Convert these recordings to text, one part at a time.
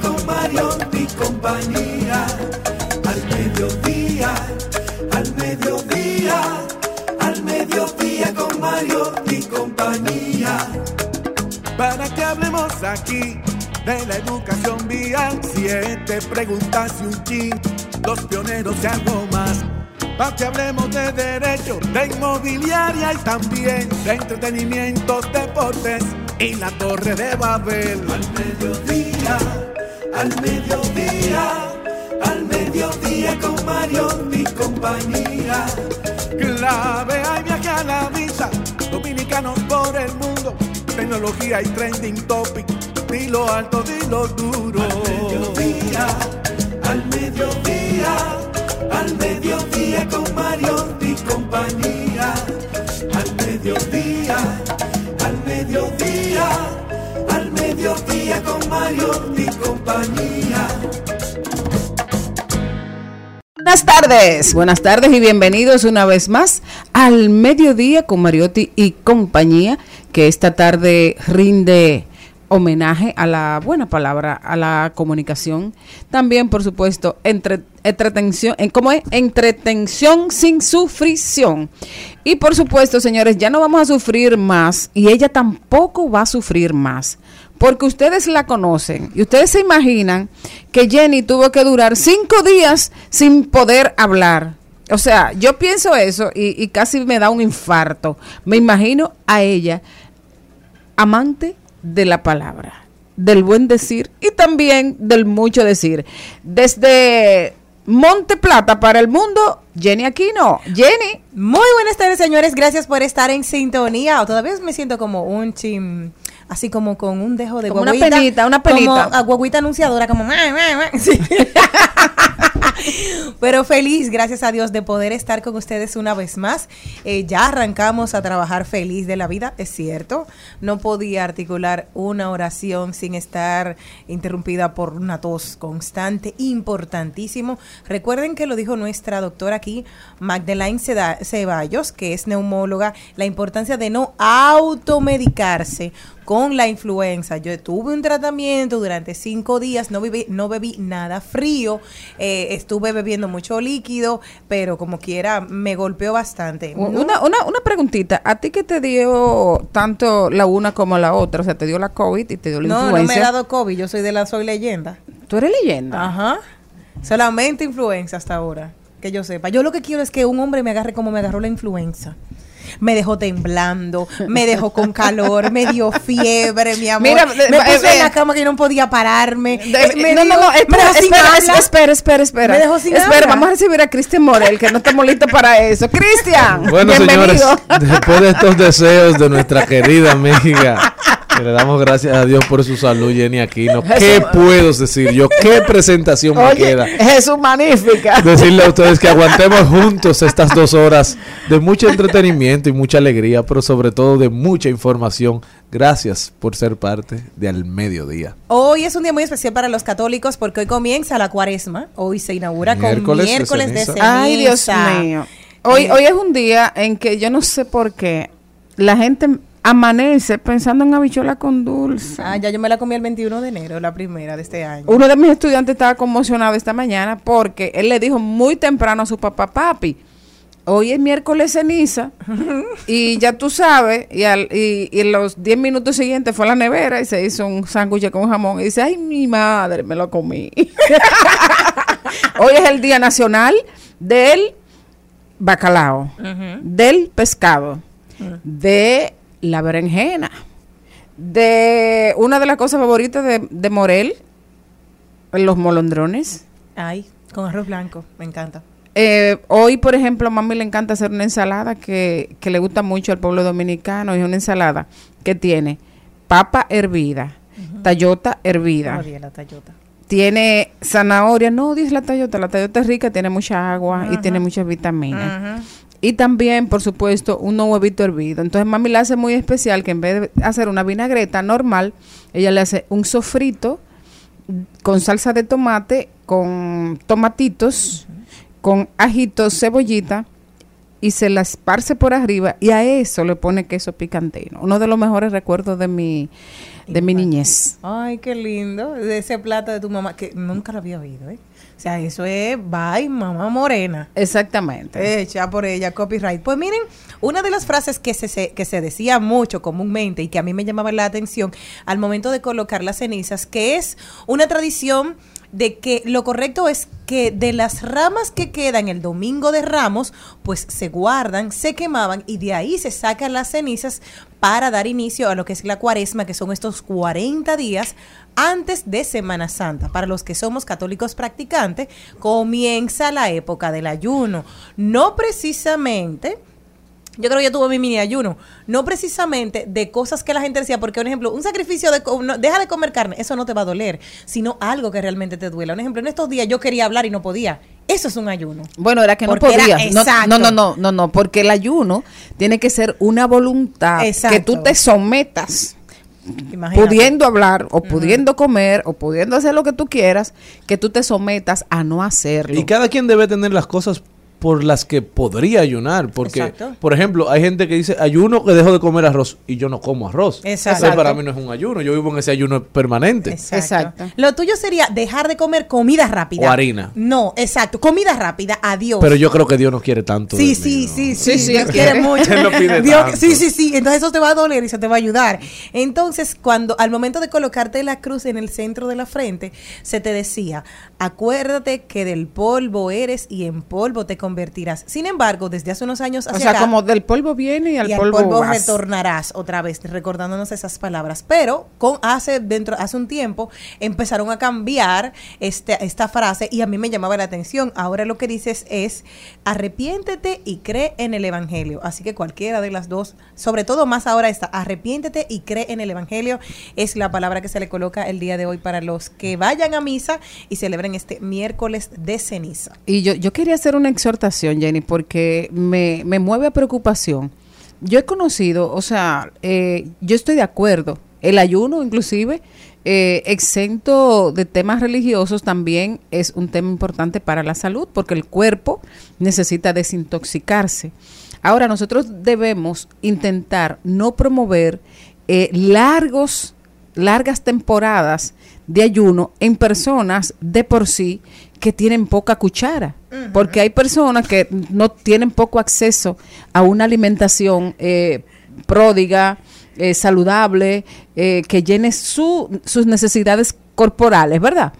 con Mario y compañía. Al mediodía, al mediodía, al mediodía con Mario y compañía para que hablemos aquí de la educación vial. Siete preguntas y un chin, los pioneros y algo más. Para que hablemos de derecho, de inmobiliaria y también de entretenimiento, deportes y la torre de Babel. Al mediodía, al mediodía, al mediodía con Mario y compañía. Clave hay viaje a la vista, dominicanos por el mundo tecnología y trending topic. Dilo alto, dilo duro. Al mediodía, al mediodía, al mediodía con Mario y compañía. Al mediodía, al mediodía, mediodía con Mario y compañía. Buenas tardes, buenas tardes y bienvenidos una vez más al mediodía con Mariotti y compañía, que esta tarde rinde homenaje a la buena palabra, a la comunicación. También, por supuesto, entre, entretención, en, ¿cómo es? Entretención sin sufrición. Y por supuesto, señores, ya no vamos a sufrir más y ella tampoco va a sufrir más. Porque ustedes la conocen y ustedes se imaginan que Jenny tuvo que durar cinco días sin poder hablar. O sea, yo pienso eso y, y casi me da un infarto. Me imagino a ella, amante de la palabra, del buen decir y también del mucho decir. Desde Monte Plata para el mundo, Jenny Aquino. Jenny. Muy buenas tardes, señores. Gracias por estar en sintonía. Todavía me siento como un chim así como con un dejo de Como una guaguita, penita, una penita. Como a guaguita anunciadora, como... Pero feliz, gracias a Dios, de poder estar con ustedes una vez más. Eh, ya arrancamos a trabajar feliz de la vida, es cierto. No podía articular una oración sin estar interrumpida por una tos constante, importantísimo. Recuerden que lo dijo nuestra doctora aquí, Magdalene Ceballos, que es neumóloga, la importancia de no automedicarse con la influenza. Yo tuve un tratamiento durante cinco días, no bebí, no bebí nada frío, eh, estuve bebiendo mucho líquido, pero como quiera me golpeó bastante. No- Una, una, una preguntita. ¿A ti que te dio tanto la una como la otra? O sea, te dio la COVID y te dio la no, no influencia. me he dado COVID, yo soy de la Soy Leyenda. Tú eres leyenda. Ajá. Solamente influenza hasta ahora, que yo sepa. Yo lo que quiero es que un hombre me agarre como me agarró la influenza. Me dejó temblando, me dejó con calor, me dio fiebre, mi amor. Mira, me eh, puso eh, en la cama que yo no podía pararme. De- Eh, me no, no, dio- no, me espera, dejó sin espera, habla. espera, espera, espera. Me dejó sin espera, habla. vamos a recibir a Cristian Morel, que no estamos listos para eso. Cristian, Bueno, señores, bienvenido. después de estos deseos de nuestra querida amiga Le damos gracias a Dios por su salud, Jenny Aquino. ¿Qué puedo decir yo? ¿Qué presentación me queda? Jesús magnífica. Decirle a ustedes que aguantemos juntos estas dos horas de mucho entretenimiento y mucha alegría, pero sobre todo de mucha información. Gracias por ser parte de Al Mediodía. Hoy es un día muy especial para los católicos porque hoy comienza la cuaresma. Hoy se inaugura Miércoles con miércoles de ceniza. ceniza. Ay, Dios mío. Hoy, Eh, hoy es un día en que yo no sé por qué la gente amanece pensando en habichuela con dulce. Ah, ya yo me la comí el 21 de enero, la primera de este año. Uno de mis estudiantes estaba conmocionado esta mañana porque él le dijo muy temprano a su papá, papi, hoy es miércoles ceniza y ya tú sabes, y, al- y, y en los 10 minutos siguientes fue a la nevera y se hizo un sándwich con jamón y dice, ay, mi madre, me lo comí. hoy es el Día Nacional del Bacalao, del pescado, de la berenjena, de una de las cosas favoritas de, de Morel, los molondrones. Ay, con arroz blanco, me encanta. Eh, hoy, por ejemplo, a mami le encanta hacer una ensalada que, que le gusta mucho al pueblo dominicano. Es una ensalada que tiene papa hervida, tallota hervida, la tallota. tiene zanahoria. No, dice la tallota. La tallota es rica, tiene mucha agua y tiene muchas vitaminas. Y también, por supuesto, un huevito hervido. Entonces, mami la hace muy especial que en vez de hacer una vinagreta normal, ella le hace un sofrito con salsa de tomate, con tomatitos, con ajitos, cebollita y se la esparce por arriba y a eso le pone queso picantino. Uno de los mejores recuerdos de mi de mi niñez. Ay, qué lindo. De ese plato de tu mamá, que nunca lo había oído, ¿eh? O sea, eso es bye, mamá morena. Exactamente. Hecha por ella, copyright. Pues miren, una de las frases que se, se- que se decía mucho comúnmente y que a mí me llamaba la atención al momento de colocar las cenizas, que es una tradición de que lo correcto es que de las ramas que quedan el domingo de Ramos, pues se guardan, se quemaban y de ahí se sacan las cenizas para dar inicio a lo que es la cuaresma, que son estos 40 días antes de Semana Santa. Para los que somos católicos practicantes, comienza la época del ayuno. No precisamente yo creo que yo tuve mi mini ayuno, no precisamente de cosas que la gente decía, porque por ejemplo, un sacrificio de no, deja de comer carne, eso no te va a doler, sino algo que realmente te duela. Un ejemplo, en estos días yo quería hablar y no podía. Eso es un ayuno. Bueno, era que no era- podías. No, exacto. no, no, no, no, no, porque el ayuno tiene que ser una voluntad Exacto. que tú te sometas, Imagínate. pudiendo hablar o pudiendo comer o pudiendo hacer lo que tú quieras, que tú te sometas a no hacerlo. Y cada quien debe tener las cosas por las que podría ayunar. Porque, Exacto. por ejemplo, hay gente que dice ayuno que dejo de comer arroz y yo no como arroz. Exacto. Entonces, para mí no es un ayuno. Yo vivo en ese ayuno permanente. Exacto. Exacto. Lo tuyo sería dejar de comer comida rápida. O harina. No, exacto. Comida rápida. Adiós. Pero yo creo que Dios no quiere tanto. Sí, de sí, mí, ¿no? sí, sí, Sí, Dios quiere mucho. Él no pide Dios- tanto. sí, sí, sí. Entonces eso te va a doler y se te va a ayudar. Entonces, cuando al momento de colocarte la cruz en el centro de la frente, se te decía, acuérdate que del polvo eres y en polvo te convertirás. Sin embargo, desde hace unos años o hacia sea, acá, como del polvo viene y al y al polvo, polvo vas. retornarás otra vez, recordándonos esas palabras. Pero con hace dentro hace un tiempo empezaron a cambiar este, esta frase y a mí me llamaba la atención. Ahora lo que dices es arrepiéntete y cree en el evangelio. Así que cualquiera de las dos, sobre todo más ahora esta, arrepiéntete y cree en el evangelio es la palabra que se le coloca el día de hoy para los que vayan a misa y celebren este miércoles de ceniza. Y yo, yo quería hacer una exhortación, Jenny, porque me, me mueve a preocupación. Yo he conocido, o sea, eh, yo estoy de acuerdo, el ayuno inclusive, eh, exento de temas religiosos, también es un tema importante para la salud, porque el cuerpo necesita desintoxicarse. Ahora, nosotros debemos intentar no promover eh, largos largas temporadas de ayuno en personas de por sí que tienen poca cuchara. Porque hay personas que no tienen poco acceso a una alimentación eh, pródiga, eh, saludable, eh, que llene su- sus necesidades corporales, ¿verdad?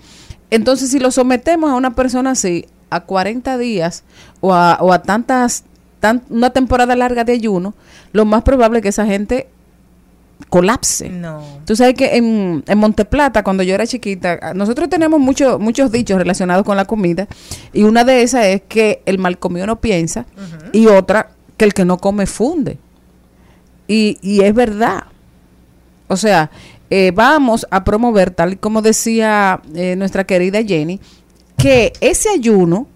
Entonces, si lo sometemos a una persona así a 40 días o a, o a tantas, tan- una temporada larga de ayuno, lo más probable es que esa gente colapse. No. Tú sabes que en, en Monteplata, cuando yo era chiquita, nosotros tenemos mucho, muchos dichos relacionados con la comida y una de esas es que el mal comido no piensa y otra que el que no come funde. Y, y es verdad. O sea, eh, vamos a promover, tal y como decía eh, nuestra querida Jenny, que ese ayuno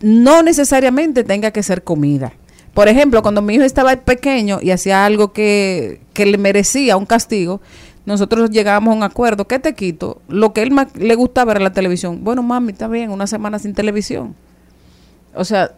no necesariamente tenga que ser comida. Por ejemplo, cuando mi hijo estaba pequeño y hacía algo que, que le merecía un castigo, nosotros llegábamos a un acuerdo, ¿qué te quito? Lo que él más le gustaba era la televisión. Bueno, mami, está bien, una semana sin televisión. O sea,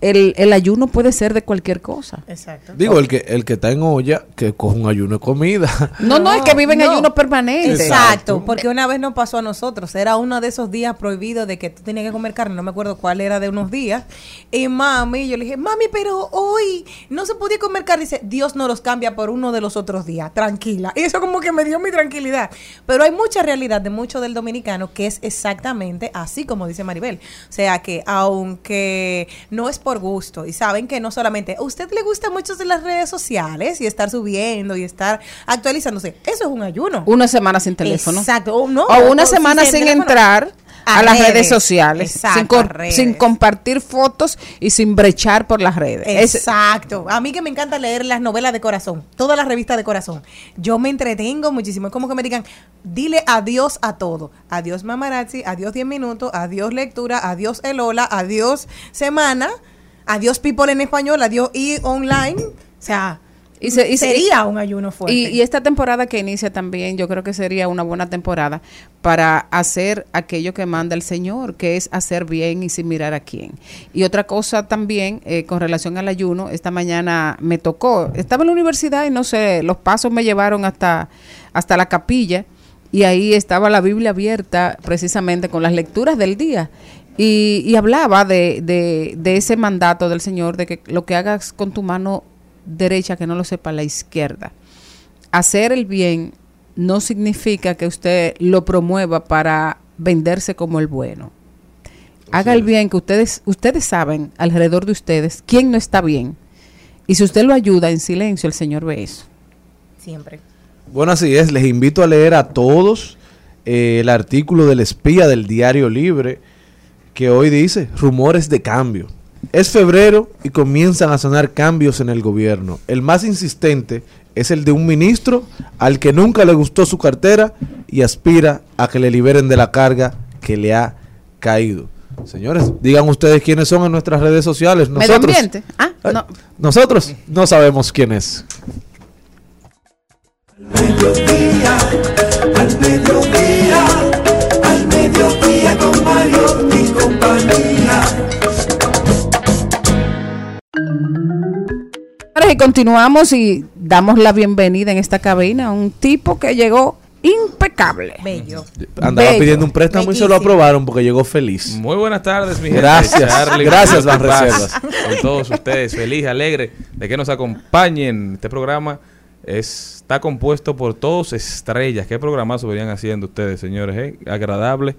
el, el ayuno puede ser de cualquier cosa. Exacto. Digo, el que, el que está en olla, que coja un ayuno de comida. No, no, es que vive en no. ayuno permanente. Exacto, porque una vez nos pasó a nosotros, era uno de esos días prohibidos de que tú tenías que comer carne, no me acuerdo cuál era de unos días, y mami, yo le dije, mami, pero hoy no se podía comer carne, dice, Dios no los cambia por uno de los otros días, tranquila, y eso como que me dio mi tranquilidad, pero hay mucha realidad de mucho del dominicano que es exactamente así como dice Maribel, o sea que aunque no es por gusto, y saben que no solamente, a usted le gusta mucho de las redes sociales y estar subiendo y estar actualizándose, eso es un ayuno. Una semana sin teléfono. Exacto. O, no, o una o semana sin entrar a, A las redes. redes sociales, Exacto, sin, redes. sin compartir fotos y sin brechar por las redes. Es- Exacto. A mí que me encanta leer las novelas de corazón, todas las revistas de corazón. Yo me entretengo muchísimo. Es como que me digan, dile adiós a todo. Adiós mamarazzi, adiós 10 minutos, adiós lectura, adiós Elola, adiós semana, adiós people en español, adiós y online. O sea, Y se- y se- sería un ayuno fuerte. y, y esta temporada que inicia también, yo creo que sería una buena temporada para hacer aquello que manda el Señor, que es hacer bien y sin mirar a quién. Y otra cosa también eh, con relación al ayuno, esta mañana me tocó, estaba en la universidad y no sé, los pasos me llevaron hasta, hasta la capilla y ahí estaba la Biblia abierta precisamente con las lecturas del día. Y, y hablaba de, de, de ese mandato del Señor, de que lo que hagas con tu mano derecha, que no lo sepa la izquierda. Hacer el bien no significa que usted lo promueva para venderse como el bueno. Haga el bien que ustedes, ustedes saben alrededor de ustedes quién no está bien. Y si usted lo ayuda en silencio, el Señor ve eso. Siempre. Bueno, así es. Les invito a leer a todos eh, el artículo del espía del Diario Libre que hoy dice rumores de cambio. Es febrero y comienzan a sonar cambios en el gobierno. El más insistente es el de un ministro al que nunca le gustó su cartera y aspira a que le liberen de la carga que le ha caído. Señores, digan ustedes quiénes son en nuestras redes sociales. Medio Nosotros, ambiente. Ah, no. nosotros no sabemos quién es. mediodía, al mediodía, al mediodía con Mario Y continuamos y damos la bienvenida en esta cabina a un tipo que llegó impecable. Bello. Andaba Bello. pidiendo un préstamo y se lo aprobaron porque llegó feliz. Muy buenas tardes, mi gente. Gracias. Charlie, Gracias, Banreservas. paz Con todos ustedes, feliz, alegre de que nos acompañen. Este programa es- está compuesto por todos estrellas. ¿Qué programazo venían haciendo ustedes, señores? eh? Agradable,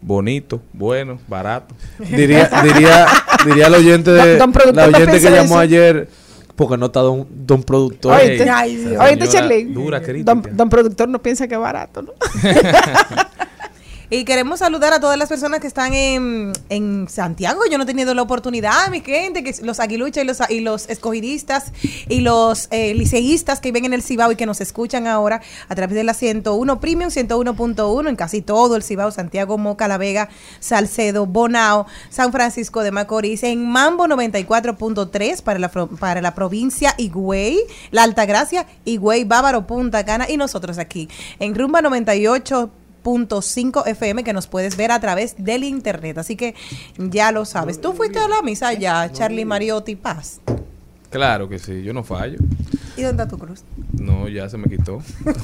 bonito, bueno, barato. Diría, diría, diría el oyente de Don- don productor, la ¿no oyente que llamó eso? ayer, porque no está don, don productor. Oíste, Ey, Ay, Dios. esa oíste, señora Charlene. Dura crítica. Don, don productor no piensa que es barato, ¿no? Y queremos saludar a todas las personas que están en, en Santiago. Yo no he tenido la oportunidad, mi gente, que los aguiluchas y los, y los escogidistas y los eh, liceístas que viven en el Cibao y que nos escuchan ahora a través de la 101 Premium, 101.1 en casi todo el Cibao, Santiago, Moca, La Vega, Salcedo, Bonao, San Francisco de Macorís, en Mambo 94.3 para la, para la provincia Higüey, La Altagracia, Higüey, Bávaro, Punta Cana y nosotros aquí en Rumba 98 .5 FM que nos puedes ver a través del internet. Así que ya lo sabes. Tú fuiste a la misa ya, Charlie Mariotti Paz. Claro que sí, yo no fallo. ¿Y dónde está tu cruz? No, ya se me quitó.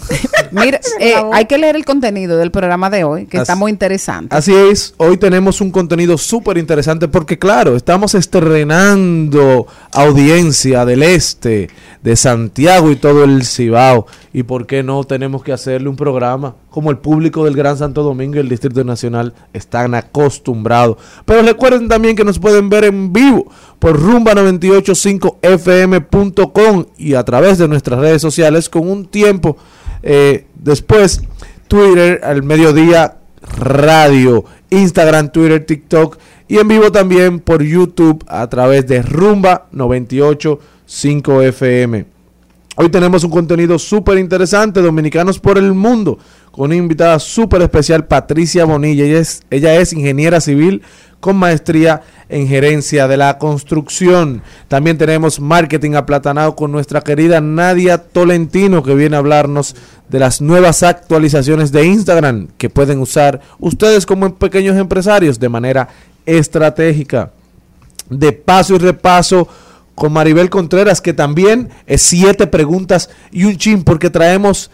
Mira, eh, hay que leer el contenido del programa de hoy, que está Así- muy interesante. Así es, hoy tenemos un contenido súper interesante porque claro, estamos estrenando audiencia del este, de Santiago y todo el Cibao. Y por qué no tenemos que hacerle un programa como el público del Gran Santo Domingo y el Distrito Nacional están acostumbrados. Pero recuerden también que nos pueden ver en vivo por rumba985fm.com y a través de nuestras redes sociales con un tiempo eh, después Twitter al mediodía radio, Instagram, Twitter, TikTok y en vivo también por YouTube a través de Rumba 985 FM. Hoy tenemos un contenido súper interesante, Dominicanos por el Mundo, con una invitada súper especial, Patricia Bonilla. Ella es, ingeniera civil con maestría en gerencia de la construcción. También tenemos marketing aplatanado con nuestra querida Nadia Tolentino, que viene a hablarnos de las nuevas actualizaciones de Instagram que pueden usar ustedes como pequeños empresarios de manera estratégica. De paso y repaso con Maribel Contreras, que también es siete preguntas y un chin, porque traemos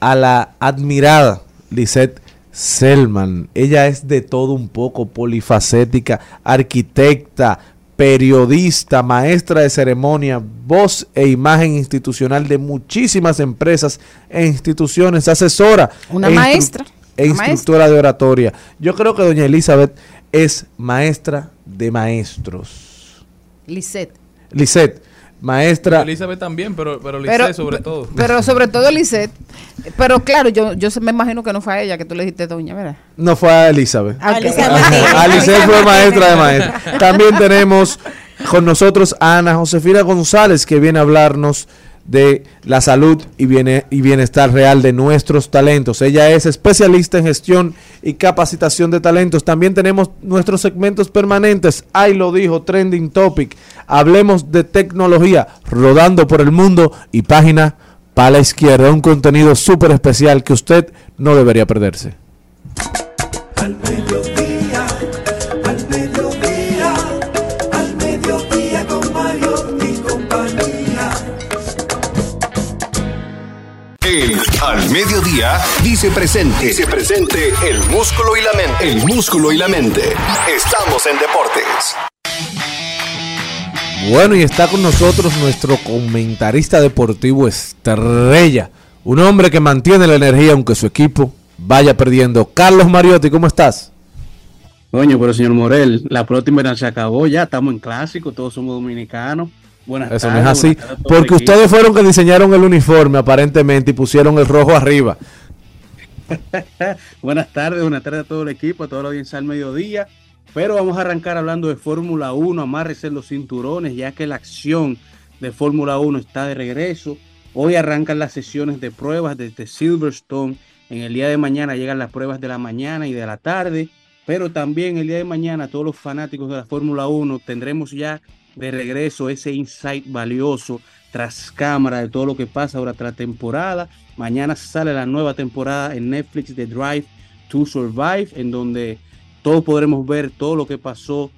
a la admirada Lisette Selman. Ella es de todo un poco, polifacética, arquitecta, periodista, maestra de ceremonia, voz e imagen institucional de muchísimas empresas e instituciones, asesora. Una e maestra, E una instructora de oratoria. Yo creo que doña Elizabeth es maestra de maestros. Lisette. Lisette, maestra. Elizabeth también, pero, pero Pero, Licey sobre todo. Pero sobre todo Lisette. Pero claro, yo, yo se- me imagino que no fue a ella que tú le dijiste doña, ¿verdad? No fue a Elizabeth. Ah, ok. Elizabeth Martínez. Alicia fue maestra de maestra. También tenemos con nosotros a Ana Josefina González, que viene a hablarnos de la salud y, biene- y bienestar real de nuestros talentos. Ella es especialista en gestión y capacitación de talentos. También tenemos nuestros segmentos permanentes. Ahí lo dijo, Trending Topic. Hablemos de tecnología, rodando por el mundo y página para la izquierda. Un contenido súper especial que usted no debería perderse. Al Mediodía dice presente. Dice presente el músculo y la mente. El músculo y la mente. Estamos en deportes. Bueno, y está con nosotros nuestro comentarista deportivo estrella. Un hombre que mantiene la energía aunque su equipo vaya perdiendo. Carlos Mariotti, ¿cómo estás? Coño, pero señor Morel, la pelota invernal se acabó ya, estamos en clásico, todos somos dominicanos. Buenas Eso no es así. Porque ustedes fueron que diseñaron el uniforme aparentemente y pusieron el rojo arriba. Buenas tardes, buenas tardes a todo el equipo, a toda la audiencia al mediodía. Pero vamos a arrancar hablando de Fórmula 1, amárrese los cinturones, ya que la acción de Fórmula 1 está de regreso. Hoy arrancan las sesiones de pruebas desde Silverstone. En el día de mañana llegan las pruebas de la mañana y de la tarde. Pero también el día de mañana, todos los fanáticos de la Fórmula 1 tendremos ya de regreso ese insight valioso tras cámara de todo lo que pasa durante la temporada. Mañana sale la nueva temporada en Netflix de Drive to Survive, en donde todos podremos ver todo lo que pasó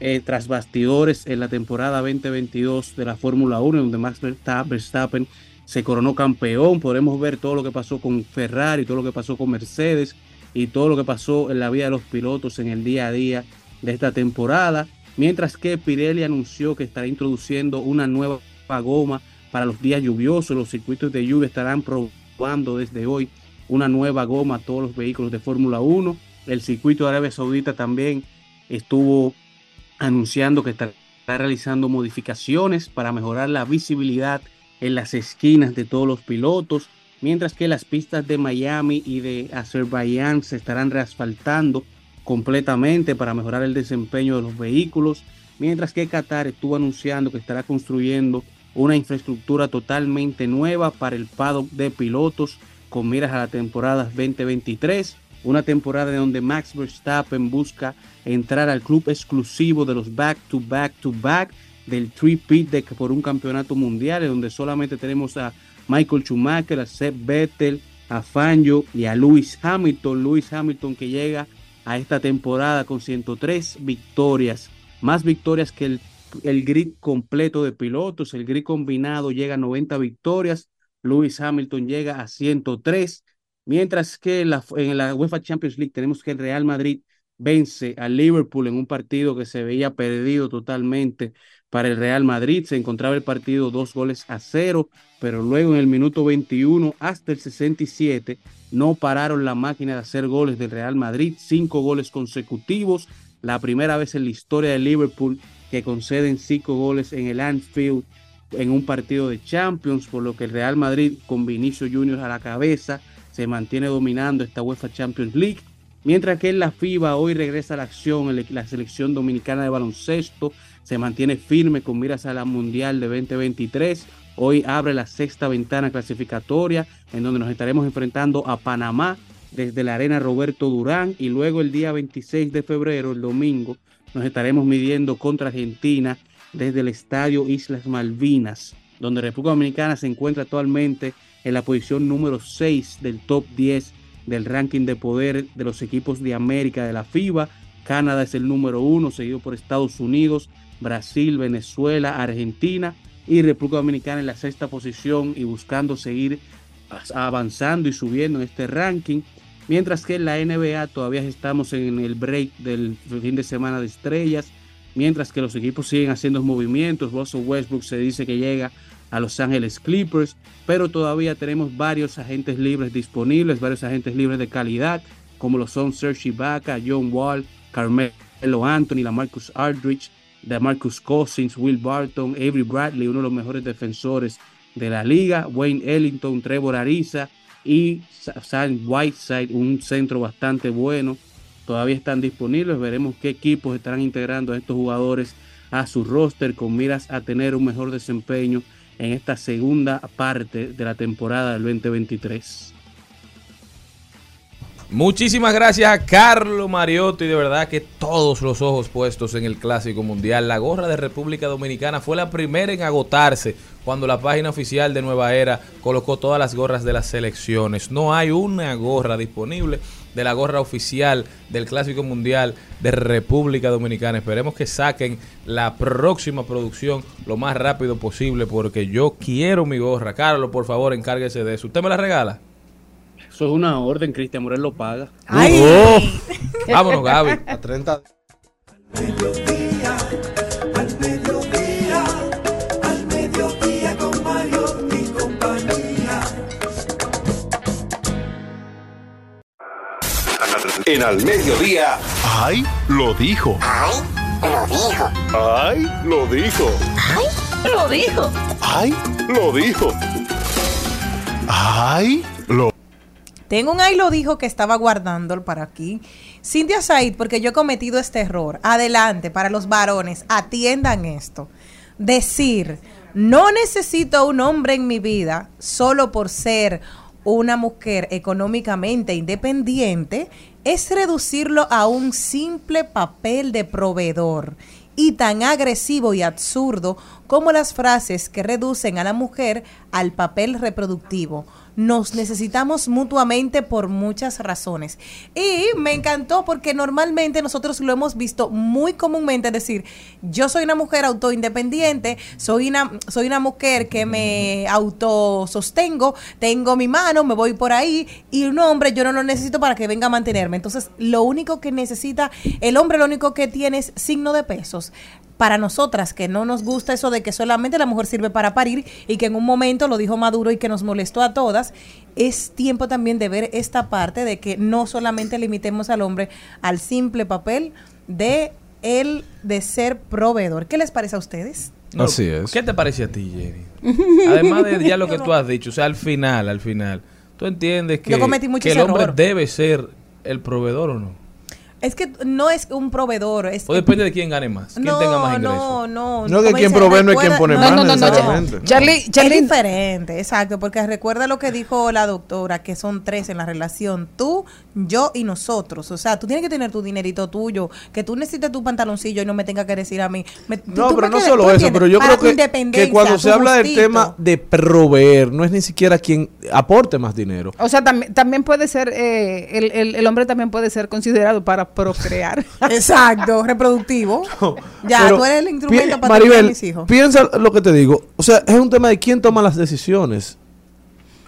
eh, tras bastidores en la temporada 2022 de la Fórmula 1, donde Max Versta- Verstappen se coronó campeón. Podremos ver todo lo que pasó con Ferrari, todo lo que pasó con Mercedes y todo lo que pasó en la vida de los pilotos en el día a día de esta temporada. Mientras que Pirelli anunció que estará introduciendo una nueva goma para los días lluviosos. Los circuitos de lluvia estarán probando desde hoy una nueva goma a todos los vehículos de Fórmula 1. El circuito de Arabia Saudita también estuvo anunciando que estará realizando modificaciones para mejorar la visibilidad en las esquinas de todos los pilotos, mientras que las pistas de Miami y de Azerbaiyán se estarán reasfaltando completamente para mejorar el desempeño de los vehículos, mientras que Qatar estuvo anunciando que estará construyendo una infraestructura totalmente nueva para el paddock de pilotos con miras a la temporada 2023, una temporada en donde Max Verstappen busca entrar al club exclusivo de los back to back to back del three pit de por un campeonato mundial, donde solamente tenemos a Michael Schumacher, a Seb Vettel, a Fangio y a Lewis Hamilton. Lewis Hamilton que llega a esta temporada con 103 victorias, más victorias que el, el grid completo de pilotos. El grid combinado llega a 90 victorias. Lewis Hamilton llega a 103. Mientras que en la, en la UEFA Champions League tenemos que el Real Madrid vence a Liverpool en un partido que se veía perdido totalmente para el Real Madrid. Se encontraba el partido dos goles a cero, pero luego en el minuto 21 hasta el 67 no pararon la máquina de hacer goles del Real Madrid. Cinco goles consecutivos. La primera vez en la historia de Liverpool que conceden cinco goles en el Anfield en un partido de Champions, por lo que el Real Madrid con Vinicio Junior a la cabeza se mantiene dominando esta UEFA Champions League. Mientras que en la FIBA hoy regresa a la acción la selección dominicana de baloncesto, se mantiene firme con miras a la Mundial de 2023. Hoy abre la sexta ventana clasificatoria en donde nos estaremos enfrentando a Panamá desde la arena Roberto Durán y luego el día 26 de febrero, el domingo, nos estaremos midiendo contra Argentina desde el estadio Islas Malvinas, donde República Dominicana se encuentra actualmente en la posición número 6 del top 10 del ranking de poder de los equipos de América de la FIBA. Canadá es el número 1, seguido por Estados Unidos, Brasil, Venezuela, Argentina y República Dominicana en la sexta posición y buscando seguir avanzando y subiendo en este ranking. Mientras que en la NBA todavía estamos en el break del fin de semana de estrellas. Mientras que los equipos siguen haciendo movimientos. Russell Westbrook se dice que llega a Los Ángeles Clippers. Pero todavía tenemos varios agentes libres disponibles. Varios agentes libres de calidad. Como lo son Serge Ibaka, John Wall, Carmelo Anthony, la Marcus Aldridge, de Marcus Cousins, Will Barton, Avery Bradley, uno de los mejores defensores de la liga, Wayne Ellington, Trevor Ariza y Sam Whiteside, un centro bastante bueno. Todavía están disponibles, veremos qué equipos estarán integrando a estos jugadores a su roster con miras a tener un mejor desempeño en esta segunda parte de la temporada del 2023. Muchísimas gracias a Carlos Mariotti, de verdad que todos los ojos puestos en el Clásico Mundial. La gorra de República Dominicana fue la primera en agotarse cuando la página oficial de Nueva Era colocó todas las gorras de las selecciones. No hay una gorra disponible de la gorra oficial del Clásico Mundial de República Dominicana. Esperemos que saquen la próxima producción lo más rápido posible porque yo quiero mi gorra. Carlos, por favor, encárguese de eso. ¿Usted me la regala? Eso es una orden, Cristian Morel lo paga. Ay. Uh, Vámonos, Gaby. A 30. mediodía, al mediodía, al mediodía con Mario y compañía. En Al Mediodía. ¡Ay! Lo dijo. ¡Ay! Lo dijo. ¡Ay! Lo dijo. Lo dijo. ¡Ay! Lo dijo. ¡Ay! Tengo un ahí lo dijo que estaba guardándolo para aquí. Cintia Said, porque yo he cometido este error. Adelante, para los varones, atiendan esto. Decir, no necesito un hombre en mi vida solo por ser una mujer económicamente independiente, es reducirlo a un simple papel de proveedor y tan agresivo y absurdo como las frases que reducen a la mujer al papel reproductivo. Nos necesitamos mutuamente por muchas razones. Y me encantó porque normalmente nosotros lo hemos visto muy comúnmente decir, yo soy una mujer autoindependiente, soy una, soy una mujer que me autosostengo, tengo mi mano, me voy por ahí y un hombre yo no lo necesito para que venga a mantenerme. Entonces, lo único que necesita, el hombre lo único que tiene es signo de pesos para nosotras que no nos gusta eso de que solamente la mujer sirve para parir y que en un momento lo dijo Maduro y que nos molestó a todas, es tiempo también de ver esta parte de que no solamente limitemos al hombre al simple papel de él de ser proveedor. ¿Qué les parece a ustedes? No, Así es. ¿Qué te parece a ti, Jenny? Además de ya lo que tú has dicho, o sea, al final, al final, tú entiendes que, el hombre error. debe ser el proveedor o no. Es que no es un proveedor, es O depende de quién gane más, quién no, tenga más ingresos. no, no, No, que quien provee no es quien pone No, más no, no, no, necesariamente. Charlie, Es Charlie, diferente, exacto, porque recuerda lo que dijo la doctora, que son tres en la relación, tú, yo y nosotros. O sea, tú tienes que tener tu dinerito tuyo, que tú necesites tu pantaloncillo y no me tengas que decir a mí. me- No, pero no solo eso, pero yo creo que, que cuando se habla del tema de proveer, no es ni siquiera quien aporte más dinero. o sea, también, también puede ser, eh, el, el- el hombre también puede ser considerado para procrear. Exacto, reproductivo. ya, Pero tú eres el instrumento para Maribel, mis hijos. piensa lo que te digo. O sea, es un tema de quién toma las decisiones.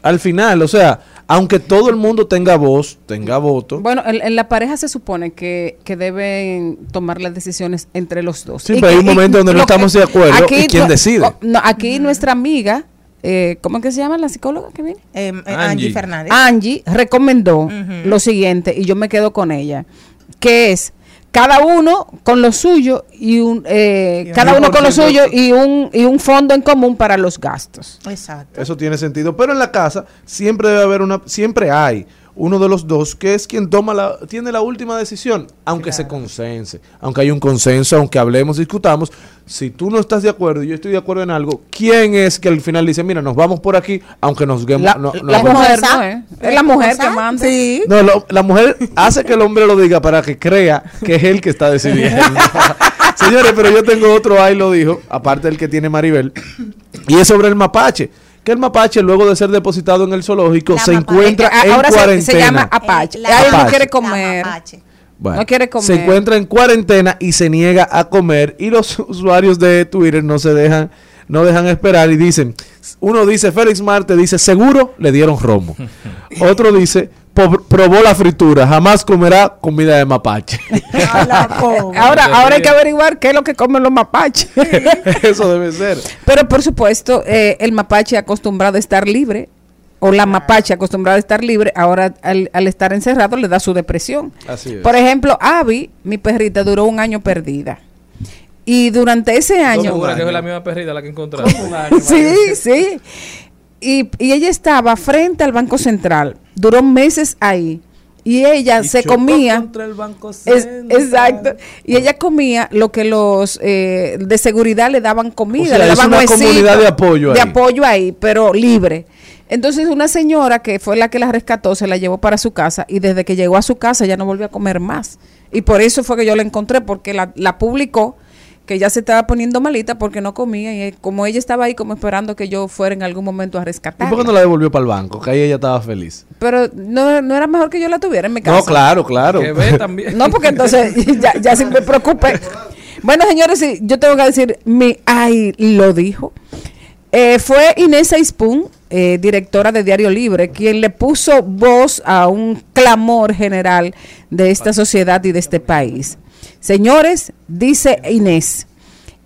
Al final, o sea, aunque todo el mundo tenga voz, tenga voto. Bueno, en, en la pareja se supone que, que deben tomar las decisiones entre los dos. Sí, Y pero hay un momento donde no que- estamos de acuerdo y quién decide. oh, no, aquí nuestra amiga, eh, ¿cómo es que se llama la psicóloga que viene? Eh, eh, Angie. Angie. Fernández. Angie recomendó lo siguiente y yo me quedo con ella, que es cada uno con lo suyo y un eh, Y cada uno con lo 10% suyo y un y un fondo en común para los gastos. Exacto. Eso tiene sentido. Pero en la casa siempre debe haber una, siempre hay uno de los dos, que es quien toma la, tiene la última decisión, aunque se consense, aunque hay un consenso, aunque hablemos, discutamos, si tú no estás de acuerdo y yo estoy de acuerdo en algo, ¿quién es que al final dice, mira, nos vamos por aquí, aunque nos guemos? La, no, la no- mujer no es. Es la mujer que manda. Sí. no, lo- la mujer hace que el hombre lo diga para que crea que es él que está decidiendo. Señores, pero yo tengo otro ahí lo dijo, aparte del que tiene Maribel, y es sobre el mapache. Que el mapache, luego de ser depositado en el zoológico, La se mapache. encuentra Ah, en Ahora se, cuarentena. se llama apache. Eh, la Ella no quiere comer. Bueno, No quiere comer. Se encuentra en cuarentena y se niega a comer y los usuarios de Twitter no se dejan no dejan esperar y dicen, uno dice Félix Marte dice, "Seguro le dieron romo." Otro dice, "Po- "Probó la fritura, jamás comerá comida de mapache." Ahora, ahora hay que averiguar qué es lo que comen los mapaches. Eso debe ser. Pero por supuesto, eh, el mapache acostumbrado a estar libre, o la mapache acostumbrada a estar libre, ahora al, al estar encerrado le da su depresión. Así es. Por ejemplo, Abby, mi perrita, duró un año perdida. Y durante ese ¿Estás año... segura que es la misma perrita la que encontraste? Sí, sí. Y, y ella estaba frente al Banco Central. Duró meses ahí. Y ella Y se comía. contra el Banco Es- exacto. Y ella comía lo que los eh, de seguridad le daban comida, O sea, le es daban una huesito comunidad de apoyo de ahí. apoyo ahí, pero libre. Entonces una señora que fue la que la rescató se la llevó para su casa y desde que llegó a su casa ya no volvió a comer más. Y por eso fue que yo la encontré porque la, la publicó que ya se estaba poniendo malita porque no comía y eh, como ella estaba ahí como esperando que yo fuera en algún momento a ¿Y rescatarla. por qué no la devolvió para el banco? Que ahí ella estaba feliz. Pero no, no era mejor que yo la tuviera en mi casa. No, claro, claro. Que ve también. No, porque entonces ya, ya sí me preocupé. Bueno, señores, sí, yo tengo que decir, mi, ay, lo dijo. Eh, fue Inés Aispun, eh, directora de Diario Libre, quien le puso voz a un clamor general de esta sociedad y de este país. Señores, dice Inés,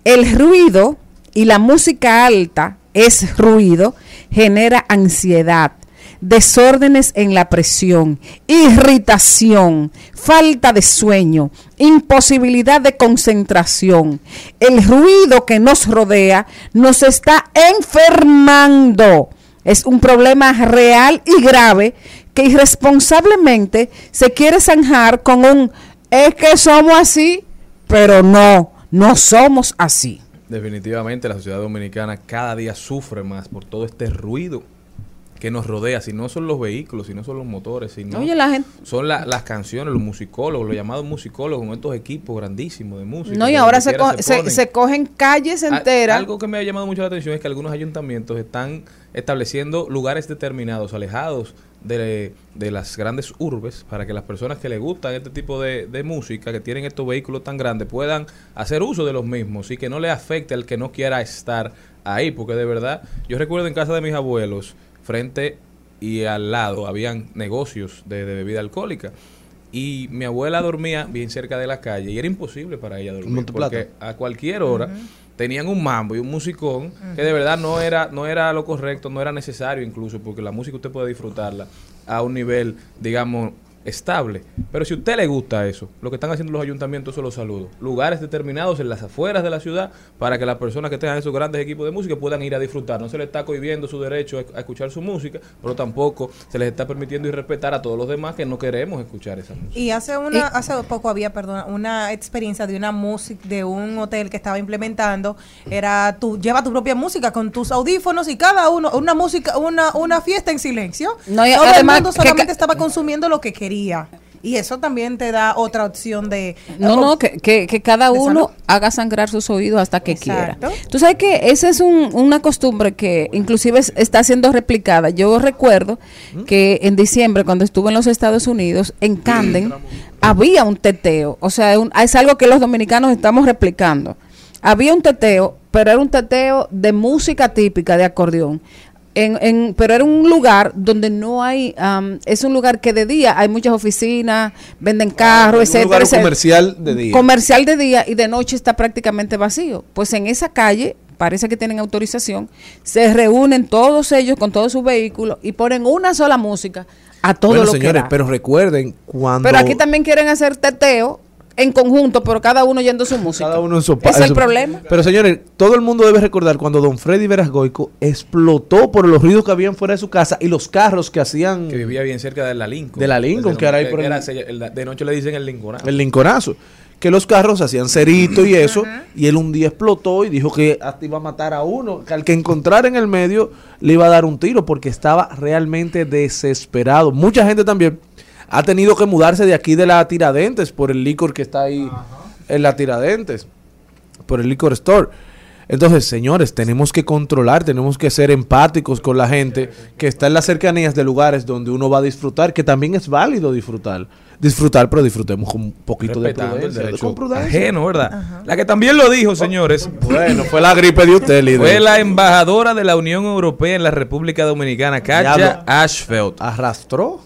el ruido y la música alta es ruido, genera ansiedad, desórdenes en la presión, irritación, falta de sueño, imposibilidad de concentración. El ruido que nos rodea nos está enfermando. Es un problema real y grave que irresponsablemente se quiere zanjar con un es que somos así, pero no, no somos así. Definitivamente la sociedad dominicana cada día sufre más por todo este ruido que nos rodea, si no son los vehículos, si no son los motores, si no Oye, la gente, son la- las canciones, los musicólogos, los llamados musicólogos con estos equipos grandísimos de música. no, y ahora se, co- se, se cogen calles Al- enteras. Algo que me ha llamado mucho la atención es que algunos ayuntamientos están estableciendo lugares determinados, alejados de, de las grandes urbes, para que las personas que les gustan este tipo de, de música, que tienen estos vehículos tan grandes, puedan hacer uso de los mismos y que no le afecte al que no quiera estar ahí, porque de verdad, yo recuerdo en casa de mis abuelos, frente y al lado, habían negocios de, de bebida alcohólica. Y mi abuela dormía bien cerca de la calle y era imposible para ella dormir porque a cualquier hora tenían un mambo y un musicón que de verdad no era no era lo correcto, no era necesario incluso porque la música usted puede disfrutarla a un nivel, digamos, estable. Pero si a usted le gusta eso, lo que están haciendo los ayuntamientos, eso lo saludo. Lugares determinados en las afueras de la ciudad para que las personas que tengan esos grandes equipos de música puedan ir a disfrutar. No se les está cohibiendo su derecho a, escuchar su música, pero tampoco se les está permitiendo y respetar a todos los demás que no queremos escuchar esa música. Y hace una, hace poco había, perdón, una experiencia de una música de un hotel que estaba implementando. Era tú lleva tu propia música con tus audífonos y cada uno una música, una una fiesta en silencio. No, y Todo además el mundo que solamente estaba consumiendo lo que quería. Y eso también te da otra opción de No, no, que, que, que cada ¿De uno salud? haga sangrar sus oídos hasta que Exacto. quiera. Tú sabes que esa es un- una costumbre que inclusive es- está siendo replicada. Yo recuerdo que en diciembre, cuando estuve en los Estados Unidos, en Camden, había un teteo. O sea, un- es algo que los dominicanos estamos replicando. Había un teteo, pero era un teteo de música típica de acordeón. En, en- pero era un lugar donde no hay, am, es un lugar que de día hay muchas oficinas, venden carros, un etcétera, lugar etcétera. comercial de día. Comercial de día y de noche está prácticamente vacío. Pues en esa calle, parece que tienen autorización, se reúnen todos ellos con todos sus vehículos y ponen una sola música a todo bueno, lo señores, que da. pero recuerden cuando Pero aquí también quieren hacer teteo en conjunto, pero cada uno yendo su música. Cada uno en su Es el su- problema. Pero señores, todo el mundo debe recordar cuando don Freddy Verasgoico explotó por los ruidos que habían fuera de su casa y los carros que hacían Que vivía bien cerca de la Lincoln. De la Lincoln, que ahora hay por el- era- el- de noche le dicen el Lincoln. el Lincolnazo. Que los carros hacían cerito y eso, y él un día explotó y dijo que hasta iba a matar a uno, que al que encontrara en el medio le iba a dar un tiro porque estaba realmente desesperado. Mucha gente también ha tenido que mudarse de aquí de la Tiradentes por el licor que está ahí en la Tiradentes, por el licor store. Entonces, señores, tenemos que controlar, tenemos que ser empáticos con la gente que está en las cercanías de lugares donde uno va a disfrutar, que también es válido disfrutar. Disfrutar, pero disfrutemos con un poquito de el prudencia. derecho con prudencia. ajeno, ¿verdad? La que también lo dijo, señores, Bueno, fue la gripe de usted, líder. fue la embajadora de la Unión Europea en la República Dominicana, Katia. Ashfeld. Arrastró.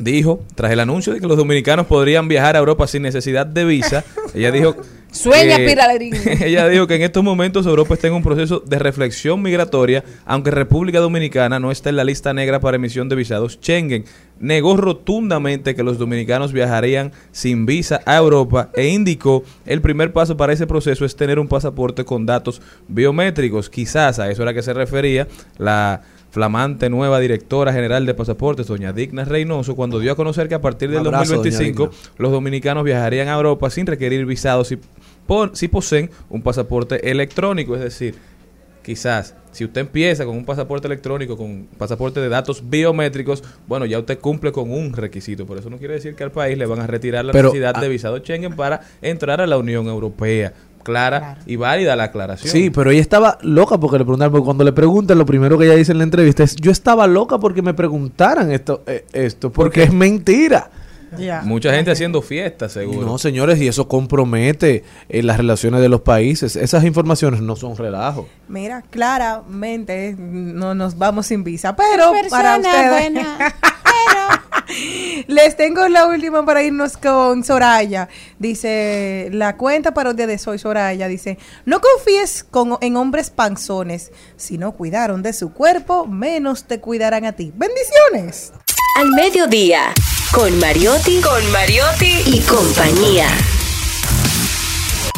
Dijo, tras el anuncio de que los dominicanos podrían viajar a Europa sin necesidad de visa, ella dijo... Sueña, piralerín. ella dijo que en estos momentos Europa está en un proceso de reflexión migratoria, aunque República Dominicana no está en la lista negra para emisión de visados Schengen. Negó rotundamente que los dominicanos viajarían sin visa a Europa e indicó el primer paso para ese proceso es tener un pasaporte con datos biométricos. Quizás a eso era que se refería la flamante nueva directora general de pasaportes, doña Digna Reynoso, cuando dio a conocer que a partir del abrazo, doña 2025 Digna. los dominicanos viajarían a Europa sin requerir visados si, si poseen un pasaporte electrónico. Es decir, quizás si usted empieza con un pasaporte electrónico, con un pasaporte de datos biométricos, bueno, ya usted cumple con un requisito. Por eso no quiere decir que al país le van a retirar la Pero, necesidad ah, de visado Schengen para entrar a la Unión Europea. Clara y válida la aclaración. Sí, pero ella estaba loca porque le preguntaron, porque cuando le preguntan, lo primero que ella dice en la entrevista es, yo estaba loca porque me preguntaran esto, eh, esto porque es mentira. Mucha gente haciendo fiestas, seguro. No, señores, y eso compromete eh, las relaciones de los países. Esas informaciones no son relajo. Mira, claramente no nos vamos sin visa, pero para ustedes. Les tengo la última para irnos con Soraya. Dice, la cuenta parodia de Soy Soraya dice, no confíes con, en hombres panzones. Si no cuidaron de su cuerpo, menos te cuidarán a ti. Bendiciones. Al mediodía, con Mariotti, con Mariotti y compañía.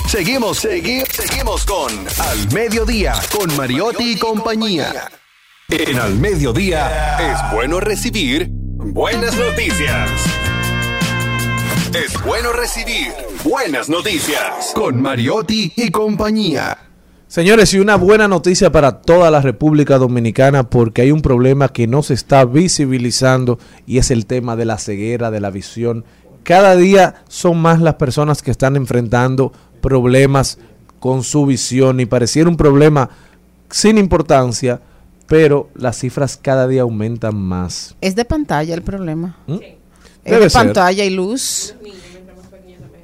Seguimos, segui- seguimos con Al Mediodía, con Mariotti y compañía. En Al Mediodía es bueno recibir buenas noticias. Es bueno recibir buenas noticias con Mariotti y compañía. Señores, y una buena noticia para toda la República Dominicana porque hay un problema que no se está visibilizando y es el tema de la ceguera, de la visión. Cada día son más las personas que están enfrentando problemas con su visión y pareciera un problema sin importancia, pero las cifras cada día aumentan más. Es de pantalla el problema. ¿Mm? Es Debe de ser. pantalla y luz.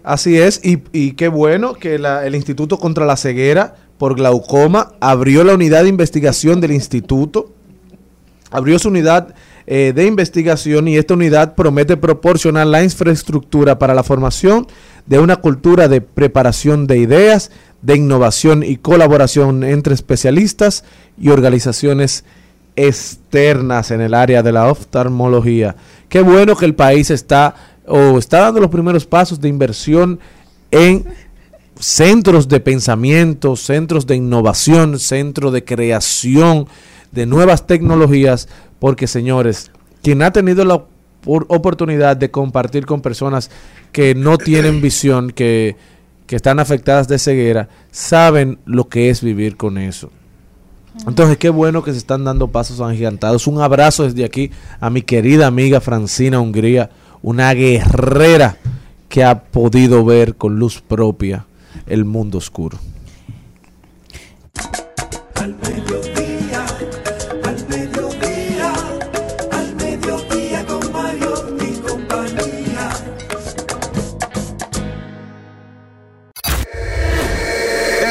Así es, y, y qué bueno que la- el Instituto contra la Ceguera por Glaucoma abrió la unidad de investigación del instituto, abrió su unidad eh, de investigación y esta unidad promete proporcionar la infraestructura para la formación de una cultura de preparación de ideas, de innovación y colaboración entre especialistas y organizaciones externas en el área de la oftalmología. Qué bueno que el país está o está dando los primeros pasos de inversión en centros de pensamiento, centros de innovación, centros de creación de nuevas tecnologías, porque señores, quien ha tenido la opor- oportunidad de compartir con personas que no tienen visión, que, que están afectadas de ceguera, saben lo que es vivir con eso. Entonces, qué bueno que se están dando pasos agigantados. Un abrazo desde aquí a mi querida amiga Francina Hungría, una guerrera que ha podido ver con luz propia el mundo oscuro.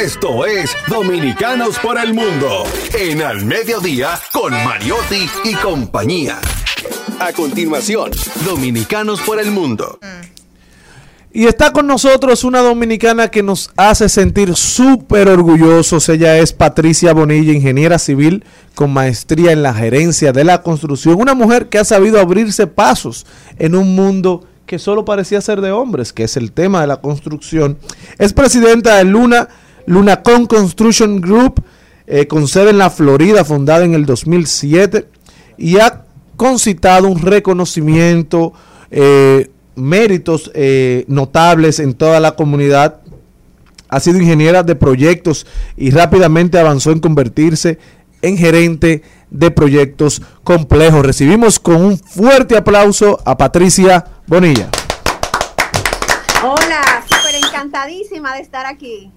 Esto es Dominicanos por el Mundo en Al Mediodía con Mariotti y compañía. A continuación, Dominicanos por el Mundo. Y está con nosotros una dominicana que nos hace sentir súper orgullosos. Ella es Patricia Bonilla, ingeniera civil con maestría en la gerencia de la construcción. Una mujer que ha sabido abrirse pasos en un mundo que solo parecía ser de hombres, que es el tema de la construcción. Es presidenta de Luna, Lunacon Construction Group, eh, con sede en la Florida, fundada en el 2007, y ha concitado un reconocimiento, eh, méritos eh, notables en toda la comunidad. Ha sido ingeniera de proyectos y rápidamente avanzó en convertirse en gerente de proyectos complejos. Recibimos con un fuerte aplauso a Patricia Bonilla. Hola, súper encantadísima de estar aquí.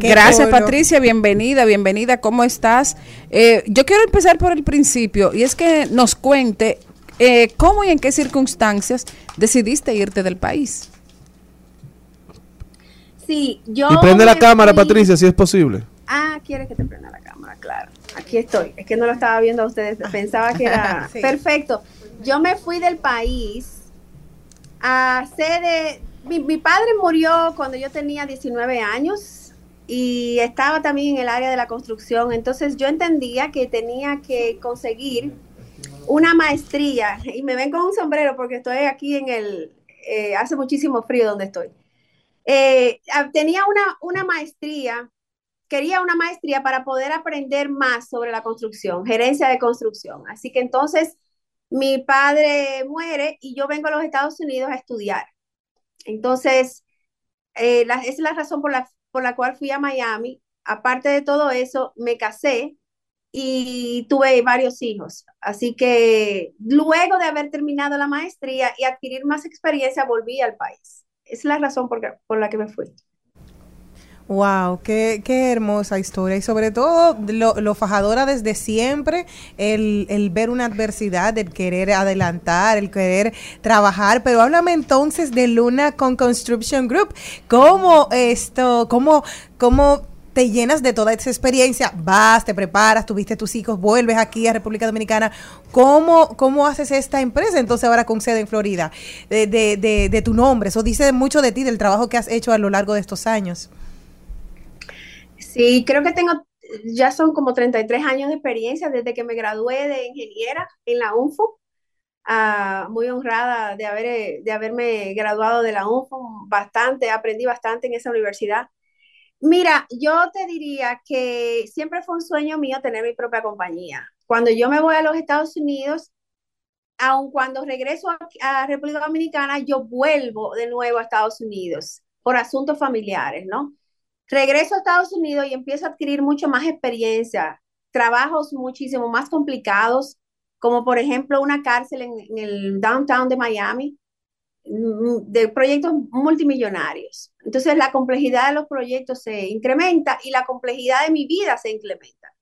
Qué Gracias bueno. Patricia, bienvenida, bienvenida, ¿cómo estás? Eh, yo quiero empezar por el principio y es que nos cuente eh, cómo y en qué circunstancias decidiste irte del país. Sí, yo. y prende la cámara, fui- Patricia, si es posible. Ah, quiere que te prenda la cámara, claro. Aquí estoy. Es que no lo estaba viendo a ustedes. Pensaba que era Sí. perfecto. Yo me fui del país a sede. Mi, mi padre murió cuando yo tenía 19 años y estaba también en el área de la construcción. Entonces yo entendía que tenía que conseguir una maestría. Y me ven con un sombrero porque estoy aquí en el. eh, hace muchísimo frío donde estoy. Eh, tenía una, una maestría quería una maestría para poder aprender más sobre la construcción, gerencia de construcción. Así que entonces mi padre muere y yo vengo a los Estados Unidos a estudiar. Entonces, eh, la- es la razón por la, por la cual fui a Miami. Aparte de todo eso, me casé y tuve varios hijos. Así que luego de haber terminado la maestría y adquirir más experiencia, volví al país. Es la razón por, por la que me fui. Wow, qué, qué hermosa historia. Y sobre todo lo, lo fajadora desde siempre, el, el ver una adversidad, el querer adelantar, el querer trabajar, pero háblame entonces de Luna con Construction Group, ¿cómo esto, cómo, cómo te llenas de toda esa experiencia, vas, te preparas, tuviste tus hijos, vuelves aquí a República Dominicana, ¿cómo, cómo haces esta empresa entonces ahora con sede en Florida? De, de, de, de tu nombre, eso dice mucho de ti, del trabajo que has hecho a lo largo de estos años. Sí, creo que tengo, ya son como 33 años de experiencia desde que me gradué de ingeniera en la UNFU. Ah, muy honrada de, haber, de haberme graduado de la UNFU, bastante, aprendí bastante en esa universidad. Mira, yo te diría que siempre fue un sueño mío tener mi propia compañía. Cuando yo me voy a los Estados Unidos, aun cuando regreso a, a República Dominicana, yo vuelvo de nuevo a Estados Unidos por asuntos familiares, ¿no? Regreso a Estados Unidos y empiezo a adquirir mucho más experiencia, trabajos muchísimo más complicados, como por ejemplo una cárcel en, en el downtown de Miami, mm, de proyectos multimillonarios. Entonces la complejidad de los proyectos se incrementa y la complejidad de mi vida se incrementa.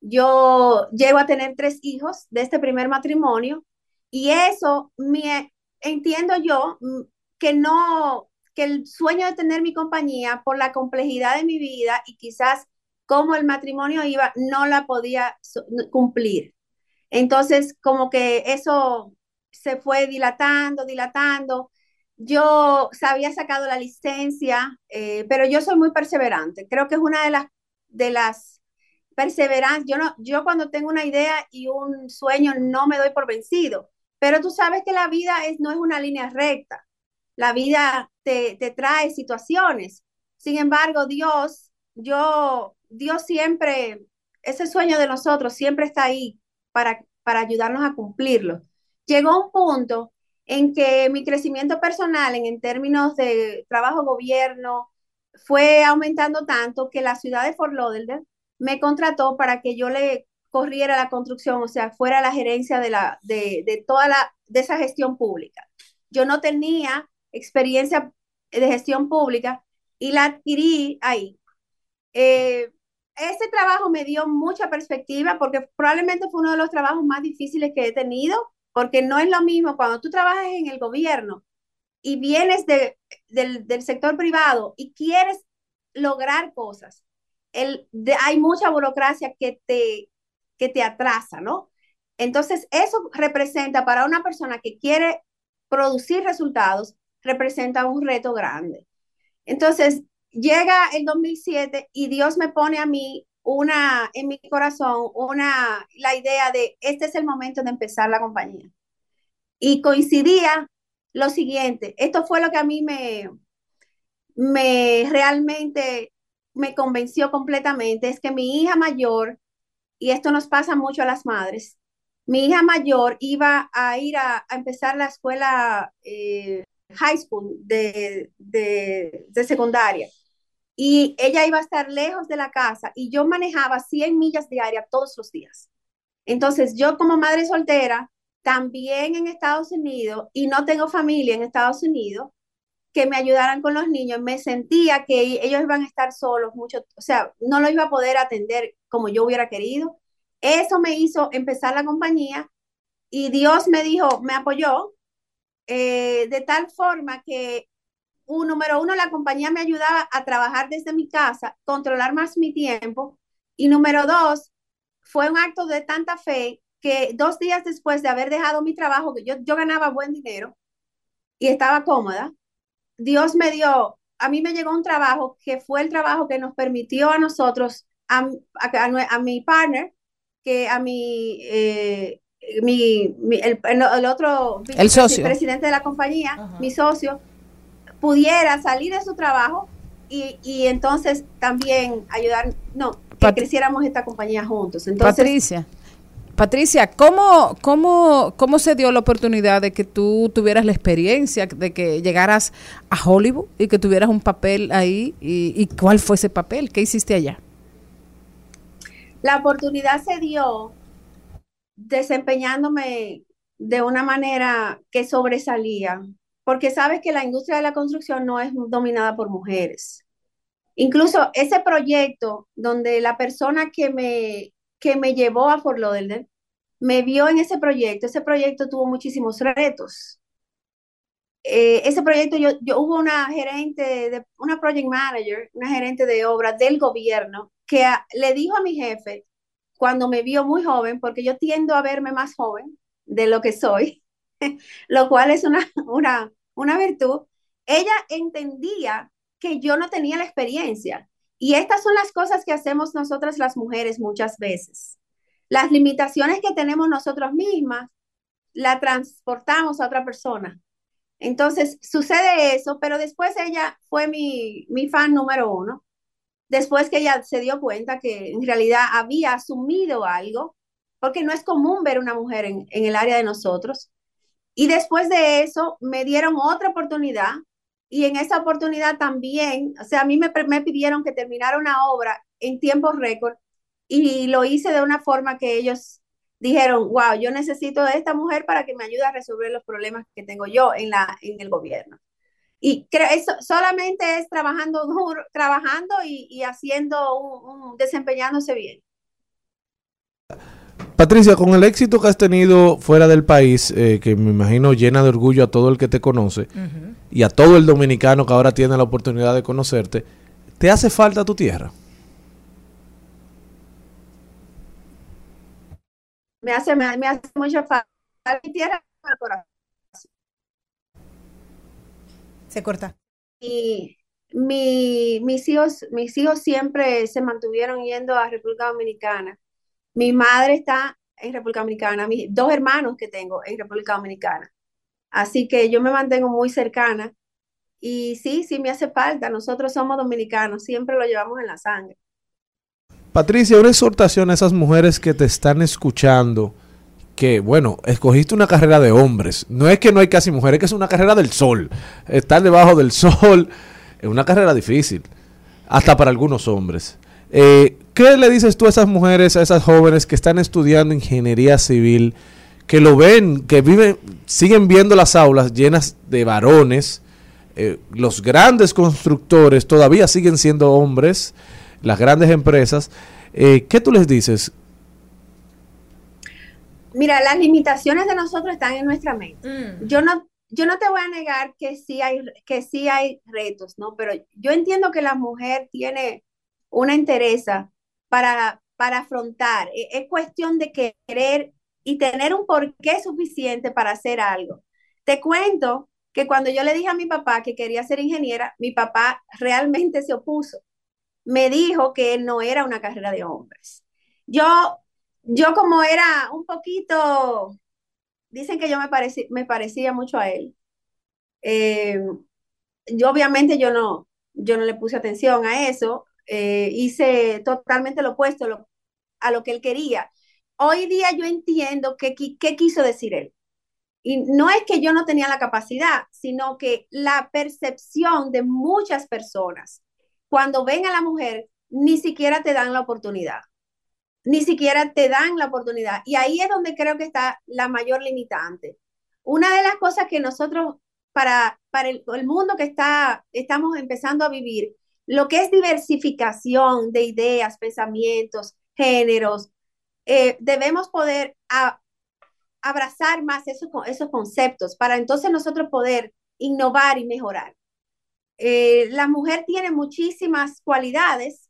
Yo llego a tener tres hijos de este primer matrimonio y eso me entiendo yo mm, que no que el sueño de tener mi compañía por la complejidad de mi vida y quizás como el matrimonio iba, no la podía cumplir. Entonces, como que eso se fue dilatando, dilatando. Yo se había sacado la licencia, eh, pero yo soy muy perseverante. Creo que es una de las, de las perseverancias. Yo, no, yo cuando tengo una idea y un sueño no me doy por vencido, pero tú sabes que la vida es, no es una línea recta. La vida te, te trae situaciones. Sin embargo, Dios, yo, Dios siempre, ese sueño de nosotros siempre está ahí para, para ayudarnos a cumplirlo. Llegó un punto en que mi crecimiento personal en, en términos de trabajo gobierno fue aumentando tanto que la ciudad de Fort Lauderdale me contrató para que yo le corriera la construcción, o sea, fuera la gerencia de, la, de, de toda la, de esa gestión pública. Yo no tenía experiencia de gestión pública y la adquirí ahí. Eh, ese trabajo me dio mucha perspectiva porque probablemente fue uno de los trabajos más difíciles que he tenido, porque no es lo mismo cuando tú trabajas en el gobierno y vienes de, del, del, sector privado y quieres lograr cosas. El, hay mucha burocracia que te, que te atrasa, ¿no? Entonces, eso representa para una persona que quiere producir resultados, representa un reto grande. Entonces, llega el 2007 y Dios me pone a mí una, en mi corazón, una, la idea de este es el momento de empezar la compañía. Y coincidía lo siguiente, esto fue lo que a mí me, me realmente me convenció completamente, es que mi hija mayor, y esto nos pasa mucho a las madres, mi hija mayor iba a ir a, empezar la escuela eh, high school de, de, de secundaria y ella iba a estar lejos de la casa y yo manejaba 100 millas diarias todos los días. Entonces, yo como madre soltera, también en Estados Unidos, y no tengo familia en Estados Unidos, que me ayudaran con los niños, me sentía que ellos iban a estar solos mucho, o sea, no lo iba a poder atender como yo hubiera querido. Eso me hizo empezar la compañía y Dios me dijo, me apoyó eh, de tal forma que, número uno, la compañía me ayudaba a trabajar desde mi casa, controlar más mi tiempo, y número dos, fue un acto de tanta fe que dos días después de haber dejado mi trabajo, que yo, yo ganaba buen dinero y estaba cómoda, Dios me dio, a mí me llegó un trabajo que fue el trabajo que nos permitió a nosotros, a, a, mi partner, que a mi, eh, mi, el, el, otro el socio. presidente de la compañía, mi socio, pudiera salir de su trabajo y, y entonces también ayudar, no, que creciéramos esta compañía juntos. Entonces, Patricia. Patricia, ¿cómo, cómo, ¿cómo se dio la oportunidad de que tú tuvieras la experiencia, de que llegaras a Hollywood y que tuvieras un papel ahí? ¿Y, y cuál fue ese papel? ¿Qué hiciste allá? La oportunidad se dio desempeñándome de una manera que sobresalía, porque sabes que la industria de la construcción no es dominada por mujeres. Incluso ese proyecto donde la persona que me, que me llevó a Fort Lauderdale me vio en ese proyecto. Ese proyecto tuvo muchísimos retos. Eh, ese proyecto, yo, yo hubo una gerente, de, una project manager, una gerente de obra del gobierno, que le dijo a mi jefe, cuando me vio muy joven, porque yo tiendo a verme más joven de lo que soy, lo cual es una, una, una virtud, ella entendía que yo no tenía la experiencia. Y estas son las cosas que hacemos nosotras las mujeres muchas veces. Las limitaciones que tenemos nosotros mismas, la transportamos a otra persona. Entonces sucede eso, pero después ella fue mi, mi fan número uno. Después que ella se dio cuenta que en realidad había asumido algo, porque no es común ver una mujer en, el área de nosotros. Y después de eso me dieron otra oportunidad y en esa oportunidad también, o sea, a mí me, me pidieron que terminara una obra en tiempo récord y lo hice de una forma que ellos dijeron, wow, yo necesito de esta mujer para que me ayude a resolver los problemas que tengo yo en, la, en el gobierno. Y creo, eso solamente es trabajando duro, trabajando y, y haciendo, un, un, desempeñándose bien. Patricia, con el éxito que has tenido fuera del país, eh, que me imagino llena de orgullo a todo el que te conoce uh -huh. y a todo el dominicano que ahora tiene la oportunidad de conocerte, ¿te hace falta tu tierra? Me hace, me, me hace mucha falta mi tierra corazón. Se corta. Y mi, mis, hijos, mis hijos siempre se mantuvieron yendo a República Dominicana mi madre está en República Dominicana, mis dos hermanos que tengo en República Dominicana. Así que yo me mantengo muy cercana y sí, sí me hace falta. Nosotros somos dominicanos, siempre lo llevamos en la sangre. Patricia, una exhortación a esas mujeres que te están escuchando, que bueno, escogiste una carrera de hombres. No es que no hay casi mujeres, es que es una carrera del sol. Estar debajo del sol es una carrera difícil, hasta para algunos hombres. Eh, ¿Qué le dices tú a esas mujeres, a esas jóvenes que están estudiando ingeniería civil, que lo ven, que viven, siguen viendo las aulas llenas de varones? Eh, los grandes constructores todavía siguen siendo hombres, las grandes empresas. Eh, ¿Qué tú les dices? Mira, las limitaciones de nosotros están en nuestra mente. Mm. Yo no, yo no te voy a negar que sí hay, que sí hay retos, ¿no? Pero yo entiendo que la mujer tiene una entereza para, para afrontar. E, es cuestión de querer y tener un porqué suficiente para hacer algo. Te cuento que cuando yo le dije a mi papá que quería ser ingeniera, mi papá realmente se opuso. Me dijo que no era una carrera de hombres. Yo, yo como era un poquito, dicen que yo me, parecía, me parecía mucho a él. Eh, yo obviamente yo no, yo no le puse atención a eso, eh, hice totalmente lo opuesto a lo que él quería. Hoy día yo entiendo qué quiso decir él. Y no es que yo no tenía la capacidad, sino que la percepción de muchas personas, cuando ven a la mujer, ni siquiera te dan la oportunidad, ni siquiera te dan la oportunidad. Y ahí es donde creo que está la mayor limitante. Una de las cosas que nosotros, para, para el, mundo que está, estamos empezando a vivir, lo que es diversificación de ideas, pensamientos, géneros, eh, debemos poder abrazar más esos, esos conceptos para entonces nosotros poder innovar y mejorar. Eh, la mujer tiene muchísimas cualidades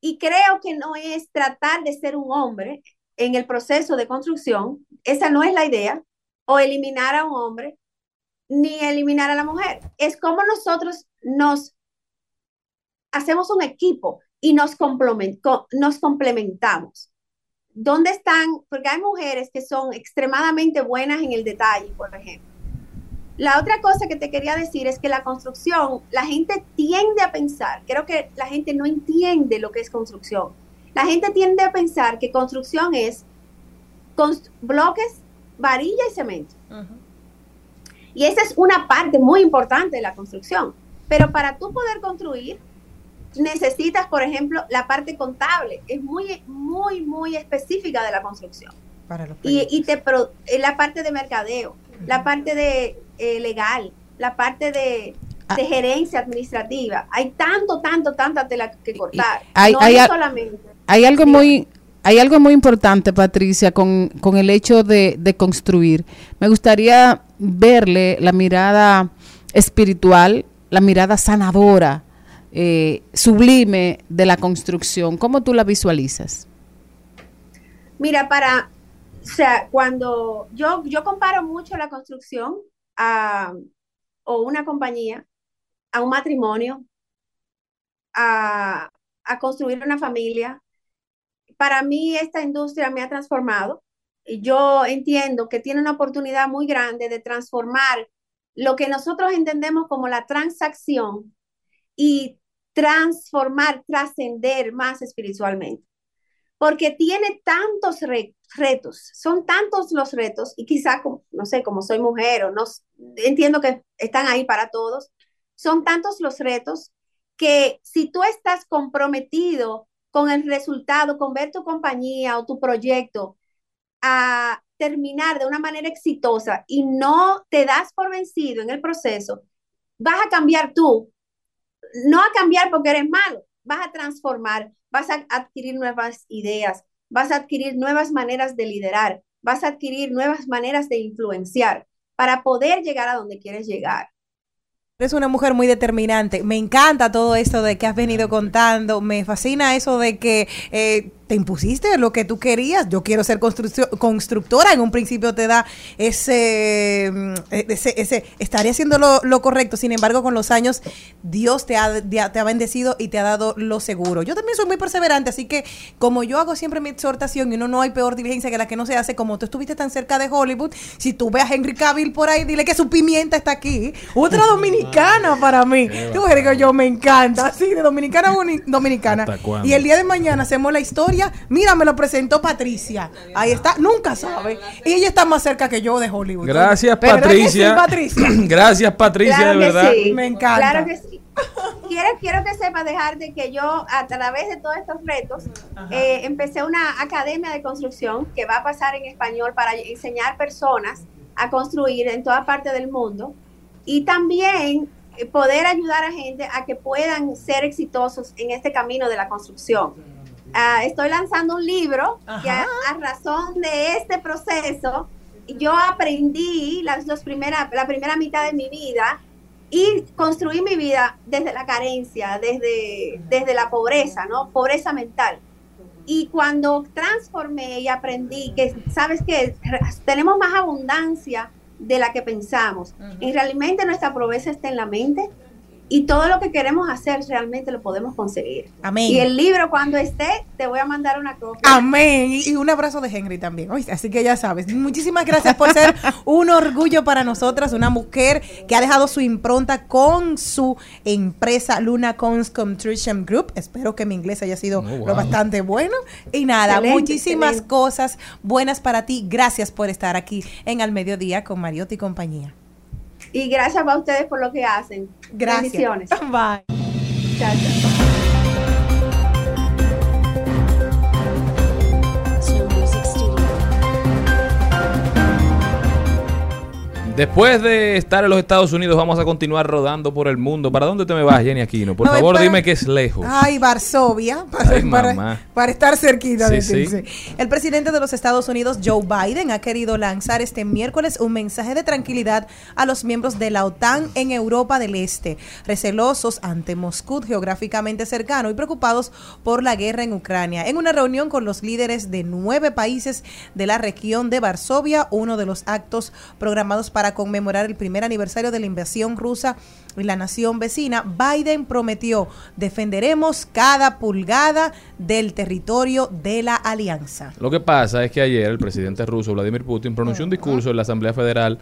y creo que no es tratar de ser un hombre en el proceso de construcción, esa no es la idea, o eliminar a un hombre, ni eliminar a la mujer. Es como nosotros nos hacemos un equipo y nos, nos complementamos. ¿Dónde están? Porque hay mujeres que son extremadamente buenas en el detalle, por ejemplo. La otra cosa que te quería decir es que la construcción, la gente tiende a pensar, creo que la gente no entiende lo que es construcción. La gente tiende a pensar que construcción es bloques, varilla y cemento. Y esa es una parte muy importante de la construcción. Pero para tú poder construir, necesitas, por ejemplo, la parte contable. Es muy, muy, muy específica de la construcción. Para los Y, y te pro- la parte de mercadeo, la parte de eh, legal, la parte de, Ah. de gerencia administrativa. Hay tanto, tanto, tanta tela que cortar. hay- no hay solamente. Hay algo muy, hay algo muy importante, Patricia, con, con el hecho de, de construir. Me gustaría verle la mirada espiritual, la mirada sanadora, eh, sublime de la construcción. ¿Cómo tú la visualizas? Mira, para, o sea, cuando yo, yo comparo mucho la construcción a, o una compañía, a un matrimonio, a, a construir una familia. Para mí esta industria me ha transformado y yo entiendo que tiene una oportunidad muy grande de transformar lo que nosotros entendemos como la transacción y transformar, trascender más espiritualmente porque tiene tantos retos, son tantos los retos, y quizá, como- no sé, como soy mujer o no, entiendo que están ahí para todos, son tantos los retos que si tú estás comprometido con el resultado, con ver tu compañía o tu proyecto a terminar de una manera exitosa y no te das por vencido en el proceso, vas a cambiar tú, no a cambiar porque eres malo, vas a transformar, vas a adquirir nuevas ideas, vas a adquirir nuevas maneras de liderar, vas a adquirir nuevas maneras de influenciar para poder llegar a donde quieres llegar. Eres una mujer muy determinante. Me encanta todo esto de que has venido contando. Me fascina eso de que eh, te impusiste lo que tú querías. Yo quiero ser constructora. En un principio te da ese, mm, ese, ese estaré haciendo lo, lo correcto. Sin embargo, con los años, Dios te ha, te ha bendecido y te ha dado lo seguro. Yo también soy muy perseverante, así que como yo hago siempre mi exhortación y uno no hay peor diligencia que la que no se hace, como tú estuviste tan cerca de Hollywood, si tú ves a Henry Cavill por ahí, dile que su pimienta está aquí. Otra dominicana para mí. Tú yo me encanta, así de dominicana a dominicana. Y el día de mañana hacemos la historia. Mira, me lo presentó Patricia. Ahí está, nunca sabe. Y ella está más cerca que yo de Hollywood. Gracias, ¿Verdad que Patricia. sí, Patricia? Gracias, Patricia, Claro de que verdad. sí, Me encanta. Claro que sí. Quiero, quiero que sepa dejar de que yo a través de todos estos retos eh, empecé una academia de construcción que va a pasar en español para enseñar personas a construir en toda parte del mundo y también eh, poder ayudar a gente a que puedan ser exitosos en este camino de la construcción. Ah, estoy lanzando un libro que a, a razón de este proceso yo aprendí las dos primeras, la primera mitad de mi vida y construí mi vida desde la carencia, desde, desde la pobreza, ¿no? Pobreza mental. Y cuando transformé y aprendí que, ¿sabes qué? Tenemos más abundancia de la que pensamos. Y realmente nuestra pobreza está en la mente. Y todo lo que queremos hacer realmente lo podemos conseguir. Amén. Y el libro cuando esté, te voy a mandar una copia. Amén. Y un abrazo de Henry también. ¿oíste? Así que ya sabes. Muchísimas gracias por ser un orgullo para nosotras, una mujer que ha dejado su impronta con su empresa Luna Cons Construction Group. Espero que mi inglés haya sido Oh, wow. lo bastante bueno. Y nada, Excelente, muchísimas excelente. cosas buenas para ti. Gracias por estar aquí en Al Mediodía con Mariotti y compañía. Y gracias a ustedes por lo que hacen. Gracias. Bendiciones. Bye. Chao, chao. Después de estar en los Estados Unidos, vamos a continuar rodando por el mundo. ¿Para dónde te me vas, Jenny Aquino? Por No, favor, dime que es lejos. Ay, Varsovia, para, Ay, para- mamá. para estar cerquita sí. El presidente de los Estados Unidos, Joe Biden, ha querido lanzar este miércoles un mensaje de tranquilidad a los miembros de la OTAN en Europa del Este, recelosos ante Moscú geográficamente cercano y preocupados por la guerra en Ucrania. En una reunión con los líderes de nueve países de la región de Varsovia, uno de los actos programados para conmemorar el primer aniversario de la invasión rusa en la nación vecina, Biden prometió defenderemos cada pulgada del territorio de la alianza. Lo que pasa es que ayer el presidente ruso Vladimir Putin pronunció un discurso en la Asamblea Federal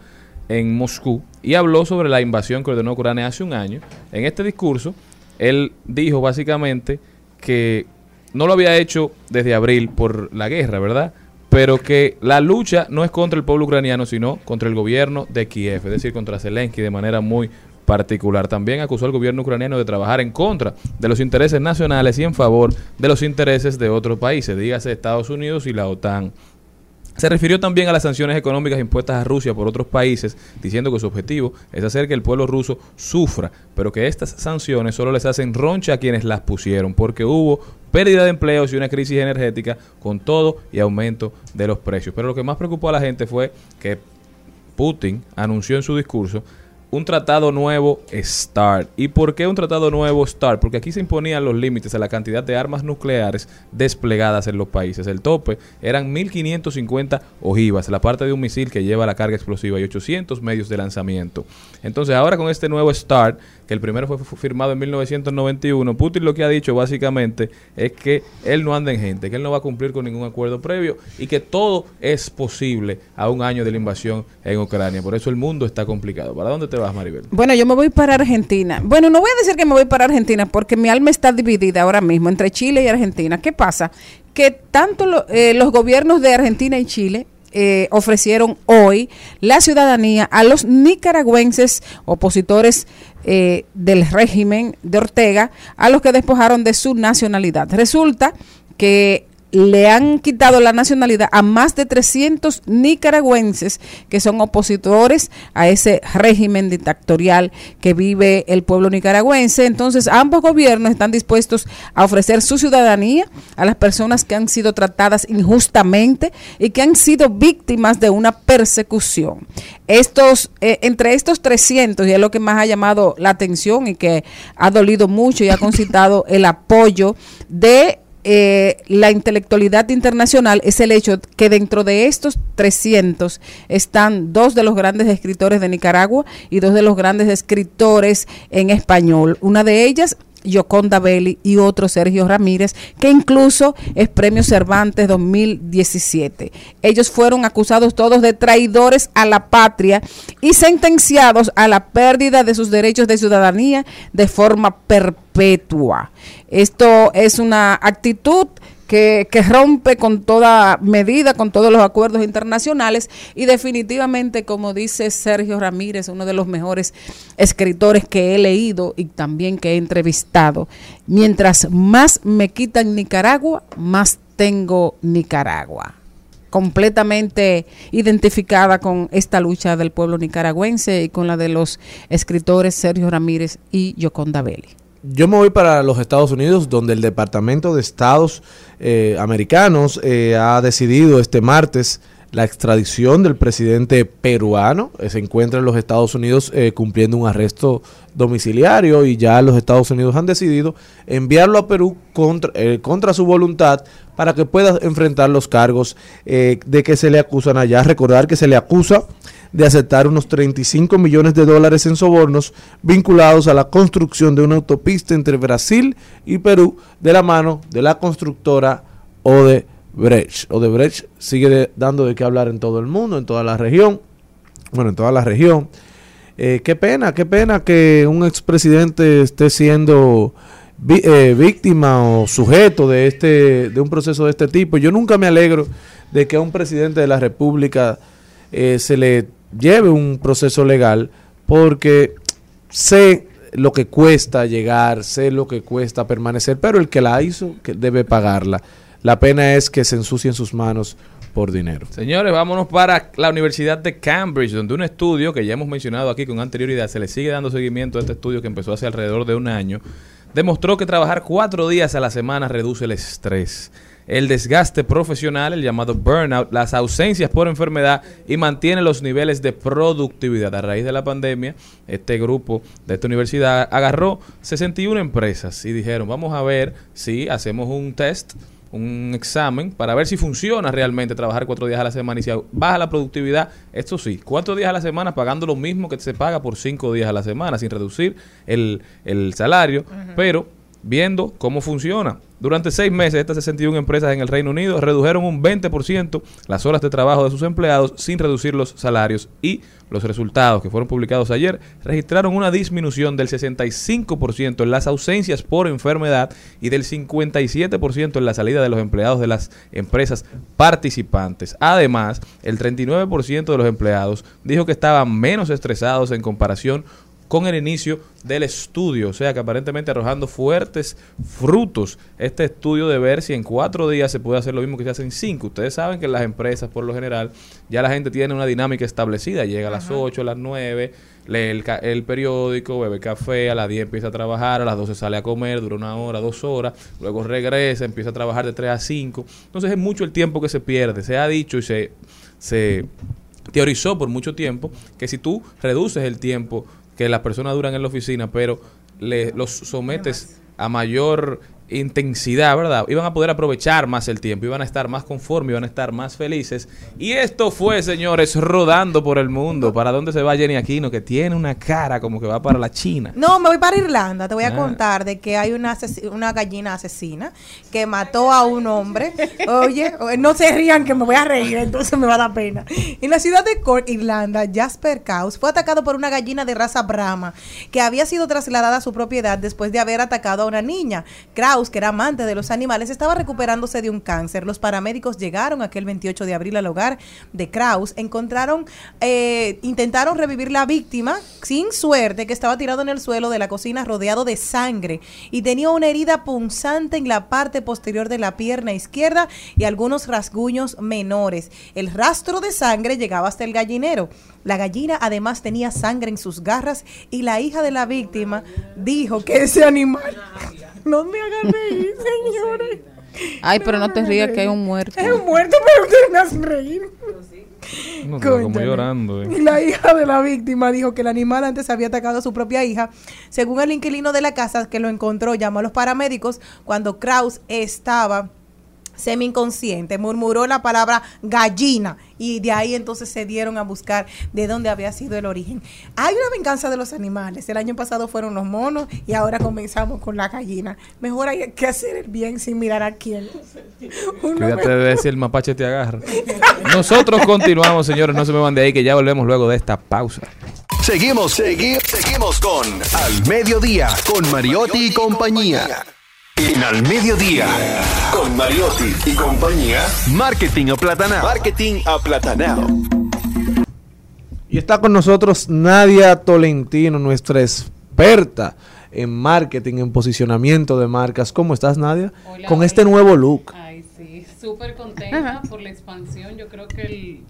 en Moscú y habló sobre la invasión que ordenó Ucrania hace un año. En este discurso, él dijo básicamente que no lo había hecho desde abril por la guerra, ¿verdad? Pero que la lucha no es contra el pueblo ucraniano, sino contra el gobierno de Kiev, es decir, contra Zelensky de manera muy particular. También acusó al gobierno ucraniano de trabajar en contra de los intereses nacionales y en favor de los intereses de otros países, dígase Estados Unidos y la OTAN. Se refirió también a las sanciones económicas impuestas a Rusia por otros países, diciendo que su objetivo es hacer que el pueblo ruso sufra, pero que estas sanciones solo les hacen roncha a quienes las pusieron, porque hubo pérdida de empleos y una crisis energética con todo y aumento de los precios. Pero lo que más preocupó a la gente fue que Putin anunció en su discurso un tratado nuevo START. ¿Y por qué un tratado nuevo START? Porque aquí se imponían los límites a la cantidad de armas nucleares desplegadas en los países. El tope eran 1550 ojivas, la parte de un misil que lleva la carga explosiva y 800 medios de lanzamiento. Entonces, ahora con este nuevo START, que el primero fue firmado en 1991, Putin lo que ha dicho básicamente es que él no anda en gente, que él no va a cumplir con ningún acuerdo previo y que todo es posible a un año de la invasión en Ucrania. Por eso el mundo está complicado. ¿Para dónde te vas, Maribel? Bueno, yo me voy para Argentina. Bueno, no voy a decir que me voy para Argentina porque mi alma está dividida ahora mismo entre Chile y Argentina. ¿Qué pasa? Que tanto eh, los gobiernos de Argentina y Chile eh, ofrecieron hoy la ciudadanía a los nicaragüenses opositores eh, del régimen de Ortega, a los que despojaron de su nacionalidad. Resulta que le han quitado la nacionalidad a más de 300 nicaragüenses que son opositores a ese régimen dictatorial que vive el pueblo nicaragüense. Entonces, ambos gobiernos están dispuestos a ofrecer su ciudadanía a las personas que han sido tratadas injustamente y que han sido víctimas de una persecución. Estos, eh, entre estos 300, y es lo que más ha llamado la atención y que ha dolido mucho y ha concitado el apoyo de eh, la intelectualidad internacional es el hecho que dentro de estos 300 están dos de los grandes escritores de Nicaragua y dos de los grandes escritores en español. Una de ellas, Yoconda Belli y otro Sergio Ramírez, que incluso es Premio Cervantes 2017. Ellos fueron acusados todos de traidores a la patria y sentenciados a la pérdida de sus derechos de ciudadanía de forma perpetua. Esto es una actitud que, rompe con toda medida, con todos los acuerdos internacionales y definitivamente, como dice Sergio Ramírez, uno de los mejores escritores que he leído y también que he entrevistado, mientras más me quitan Nicaragua, más tengo Nicaragua completamente identificada con esta lucha del pueblo nicaragüense y con la de los escritores Sergio Ramírez y Yoconda Belli. Yo me voy para los Estados Unidos, donde el Departamento de Estados eh, Americanos eh, ha decidido este martes la extradición del presidente peruano. Eh, se encuentra en los Estados Unidos cumpliendo un arresto domiciliario y ya los Estados Unidos han decidido enviarlo a Perú contra, contra su voluntad para que pueda enfrentar los cargos de que se le acusan allá. Recordar que se le acusa de aceptar unos 35 millones de dólares en sobornos vinculados a la construcción de una autopista entre Brasil y Perú de la mano de la constructora Odebrecht. Odebrecht sigue dando de qué hablar en todo el mundo, en toda la región. Bueno, en toda la región. Eh, qué pena, qué pena que un expresidente esté siendo eh, víctima o sujeto de este de un proceso de este tipo. Yo nunca me alegro de que a un presidente de la República eh, se le lleve un proceso legal porque sé lo que cuesta llegar, sé lo que cuesta permanecer, pero el que la hizo que debe pagarla. La pena es que se ensucien sus manos por dinero. Señores, vámonos para la Universidad de Cambridge, donde un estudio que ya hemos mencionado aquí con anterioridad, se le sigue dando seguimiento a este estudio que empezó hace alrededor de un año, demostró que trabajar cuatro días a la semana reduce el estrés, el desgaste profesional, el llamado burnout, las ausencias por enfermedad y mantiene los niveles de productividad. A raíz de la pandemia, este grupo de esta universidad agarró 61 empresas y dijeron, vamos a ver si hacemos un test un examen para ver si funciona realmente trabajar cuatro días a la semana y si baja la productividad, esto sí, cuatro días a la semana pagando lo mismo que se paga por cinco días a la semana sin reducir el, el salario, pero viendo cómo funciona. Durante seis meses, estas 61 empresas en el Reino Unido redujeron un 20% las horas de trabajo de sus empleados sin reducir los salarios y los resultados que fueron publicados ayer registraron una disminución del 65% en las ausencias por enfermedad y del 57% en la salida de los empleados de las empresas participantes. Además, el 39% de los empleados dijo que estaban menos estresados en comparación con el inicio del estudio, o sea que aparentemente arrojando fuertes frutos este estudio de ver si en cuatro días se puede hacer lo mismo que se hace en cinco. Ustedes saben que en las empresas, por lo general, ya la gente tiene una dinámica establecida, llega a las 8, a las 9, lee el, periódico, bebe café, a las 10 empieza a trabajar, a las 12 sale a comer, dura una hora, dos horas, luego regresa, empieza a trabajar de 3 a 5. Entonces es mucho el tiempo que se pierde. Se ha dicho y se, se teorizó por mucho tiempo que si tú reduces el tiempo que las personas duran en la oficina, pero le, los sometes a mayor intensidad, ¿verdad? Iban a poder aprovechar más el tiempo, iban a estar más conformes, iban a estar más felices. Y esto fue, señores, rodando por el mundo. ¿Para dónde se va Jenny Aquino? Que tiene una cara como que va para la China. No, me voy para Irlanda. Te voy a Ah. contar de que hay una, una gallina asesina que mató a un hombre. Oye, no se rían que me voy a reír, entonces me va a dar pena. En la ciudad de Cork, Irlanda, Jasper Caus fue atacado por una gallina de raza Brahma que había sido trasladada a su propiedad después de haber atacado a una niña. Kraus, que era amante de los animales, estaba recuperándose de un cáncer. Los paramédicos llegaron aquel 28 de abril al hogar de Kraus, encontraron, eh, intentaron revivir la víctima sin suerte, que estaba tirado en el suelo de la cocina rodeado de sangre y tenía una herida punzante en la parte posterior de la pierna izquierda y algunos rasguños menores. El rastro de sangre llegaba hasta el gallinero. La gallina además tenía sangre en sus garras y la hija de la víctima dijo que ese animal... No me hagan reír, señores. Ay, pero no te rías que hay un muerto. Es un muerto, pero ustedes me hacen reír. No, como llorando. eh. Y la hija de la víctima dijo que el animal antes había atacado a su propia hija. Según el inquilino de la casa que lo encontró, llamó a los paramédicos cuando Kraus estaba semi inconsciente, murmuró la palabra gallina y de ahí entonces se dieron a buscar de dónde había sido el origen. Hay una venganza de los animales. El año pasado fueron los monos y ahora comenzamos con la gallina. Mejor hay que hacer el bien sin mirar a quién. Cuídate me- de ver si el mapache te agarra. Nosotros continuamos, señores. No se me van de ahí, que ya volvemos luego de esta pausa. Seguimos, segui- seguimos con Al Mediodía, con Mariotti y compañía. En Al Mediodía, con Mariotti y compañía. Marketing aplatanado. Marketing aplatanado. Y está con nosotros Nadia Tolentino, nuestra experta en marketing, en posicionamiento de marcas. ¿Cómo estás, Nadia? Hola, con hola. este nuevo look. Ay, sí, súper contenta por la expansión. Yo creo que el,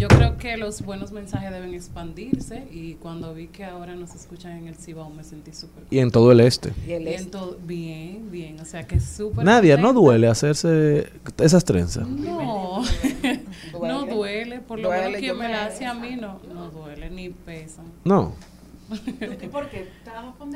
yo creo que los buenos mensajes deben expandirse y cuando vi que ahora nos escuchan en el Cibao me sentí súper Y en todo el este. bien, todo- bien, bien, o sea que súper Nadia, ¿no contenta. duele hacerse esas trenzas? No, no duele, por lo Duele, menos quien me me- la hace a mí no, no duele ni pesa. No. ¿Por qué?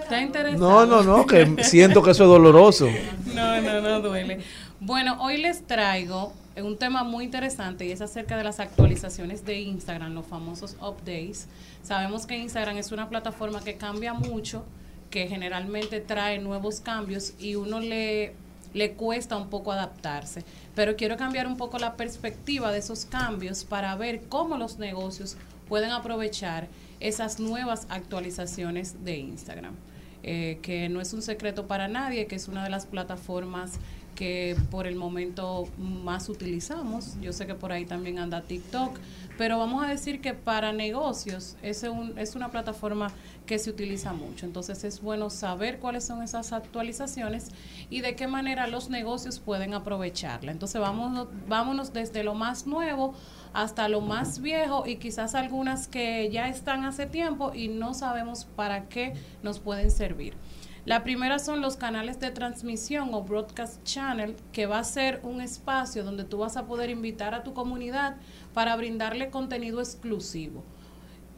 ¿Está interesante? No, no, no, que siento que eso es doloroso. No, no, no duele. Bueno, hoy les traigo un tema muy interesante y es acerca de las actualizaciones de Instagram, los famosos updates. Sabemos que Instagram es una plataforma que cambia mucho, que generalmente trae nuevos cambios y uno le, le cuesta un poco adaptarse. Pero quiero cambiar un poco la perspectiva de esos cambios para ver cómo los negocios pueden aprovechar esas nuevas actualizaciones de Instagram. Eh, que no es un secreto para nadie, que es una de las plataformas que por el momento más utilizamos. Yo sé que por ahí también anda TikTok, pero vamos a decir que para negocios es, un, es una plataforma que se utiliza mucho. Entonces es bueno saber cuáles son esas actualizaciones y de qué manera los negocios pueden aprovecharla. Entonces vamos, vámonos desde lo más nuevo hasta lo más viejo y quizás algunas que ya están hace tiempo y no sabemos para qué nos pueden servir. La primera son los canales de transmisión o broadcast channel, que va a ser un espacio donde tú vas a poder invitar a tu comunidad para brindarle contenido exclusivo.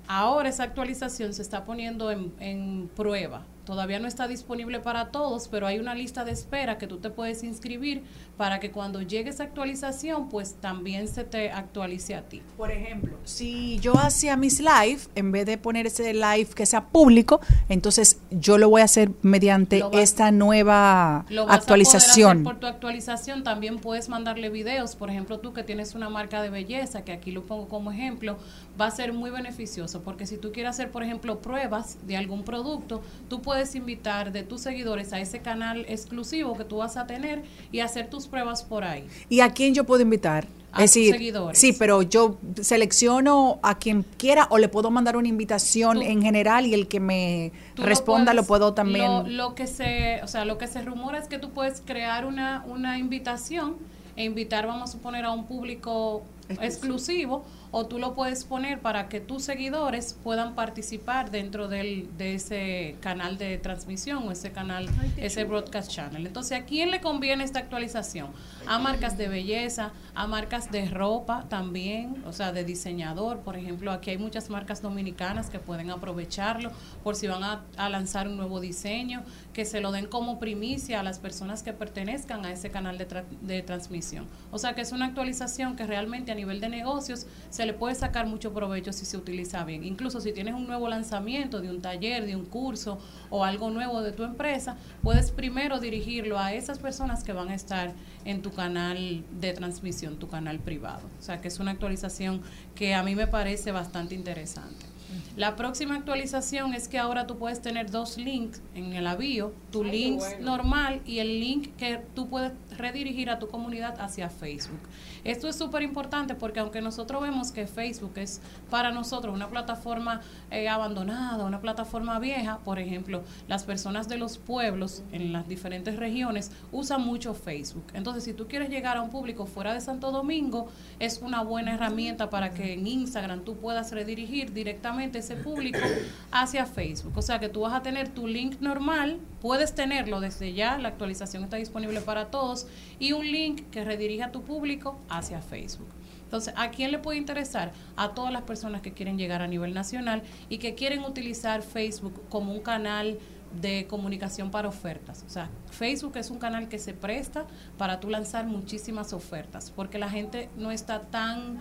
Ahora esa actualización se está poniendo en, en prueba. Todavía no está disponible para todos, pero hay una lista de espera que tú te puedes inscribir para que cuando llegue esa actualización, pues también se te actualice a ti. Por ejemplo, si yo hacía mis live, en vez de poner ese live que sea público, entonces yo lo voy a hacer mediante vas- esta nueva Lo vas actualización. A poder hacer por tu actualización también puedes mandarle videos. Por ejemplo, tú que tienes una marca de belleza, que aquí lo pongo como ejemplo, va a ser muy beneficioso porque si tú quieres hacer, por ejemplo, pruebas de algún producto, tú puedes invitar de tus seguidores a ese canal exclusivo que tú vas a tener y hacer tus pruebas por ahí. ¿Y a quién yo puedo invitar? A es decir, seguidores. sí, pero yo selecciono a quien quiera o le puedo mandar una invitación Tú- en general y el que me lo responda lo, puedo también. Lo, lo que se, o sea, lo que se rumora es que tú puedes crear una, una invitación e invitar, vamos a suponer, a un público exclusivo. O tú lo puedes poner para que tus seguidores puedan participar dentro del, de ese canal de transmisión o ese canal, ese broadcast channel. Entonces, ¿a quién le conviene esta actualización? A marcas de belleza, a marcas de ropa también, o sea, de diseñador. Por ejemplo, aquí hay muchas marcas dominicanas que pueden aprovecharlo por si van a, a lanzar un nuevo diseño, que se lo den como primicia a las personas que pertenezcan a ese canal de, tra- de transmisión. O sea, que es una actualización que realmente a nivel de negocios se le puede sacar mucho provecho si se utiliza bien. Incluso si tienes un nuevo lanzamiento de un taller, de un curso o algo nuevo de tu empresa, puedes primero dirigirlo a esas personas que van a estar en tu canal de transmisión, tu canal privado. O sea, que es una actualización que a mí me parece bastante interesante. La próxima actualización es que ahora tú puedes tener dos links en el avío, tu link normal y el link que tú puedes redirigir a tu comunidad hacia Facebook. Esto es súper importante porque aunque nosotros vemos que Facebook es para nosotros una plataforma eh, abandonada, una plataforma vieja, por ejemplo, las personas de los pueblos en las diferentes regiones usan mucho Facebook. Entonces, si tú quieres llegar a un público fuera de Santo Domingo, es una buena herramienta para que en Instagram tú puedas redirigir directamente ese público hacia Facebook. O sea que tú vas a tener tu link normal, puedes tenerlo desde ya, la actualización está disponible para todos, y un link que redirija a tu público hacia Facebook. Entonces, ¿a quién le puede interesar? A todas las personas que quieren llegar a nivel nacional y que quieren utilizar Facebook como un canal de comunicación para ofertas. O sea, Facebook es un canal que se presta para tú lanzar muchísimas ofertas, porque la gente no está tan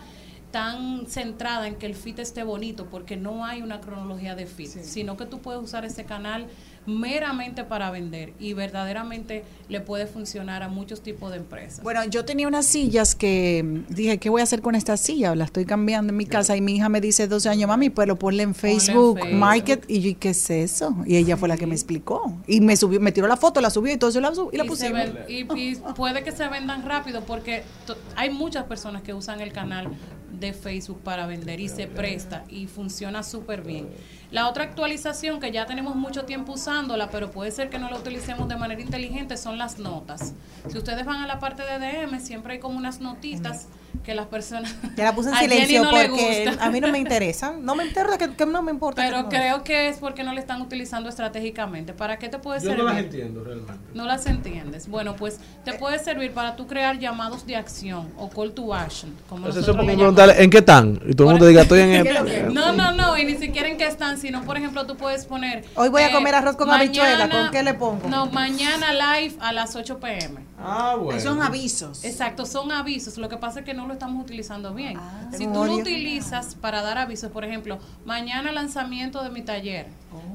tan centrada en que el fit esté bonito porque no hay una cronología de fit, sino que tú puedes usar ese canal meramente para vender y verdaderamente le puede funcionar a muchos tipos de empresas. Bueno, yo tenía unas sillas que mm, dije, ¿qué voy a hacer con esta silla? La estoy cambiando en mi casa y mi hija me dice 12 años, mami, pero ponle en Facebook Facebook. Market. Y yo, ¿y qué es eso? Y ella fue la que me explicó. Y me subió, me tiró la foto, la subió y todo eso la, sub- y la y, pusimos. ven- y- y puede que se vendan rápido porque hay muchas personas que usan el canal de Facebook para vender y se presta y funciona súper bien. La otra actualización que ya tenemos mucho tiempo usándola, pero puede ser que no la utilicemos de manera inteligente, son las notas. Si ustedes van a la parte de DM, siempre hay como unas notitas que las personas... Ya la puse en silencio no porque a mí no me interesa. No me interesa, que, que no me importa. Pero no- creo que es porque no le están utilizando estratégicamente. ¿Para qué te puede Yo servir? no las entiendo realmente. No las entiendes. Bueno, pues te puede servir para tú crear llamados de acción o call to action. Como Entonces, eso es como preguntarle, ¿en qué están? Y todo el mundo diga, estoy en el... No, no, no, y ni siquiera en qué están, sino por ejemplo tú puedes poner... eh, Hoy voy a comer arroz con habichuela, ¿con qué le pongo? No, mañana live a las 8 pm. Ah, bueno. Son avisos. Exacto, son avisos. Lo que pasa es que no lo estamos utilizando bien. si tengo tú lo utilizas para dar avisos, por ejemplo, mañana lanzamiento de mi taller,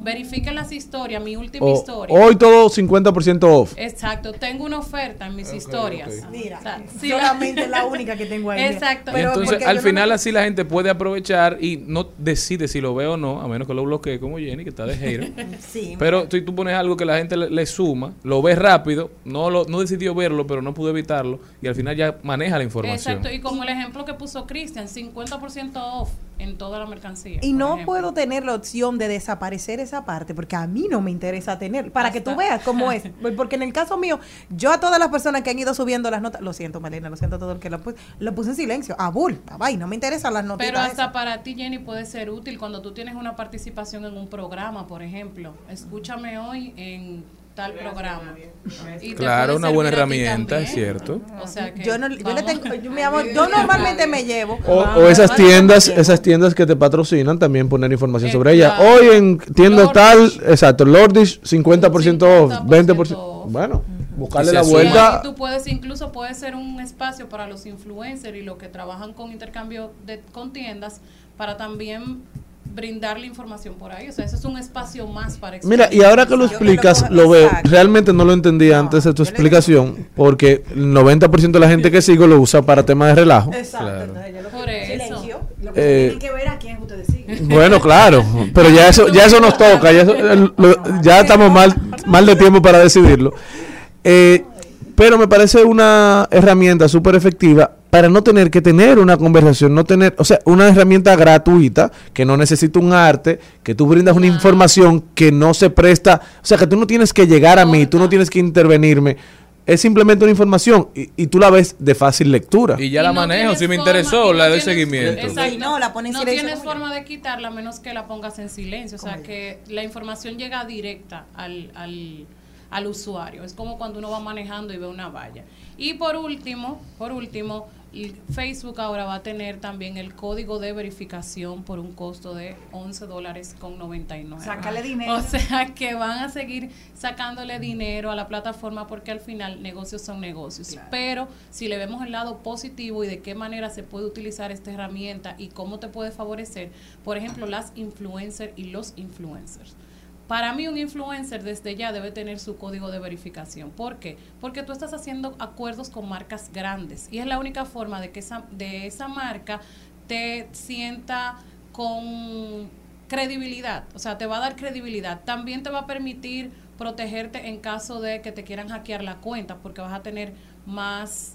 verifiquen las historias, mi última historia. hoy todo 50% off. Exacto, tengo una oferta en mis historias. Mira, O sea, si solamente la única que tengo ahí. Exacto. Pero entonces al no final así la gente puede aprovechar y no decide si lo ve o no, a menos que lo bloquee como Jenny, que está de hater. Sí. Pero si tú pones algo que la gente le, le suma, lo ves rápido, no lo, no decidió verlo, pero no pudo evitarlo, y al final ya maneja la información. Exacto, y como el ejemplo que puso Cristian, 50% off en toda la mercancía. Y no ejemplo. puedo tener la opción de desaparecer esa parte porque a mí no me interesa tener, para que tú veas cómo es. Porque en el caso mío, yo a todas las personas que han ido subiendo las notas, lo siento Malena, lo siento a todo el que lo puse, lo puse en silencio, a bull, bye, no me interesan las notas. Pero hasta para ti, Jenny, puede ser útil cuando tú tienes una participación en un programa, por ejemplo. Escúchame hoy en tal programa. Y Claro, una buena herramienta, es cierto. O sea que Yo, no, yo le tengo, yo, mi amor, yo normalmente me llevo. O, o esas tiendas, esas tiendas que te patrocinan también poner información sobre ella. Hoy en tienda Lordish. tal, exacto, Lordish 50% off, 50% 20%. off. Bueno, buscarle la vuelta. Y tú puedes, incluso puede ser un espacio para los influencers y los que trabajan con intercambio de, con tiendas para también brindarle información por ahí. O sea, eso es un espacio más para Mira, y ahora que lo Yo que lo explicas, lo veo. Realmente no lo entendía No, antes de tu le- explicación, porque el 90% de la gente que sigo lo usa para temas de relajo. Exacto, Claro. entonces yo lo Por eso. silencio. Lo que Eh, tienen que ver a quién ustedes siguen. Bueno, claro, pero ya eso, ya eso nos toca, ya, eso, lo- ya estamos mal, mal de tiempo para decidirlo. Eh, pero me parece una herramienta súper efectiva para no tener que tener una conversación, no tener, o sea, una herramienta gratuita que no necesita un arte, que tú brindas una información que no se presta, o sea, que tú no tienes que llegar a mí, tú no tienes que intervenirme. Es simplemente una información y, y tú la ves de fácil lectura. Y ya Y la no manejo, si me forma- interesó, y no la doy tienes- seguimiento. Exacto. Y no, la pones en No tienes como forma de quitarla a menos que la pongas en silencio. O sea, que la información llega directa al, al, al usuario. Es como cuando uno va manejando y ve una valla. Y por último, por último, y Facebook ahora va a tener también el código de verificación por un costo de 11 dólares con 99. Sácale dinero. O sea que van a seguir sacándole dinero a la plataforma porque al final negocios son negocios. Pero si le vemos el lado positivo y de qué manera se puede utilizar esta herramienta y cómo te puede favorecer, por ejemplo, las influencers y los influencers. Para mí un influencer desde ya debe tener su código de verificación. ¿Por qué? Porque tú estás haciendo acuerdos con marcas grandes y es la única forma de que esa, de esa marca te sienta con credibilidad, o sea, te va a dar credibilidad. También te va a permitir protegerte en caso de que te quieran hackear la cuenta porque vas a tener más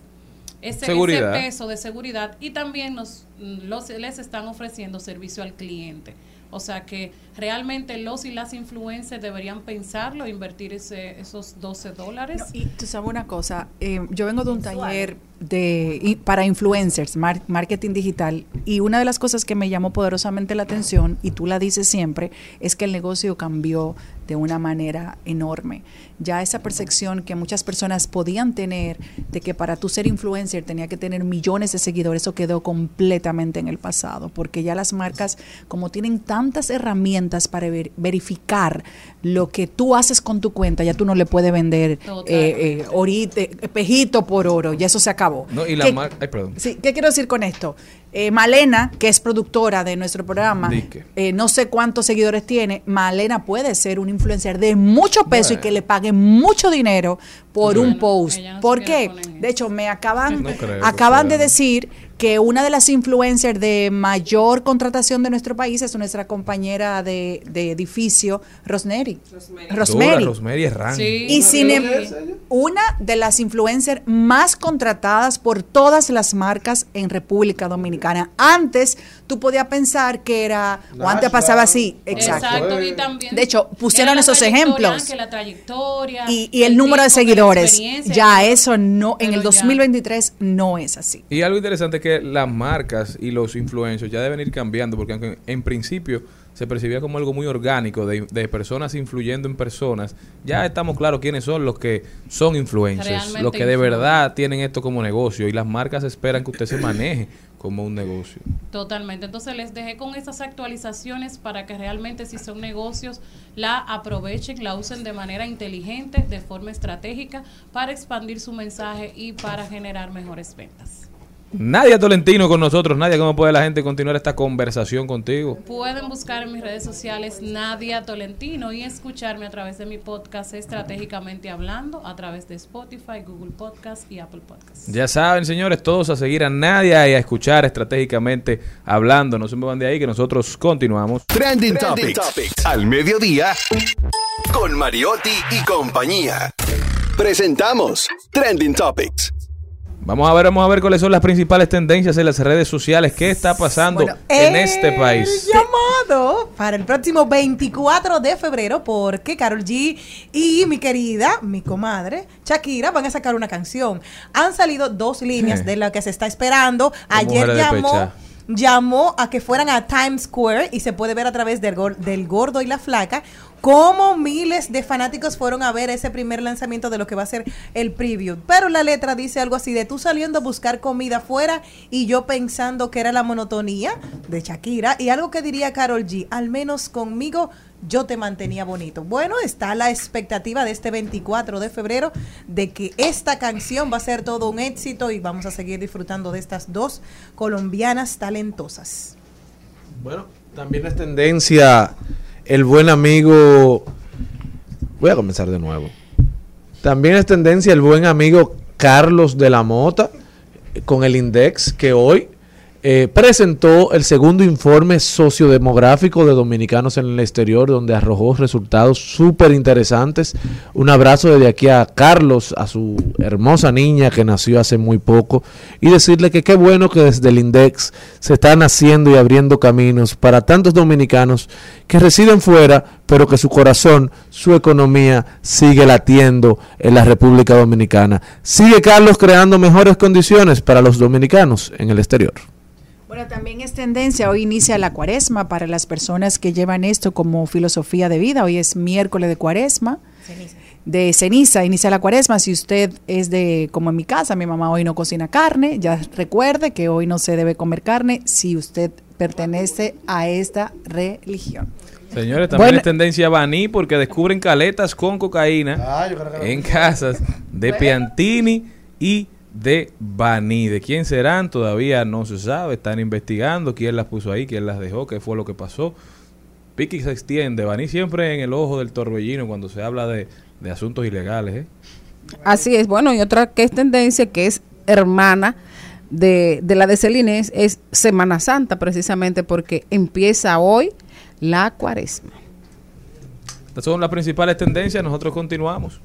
ese, peso de seguridad y también nos los, les están ofreciendo servicio al cliente. O sea que realmente los y las influencers deberían pensarlo, invertir ese, esos 12 dólares. No, y tú sabes una cosa, eh, yo vengo de un taller de y- para influencers, mar- marketing digital, y una de las cosas que me llamó poderosamente la atención, y tú la dices siempre, es que el negocio cambió de una manera enorme. Ya esa percepción que muchas personas podían tener de que para tú ser influencer tenía que tener millones de seguidores, eso quedó completamente en el pasado, porque ya las marcas, como tienen tantas herramientas para ver- verificar lo que tú haces con tu cuenta, ya tú no le puedes vender eh, eh, orite- espejito por oro, ya eso se acabó. No, y la ¿Qué-. Ay, perdón. Sí, ¿qué quiero decir con esto? Eh, Malena, que es productora de nuestro programa, eh, no sé cuántos seguidores tiene. Malena puede ser un influencer de mucho peso y que le paguen mucho dinero por un post. no ¿Por qué? De hecho, me acaban, No creo que acaban de decir que una de las influencers de mayor contratación de nuestro país es nuestra compañera de, de edificio, Rosemary. Rosemary es rango. Sí. Y sin em- una de las influencers más contratadas por todas las marcas en República Dominicana. Antes tú podías pensar que era, o antes pasaba así, exacto. Exacto, y también De hecho, pusieron esos ejemplos. que la trayectoria, Y, y el número de tiempo, seguidores, ya eso no, en el pero ya. 2023 no es así. Y algo interesante es que las marcas y los influencers ya deben ir cambiando, porque aunque en principio se percibía como algo muy orgánico de, de personas influyendo en personas, ya estamos claros quiénes son los que son influencers, Realmente los que de verdad tienen esto como negocio y las marcas esperan que usted se maneje como un negocio. Totalmente. Entonces les dejé con estas actualizaciones para que realmente si son negocios la aprovechen, la usen de manera inteligente, de forma estratégica, para expandir su mensaje y para generar mejores ventas. Nadia Tolentino con nosotros. Nadia, ¿cómo puede la gente continuar esta conversación contigo? Pueden buscar en mis redes sociales Nadia Tolentino y escucharme a través de mi podcast Estratégicamente Hablando, a través de Spotify, Google Podcast y Apple Podcast. Ya saben, señores, todos a seguir a Nadia y a escuchar estratégicamente hablando. No se muevan de ahí que nosotros continuamos. Trending, Topics. Al mediodía. Con Mariotti y compañía. Presentamos Trending Topics. Vamos a ver, vamos a ver cuáles son las principales tendencias en las redes sociales. ¿Qué está pasando Bueno, en este país? llamado para el próximo 24 de febrero porque Carol G y mi querida, mi comadre, Shakira van a sacar una canción. Han salido dos líneas de lo que se está esperando. Ayer llamó. Llamó a que fueran a Times Square y se puede ver a través del, gor- del gordo y la flaca cómo miles de fanáticos fueron a ver ese primer lanzamiento de lo que va a ser el preview. Pero la letra dice algo así de tú saliendo a buscar comida afuera y yo pensando que era la monotonía de Shakira y algo que diría Carol G, al menos conmigo yo te mantenía bonito. Bueno, está la expectativa de este 24 de febrero de que esta canción va a ser todo un éxito y vamos a seguir disfrutando de estas dos colombianas talentosas. Bueno, también es tendencia el buen amigo. Voy a comenzar de nuevo. También es tendencia el buen amigo Carlos de la Mota con el Index que hoy eh, presentó el segundo informe sociodemográfico de dominicanos en el exterior donde arrojó resultados súper interesantes. Un abrazo desde aquí a Carlos, a su hermosa niña que nació hace muy poco y decirle que qué bueno que desde el Index se están haciendo y abriendo caminos para tantos dominicanos que residen fuera, pero que su corazón, su economía sigue latiendo en la República Dominicana. Sigue Carlos creando mejores condiciones para los dominicanos en el exterior. Bueno, también es tendencia, hoy inicia la cuaresma para las personas que llevan esto como filosofía de vida, hoy es miércoles de cuaresma. De ceniza, inicia la cuaresma. Si usted es de, como en mi casa, mi mamá hoy no cocina carne, ya recuerde que hoy no se debe comer carne si usted pertenece a esta religión. Señores, también Bueno. es tendencia Baní porque descubren caletas con cocaína en casas de Piantini y de Baní. ¿De quién serán? Todavía no se sabe. Están investigando quién las puso ahí, quién las dejó, qué fue lo que pasó. Piqui se extiende. Baní siempre en el ojo del torbellino cuando se habla de, de asuntos ilegales. ¿eh? Así es, bueno, y otra que es tendencia, que es hermana de, de la de Celine, es Semana Santa, precisamente porque empieza hoy la cuaresma. Estas son las principales tendencias. Nosotros continuamos.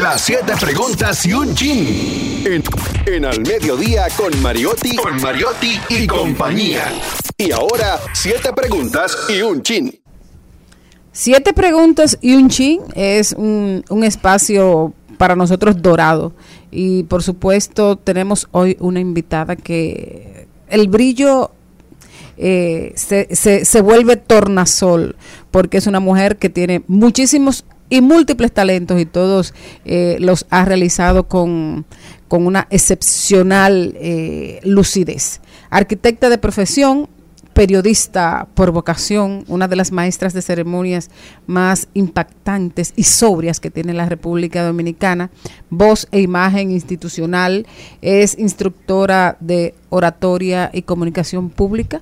Las siete preguntas y un chin. En, Al Mediodía con Mariotti, con Mariotti y compañía. Y ahora, siete preguntas y un chin. Siete preguntas y un chin es un, espacio para nosotros dorado. Y por supuesto tenemos hoy una invitada que el brillo eh, se, se vuelve tornasol porque es una mujer que tiene muchísimos y múltiples talentos y todos eh, los ha realizado con, con una excepcional eh, lucidez. Arquitecta de profesión, periodista por vocación, una de las maestras de ceremonias más impactantes y sobrias que tiene la República Dominicana, voz e imagen institucional, es instructora de oratoria y comunicación pública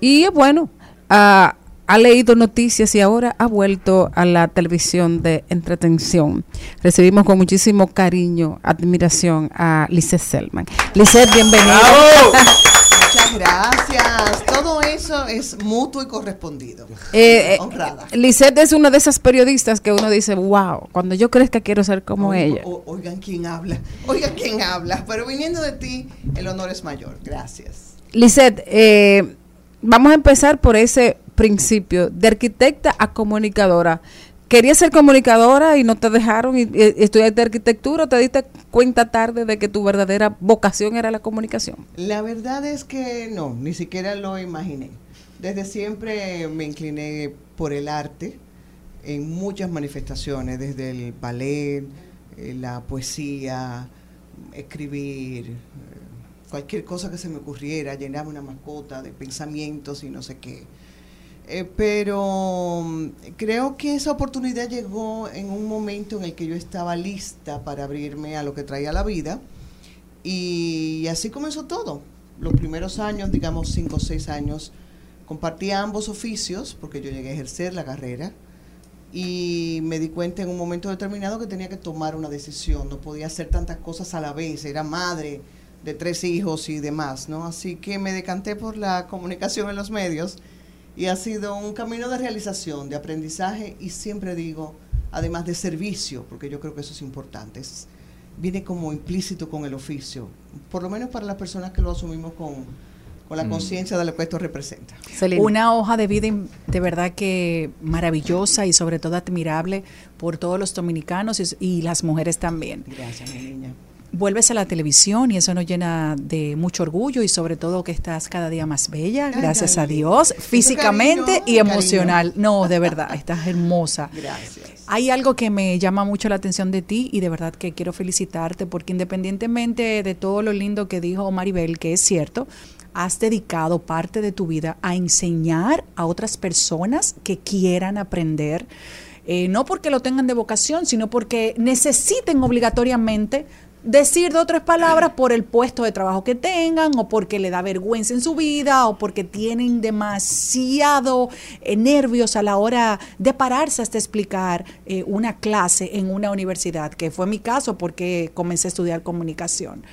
y bueno, ha, ha leído noticias y ahora ha vuelto a la televisión de entretención. Recibimos con muchísimo cariño, admiración a Lizeth Selman. Lizeth, bienvenida. Gracias. Todo eso es mutuo y correspondido. Eh, eh, Honrada. Lisette es una de esas periodistas que uno dice, wow, cuando yo crezca quiero ser como O- ella. o- oigan quién habla. Oigan quién habla. Pero viniendo de ti, el honor es mayor. Gracias. Lisette, eh, vamos a empezar por ese principio, de arquitecta a comunicadora. Querías ser comunicadora y no te dejaron y, y estudiaste arquitectura o te diste cuenta tarde de que tu verdadera vocación era la comunicación. La verdad es que no, ni siquiera lo imaginé. Desde siempre me incliné por el arte en muchas manifestaciones, desde el ballet, eh, la poesía, escribir, eh, cualquier cosa que se me ocurriera, llenarme una mascota de pensamientos y no sé qué. Eh, pero mm, creo que esa oportunidad llegó en un momento en el que yo estaba lista para abrirme a lo que traía la vida. Y así comenzó todo. Los primeros años, digamos cinco o seis años, compartí ambos oficios porque yo llegué a ejercer la carrera y me di cuenta en un momento determinado que tenía que tomar una decisión. No podía hacer tantas cosas a la vez. Era madre de tres hijos y demás, ¿no? Así que me decanté por la comunicación en los medios y ha sido un camino de realización, de aprendizaje y siempre digo, además de servicio, porque yo creo que eso es importante. Es- viene como implícito con el oficio, por lo menos para las personas que lo asumimos con, con la Mm. conciencia de lo que esto representa. Una hoja de vida de verdad que maravillosa y sobre todo admirable por todos los dominicanos y, y las mujeres también. Gracias, mi niña. Vuelves a la televisión y eso nos llena de mucho orgullo y sobre todo que estás cada día más bella, Ay, gracias a. Dios, físicamente cariño, y cariño. emocional. No, de verdad, estás hermosa. Gracias. Hay algo que me llama mucho la atención de ti y de verdad que quiero felicitarte porque independientemente de todo lo lindo que dijo Maribel, que es cierto, has dedicado parte de tu vida a enseñar a otras personas que quieran aprender, eh, no porque lo tengan de vocación, sino porque necesiten obligatoriamente decir de otras palabras por el puesto de trabajo que tengan o porque le da vergüenza en su vida o porque tienen demasiado eh, nervios a la hora de pararse hasta explicar eh, una clase en una universidad, que fue mi caso porque comencé a estudiar comunicación.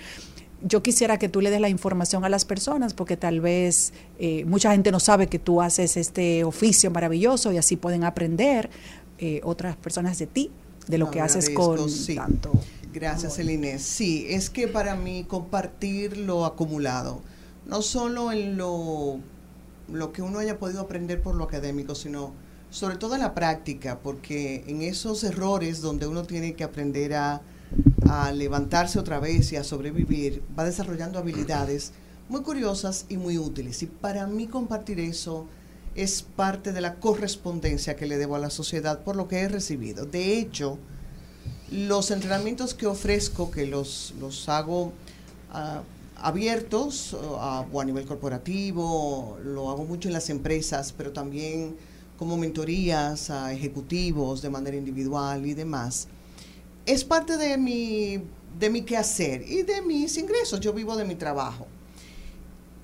Yo quisiera que tú le des la información a las personas porque tal vez eh, mucha gente no sabe que tú haces este oficio maravilloso y así pueden aprender otras personas de ti, de lo que haces con sí. tanto. Gracias, Eline. Sí, es que para mí compartir lo acumulado, no solo en lo, lo que uno haya podido aprender por lo académico, sino sobre todo en la práctica, porque en esos errores donde uno tiene que aprender a, a levantarse otra vez y a sobrevivir, va desarrollando habilidades muy curiosas y muy útiles. Y para mí compartir eso es parte de la correspondencia que le debo a la sociedad por lo que he recibido. De hecho, los entrenamientos que ofrezco, que los, los hago ah, abiertos ah, o a nivel corporativo, lo hago mucho en las empresas, pero también como mentorías a ejecutivos de manera individual y demás. Es parte de mi, de mi quehacer y de mis ingresos. Yo vivo de mi trabajo.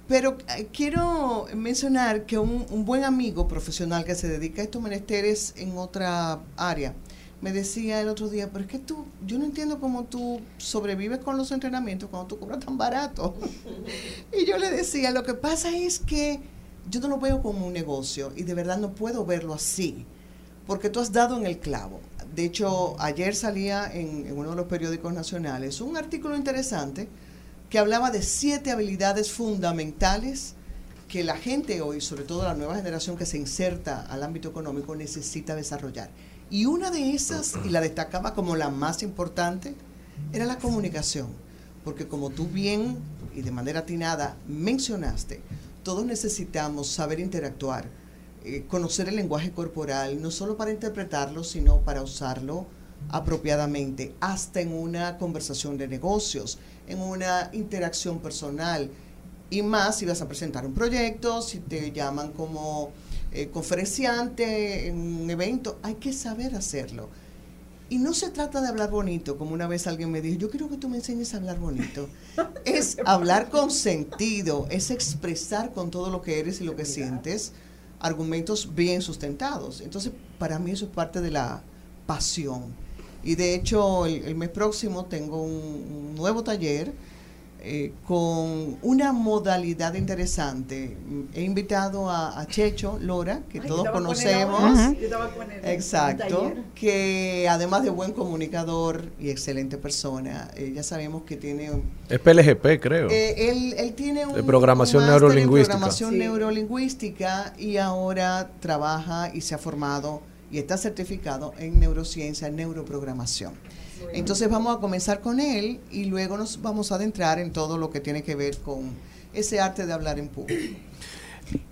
Pero eh, quiero mencionar que un, un buen amigo profesional que se dedica a estos menesteres en otra área me decía el otro día, pero es que tú, yo no entiendo cómo tú sobrevives con los entrenamientos cuando tú cobras tan barato. y yo le decía, lo que pasa es que yo no lo veo como un negocio y de verdad no puedo verlo así, porque tú has dado en el clavo. De hecho, ayer salía en, en uno de los periódicos nacionales un artículo interesante que hablaba de siete habilidades fundamentales que la gente hoy, sobre todo la nueva generación que se inserta al ámbito económico, necesita desarrollar. Y una de esas, y la destacaba como la más importante, era la comunicación. Porque como tú bien y de manera atinada mencionaste, todos necesitamos saber interactuar, eh, conocer el lenguaje corporal, no solo para interpretarlo, sino para usarlo apropiadamente, hasta en una conversación de negocios, en una interacción personal. Y más si vas a presentar un proyecto, si te llaman como eh, conferenciante en un evento, hay que saber hacerlo. Y no se trata de hablar bonito, como una vez alguien me dijo, yo quiero que tú me enseñes a hablar bonito. es hablar con sentido, es expresar con todo lo que eres y lo que sientes argumentos bien sustentados. Entonces, para mí eso es parte de la pasión. Y de hecho, el, el mes próximo tengo un, un nuevo taller eh, con una modalidad interesante. He invitado a, a Checho Lora, que Ay, todos conocemos. Exacto. Que además de buen comunicador y excelente persona, eh, ya sabemos que tiene un- Es PLGP, creo. eh, él, él tiene un De programación un neurolingüística. programación Sí. neurolingüística y ahora trabaja y se ha formado y está certificado en neurociencia, en neuroprogramación. Entonces vamos a comenzar con él y luego nos vamos a adentrar en todo lo que tiene que ver con ese arte de hablar en público.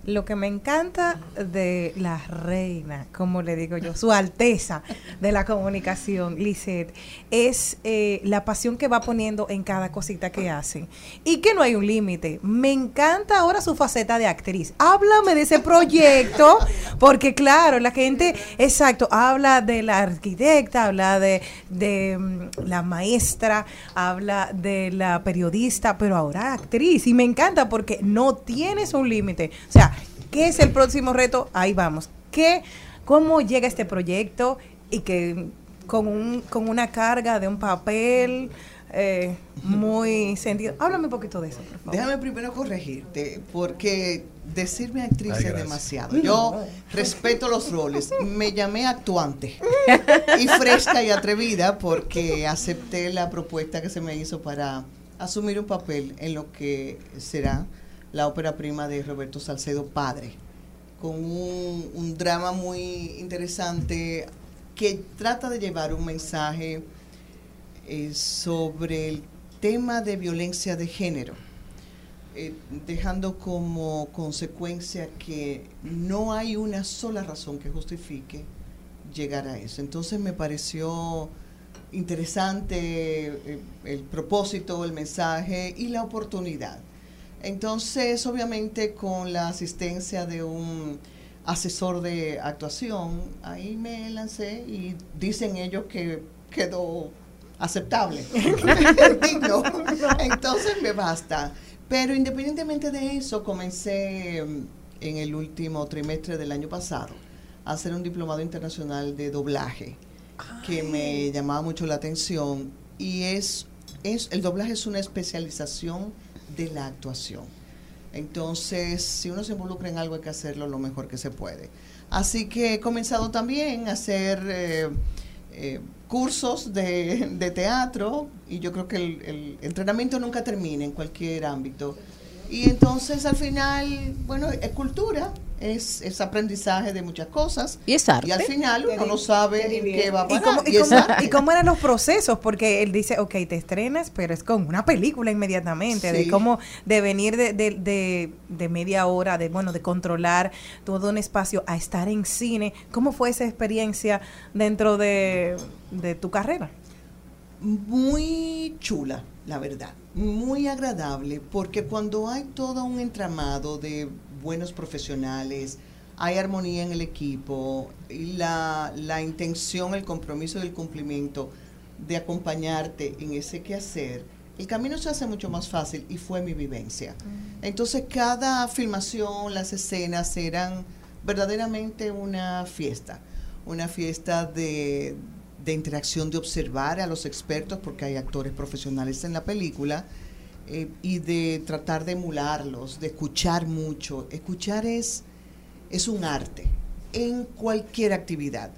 Lo que me encanta de la reina, como le digo yo, su alteza de la comunicación, Lisette, es eh, la pasión que va poniendo en cada cosita que hace. Y que no hay un límite. Me encanta ahora su faceta de actriz. Háblame de ese proyecto, porque claro, la gente, exacto, habla de la arquitecta, habla de, de mm, la maestra, habla de la periodista, pero ahora actriz. Y me encanta porque no tienes un límite. O sea, ¿qué es el próximo reto? Ahí vamos. ¿Qué, ¿Cómo llega este proyecto? Y que con, un, con una carga de un papel eh, muy sentido. Háblame un poquito de eso, por favor. Déjame primero corregirte, porque decirme actriz Ay, es demasiado. Yo respeto los roles. Me llamé actuante y fresca y atrevida porque acepté la propuesta que se me hizo para asumir un papel en lo que será la ópera prima de Roberto Salcedo Padre, con un, drama muy interesante que trata de llevar un mensaje eh, sobre el tema de violencia de género, eh, dejando como consecuencia que no hay una sola razón que justifique llegar a eso. Entonces me pareció interesante eh, el propósito, el mensaje y la oportunidad. Entonces, obviamente, con la asistencia de un asesor de actuación, ahí me lancé y dicen ellos que quedó aceptable, digno. Entonces me basta. Pero independientemente de eso, comencé mm, en el último trimestre del año pasado a hacer un diplomado internacional de doblaje que me llamaba mucho la atención y es, es el doblaje es una especialización de la actuación. Entonces, si uno se involucra en algo hay que hacerlo lo mejor que se puede. Así que he comenzado también a hacer eh, eh, cursos de, de teatro y yo creo que el, el entrenamiento nunca termina en cualquier ámbito. Y entonces al final, bueno, es cultura, es, es aprendizaje de muchas cosas. Y es arte. Y al final uno no sabe qué va a ¿Y pasar. cómo, y, cómo, arte. y cómo eran los procesos? Porque él dice, ok, te estrenas, pero es con una película inmediatamente, de cómo, de venir de, de, de, de media hora, de bueno, de controlar todo un espacio a estar en cine. ¿Cómo fue esa experiencia dentro de, de tu carrera? muy chula, la verdad, muy agradable, porque cuando hay todo un entramado de buenos profesionales, hay armonía en el equipo, y la, la intención, el compromiso y el cumplimiento de acompañarte en ese quehacer, el camino se hace mucho más fácil y fue mi vivencia. Entonces cada filmación, las escenas eran verdaderamente una fiesta, una fiesta de, de interacción, de observar a los expertos, porque hay actores profesionales en la película, eh, y de tratar de emularlos, de escuchar mucho. Escuchar es, es un arte en cualquier actividad,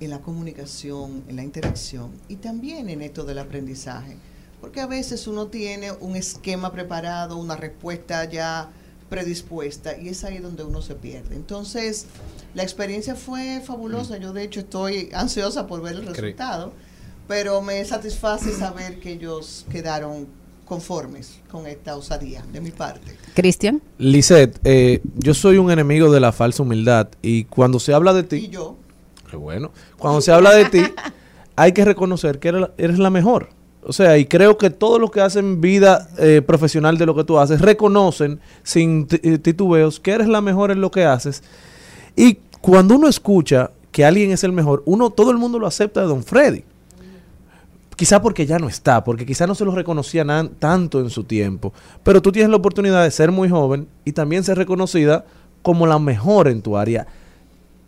en la comunicación, en la interacción y también en esto del aprendizaje. Porque a veces uno tiene un esquema preparado, una respuesta ya predispuesta y es ahí donde uno se pierde. Entonces, la experiencia fue fabulosa. Yo de hecho estoy ansiosa por ver el resultado, pero me satisface saber que ellos quedaron conformes con esta osadía de mi parte. Cristian. Lisette, eh, yo soy un enemigo de la falsa humildad y cuando se habla de ti... Y yo, Qué bueno. Cuando se habla de ti, hay que reconocer que eres la, eres la mejor. O sea, y creo que todos los que hacen vida eh, profesional de lo que tú haces reconocen sin eh, titubeos que eres la mejor en lo que haces. Y cuando uno escucha que alguien es el mejor, uno todo el mundo lo acepta de Don Freddy. Quizá porque ya no está, porque quizá no se lo reconocía tanto en su tiempo. Pero tú tienes la oportunidad de ser muy joven y también ser reconocida como la mejor en tu área.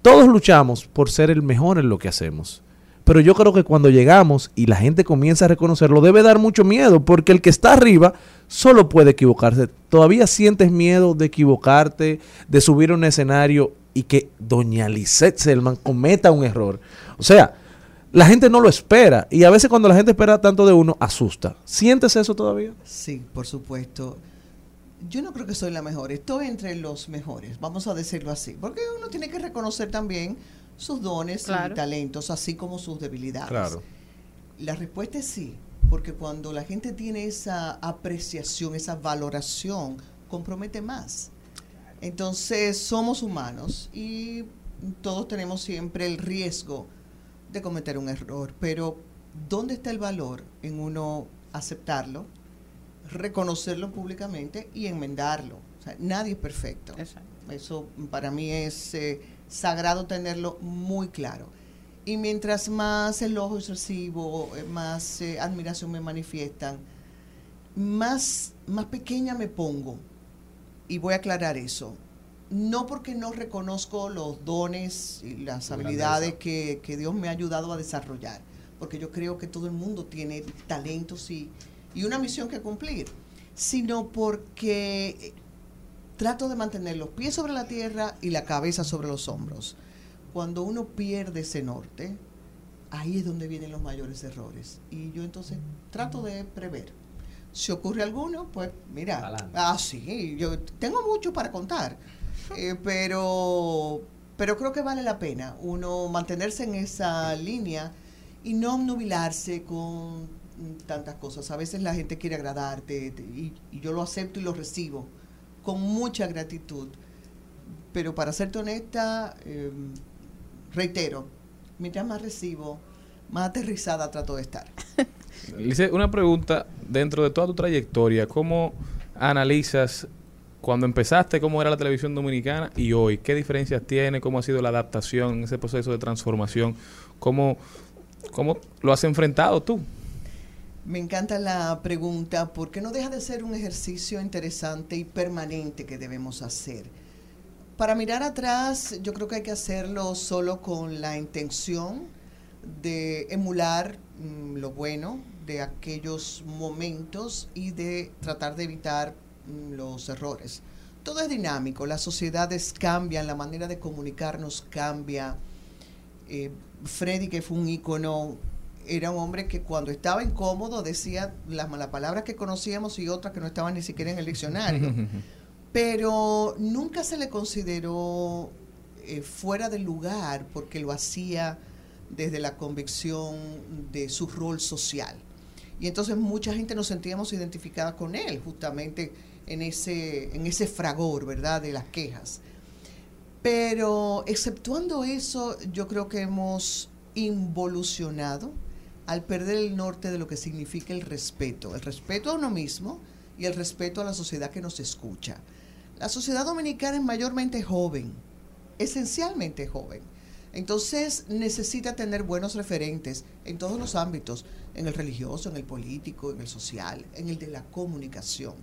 Todos luchamos por ser el mejor en lo que hacemos. Pero yo creo que cuando llegamos y la gente comienza a reconocerlo, debe dar mucho miedo, porque el que está arriba solo puede equivocarse. Todavía sientes miedo de equivocarte, de subir a un escenario y que doña Lisette Selman cometa un error. O sea, la gente no lo espera y a veces cuando la gente espera tanto de uno, asusta. ¿Sientes eso todavía? Sí, por supuesto. Yo no creo que soy la mejor, estoy entre los mejores, vamos a decirlo así, porque uno tiene que reconocer también sus dones Claro. y talentos, así como sus debilidades. Claro. La respuesta es sí, porque cuando la gente tiene esa apreciación, esa valoración, compromete más. Entonces, somos humanos y todos tenemos siempre el riesgo de cometer un error, pero ¿dónde está el valor en uno aceptarlo, reconocerlo públicamente y enmendarlo? O sea, nadie es perfecto. Eso para mí es eh, sagrado tenerlo muy claro. Y mientras más elogios recibo, eh, más eh, admiración me manifiestan, más, más pequeña me pongo. Y voy a aclarar eso. No porque no reconozco los dones y las habilidades que, que Dios me ha ayudado a desarrollar, porque yo creo que todo el mundo tiene talentos y, y una misión que cumplir, sino porque eh, trato de mantener los pies sobre la tierra y la cabeza sobre los hombros. Cuando uno pierde ese norte, ahí es donde vienen los mayores errores. Y yo entonces trato de prever. Si ocurre alguno, pues mira, ah, sí, yo tengo mucho para contar, Eh, pero, pero creo que vale la pena uno mantenerse en esa línea y no obnubilarse con tantas cosas. A veces la gente quiere agradarte te- y, y yo lo acepto y lo recibo con mucha gratitud. Pero para serte honesta, eh, reitero, mientras más recibo, más aterrizada trato de estar. Lice, una pregunta, dentro de toda tu trayectoria, ¿cómo analizas cuando empezaste, cómo era la televisión dominicana y hoy? ¿Qué diferencias tiene? ¿Cómo ha sido la adaptación, ese proceso de transformación? ¿Cómo, cómo lo has enfrentado tú? Me encanta la pregunta porque no deja de ser un ejercicio interesante y permanente que debemos hacer. Para mirar atrás, yo creo que hay que hacerlo solo con la intención de emular mm, lo bueno de aquellos momentos y de tratar de evitar mm, los errores. Todo es dinámico, las sociedades cambian, la manera de comunicarnos cambia. Eh, Freddy, que fue un ícono, era un hombre que cuando estaba incómodo decía las malas palabras que conocíamos y otras que no estaban ni siquiera en el diccionario. Pero nunca se le consideró eh, fuera del lugar porque lo hacía desde la convicción de su rol social. Y entonces mucha gente nos sentíamos identificadas con él, justamente en ese, en ese fragor, ¿verdad?, de las quejas. Pero exceptuando eso, yo creo que hemos involucionado al perder el norte de lo que significa el respeto, el respeto a uno mismo y el respeto a la sociedad que nos escucha. La sociedad dominicana es mayormente joven, esencialmente joven. Entonces necesita tener buenos referentes en todos los ámbitos, en el religioso, en el político, en el social, en el de la comunicación.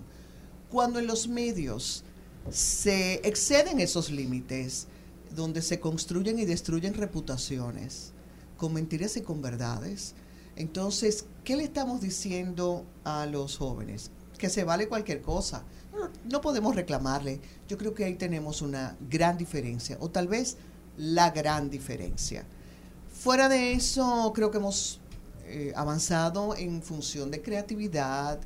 Cuando en los medios se exceden esos límites, donde se construyen y destruyen reputaciones, con mentiras y con verdades, entonces, ¿qué le estamos diciendo a los jóvenes? Que se vale cualquier cosa. No, podemos reclamarle. Yo creo que ahí tenemos una gran diferencia, o tal vez la gran diferencia. Fuera de eso, creo que hemos eh, avanzado en función de creatividad,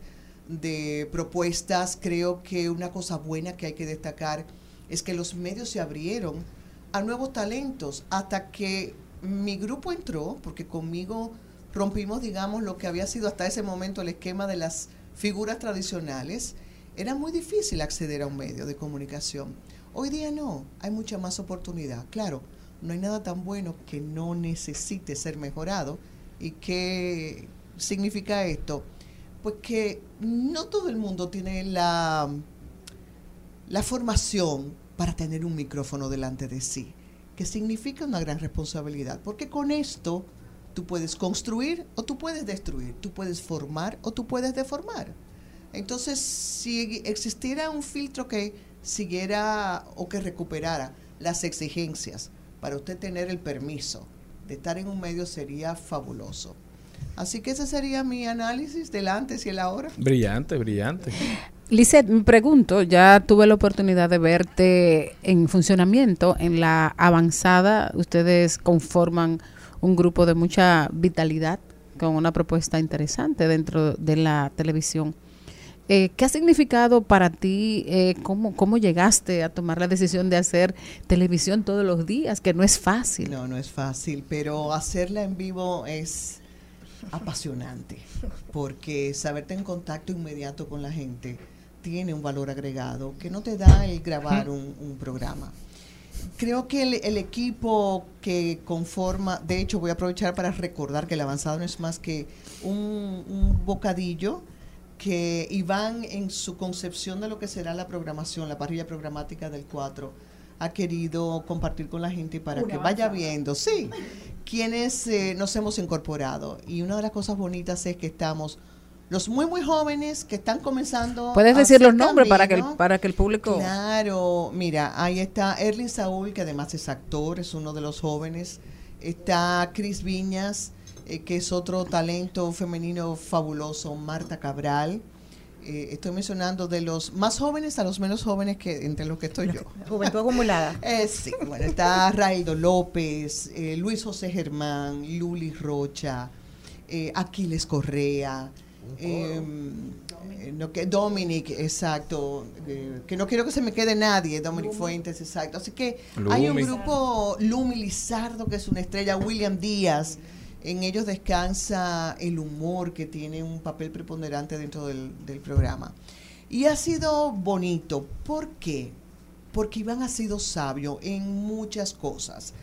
de propuestas. Creo que una cosa buena que hay que destacar es que los medios se abrieron a nuevos talentos hasta que mi grupo entró, porque conmigo rompimos, digamos, lo que había sido hasta ese momento el esquema de las figuras tradicionales. Era muy difícil acceder a un medio de comunicación. Hoy día no, hay mucha más oportunidad. Claro, no hay nada tan bueno que no necesite ser mejorado. ¿Y qué significa esto? Pues que no todo el mundo tiene la, la formación para tener un micrófono delante de sí, que significa una gran responsabilidad, porque con esto tú puedes construir o tú puedes destruir, tú puedes formar o tú puedes deformar. Entonces, si existiera un filtro que siguiera o que recuperara las exigencias para usted tener el permiso de estar en un medio sería fabuloso. Así que ese sería mi análisis del antes y el ahora. Brillante, brillante. Lizeth, me pregunto, ya tuve la oportunidad de verte en funcionamiento en la avanzada. Ustedes conforman un grupo de mucha vitalidad con una propuesta interesante dentro de la televisión. Eh, ¿Qué ha significado para ti? Eh, cómo, ¿Cómo llegaste a tomar la decisión de hacer televisión todos los días? Que no es fácil. No, no es fácil, pero hacerla en vivo es apasionante, porque saberte en contacto inmediato con la gente tiene un valor agregado que no te da el grabar un, un programa. Creo que el, el equipo que conforma, de hecho voy a aprovechar para recordar que el avanzado no es más que un, un bocadillo que Iván en su concepción de lo que será la programación, la parrilla programática del 4, ha querido compartir con la gente para Una que vaya avanzada. viendo, sí, quienes eh, nos hemos incorporado. Y una de las cosas bonitas es que estamos los muy, muy jóvenes que están comenzando. Puedes decir los nombres para que, el, para que el público... Claro, mira, ahí está Erling Saúl, que además es actor, es uno de los jóvenes. Está Cris Viñas, eh, que es otro talento femenino fabuloso. Marta Cabral. Eh, estoy mencionando de los más jóvenes a los menos jóvenes que entre los que estoy yo. Juventud acumulada. Eh, sí, bueno, está Raildo López, eh, Luis José Germán, Luli Rocha, eh, Aquiles Correa, no, que Dominic, exacto, eh, que no quiero que se me quede nadie, Dominic Fuentes, exacto. Así que hay un Lumi. grupo, Lumi Lizardo, que es una estrella, William Díaz, en ellos descansa el humor que tiene un papel preponderante dentro del, programa. Y ha sido bonito. ¿Por qué? Porque Iván ha sido sabio en muchas cosas.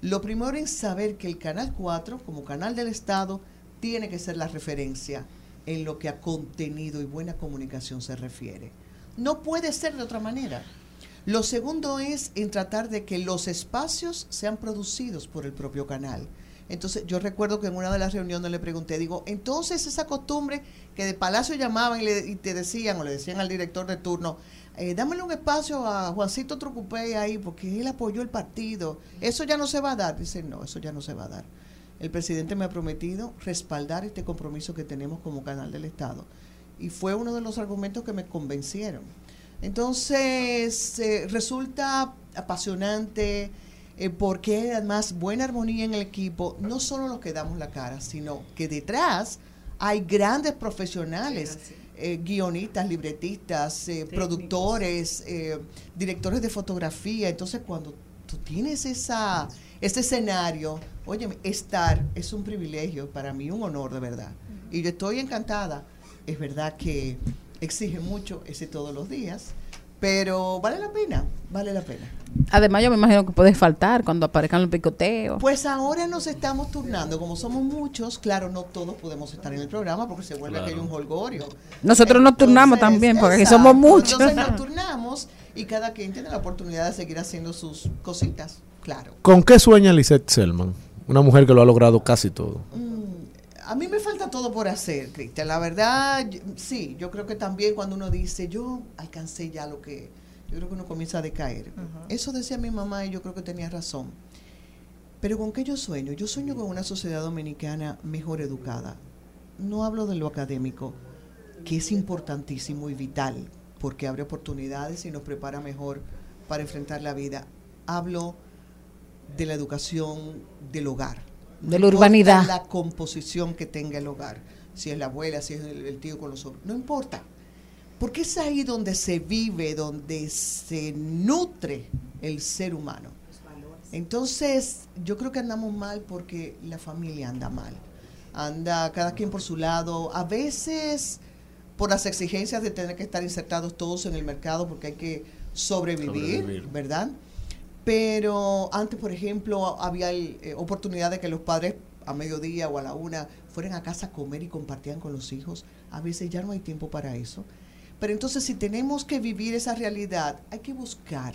Lo primero es saber que el Canal 4, como canal del Estado, tiene que ser la referencia en lo que a contenido y buena comunicación se refiere. No puede ser de otra manera. Lo segundo es en tratar de que los espacios sean producidos por el propio canal. Entonces, yo recuerdo que en una de las reuniones le pregunté, digo, entonces esa costumbre que de Palacio llamaban y, le- y te decían, o le decían al director de turno, eh, dámele un espacio a Juancito Trucupé ahí, porque él apoyó el partido. Eso ya no se va a dar. Dice, no, eso ya no se va a dar. El presidente me ha prometido respaldar este compromiso que tenemos como canal del Estado. Y fue uno de los argumentos que me convencieron. Entonces, eh, resulta apasionante eh, porque además buena armonía en el equipo, no solo los que damos la cara, sino que detrás hay grandes profesionales, eh, guionistas, libretistas, eh, productores, directores de fotografía. Entonces, cuando tú tienes esa, ese escenario, oye, estar es un privilegio para mí, un honor de verdad. Y yo estoy encantada. Es verdad que exige mucho ese todos los días, pero vale la pena, vale la pena. Además, yo me imagino que puedes faltar cuando aparezcan los picoteos. Pues ahora nos estamos turnando, como somos muchos, claro, no todos podemos estar en el programa porque se vuelve Claro. aquello un holgorio. Nosotros nos turnamos también, porque aquí somos exacto, muchos. Entonces nos turnamos y cada quien tiene la oportunidad de seguir haciendo sus cositas, claro. ¿Con qué sueña Lisette Selman? Una mujer que lo ha logrado casi todo. A mí me falta todo por hacer, Cristian. La verdad, sí, yo creo que también cuando uno dice, yo alcancé ya lo que, yo creo que uno comienza a decaer. Eso decía mi mamá y yo creo que tenía razón. Pero ¿con qué yo sueño? Yo sueño con una sociedad dominicana mejor educada. No hablo de lo académico, que es importantísimo y vital, porque abre oportunidades y nos prepara mejor para enfrentar la vida. Hablo de la educación del hogar. De la urbanidad. La composición que tenga el hogar, si es la abuela, si es el, el tío con los sobrinos, no importa. Porque es ahí donde se vive, donde se nutre el ser humano. Entonces, yo creo que andamos mal porque la familia anda mal. Anda cada quien por su lado. A veces por las exigencias de tener que estar insertados todos en el mercado porque hay que sobrevivir, Sobrevivir. ¿verdad? Pero antes, por ejemplo, había el, eh, oportunidad de que los padres a mediodía o a la una fueran a casa a comer y compartían con los hijos. A veces ya no hay tiempo para eso. Pero entonces si tenemos que vivir esa realidad, hay que buscar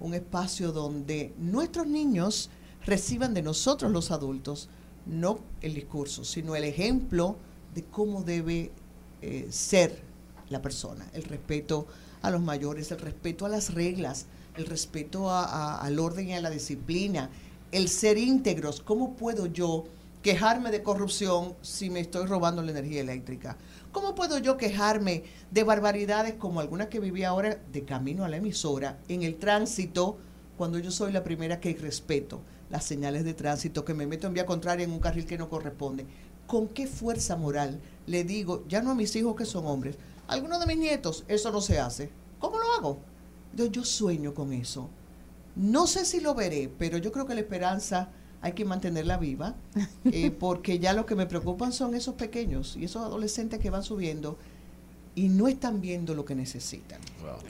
un espacio donde nuestros niños reciban de nosotros los adultos, no el discurso, sino el ejemplo de cómo debe eh, ser la persona, el respeto a los mayores, el respeto a las reglas, el respeto a- al orden y a la disciplina, el ser íntegros. ¿Cómo puedo yo quejarme de corrupción si me estoy robando la energía eléctrica? ¿Cómo puedo yo quejarme de barbaridades como alguna que viví ahora de camino a la emisora en el tránsito cuando yo soy la primera que respeto las señales de tránsito, que me meto en vía contraria en un carril que no corresponde? ¿Con qué fuerza moral le digo, ya no a mis hijos que son hombres, a algunos de mis nietos, eso no se hace? ¿Cómo lo hago? Yo, yo sueño con eso. No sé si lo veré, pero yo creo que la esperanza hay que mantenerla viva, eh, porque ya lo que me preocupan son esos pequeños y esos adolescentes que van subiendo y no están viendo lo que necesitan.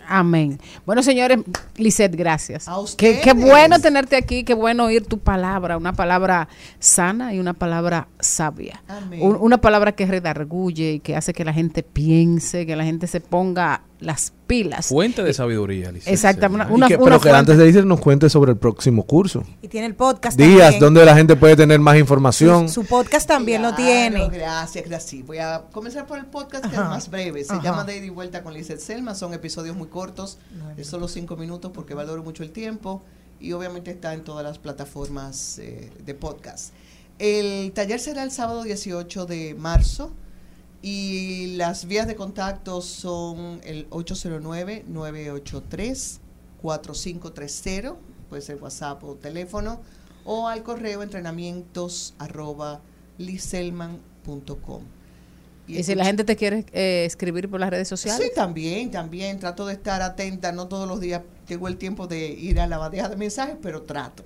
Amén. Bueno, señores, Lisette, gracias. A Qué, qué bueno tenerte aquí, qué bueno oír tu palabra, una palabra sana y una palabra sabia. Amén. Un- una palabra que redarguye y que hace que la gente piense, que la gente se ponga las pilas. Fuente de sabiduría, Lisette. Exactamente. Y Una, que- una pero que fuente- antes de irse nos cuente sobre el próximo curso. Y tiene el podcast Días también. donde la gente puede tener más información. Su, su podcast también lo tiene. Gracias, gracias. Voy a comenzar por el podcast que Ajá. es más breve. Se Ajá. llama De y vuelta con Lizeth Selma. Son episodios muy cortos, de solo cinco minutos porque valoro mucho el tiempo y obviamente está en todas las plataformas eh, de podcast. El taller será el sábado 18 de marzo y las vías de contacto son el 809-983-4530, puede ser WhatsApp o teléfono, o al correo entrenamientos arroba liselman.com. Y si la gente te quiere eh, escribir por las redes sociales. Sí, también, también. Trato de estar atenta. No todos los días tengo el tiempo de ir a la bandeja de mensajes, pero trato.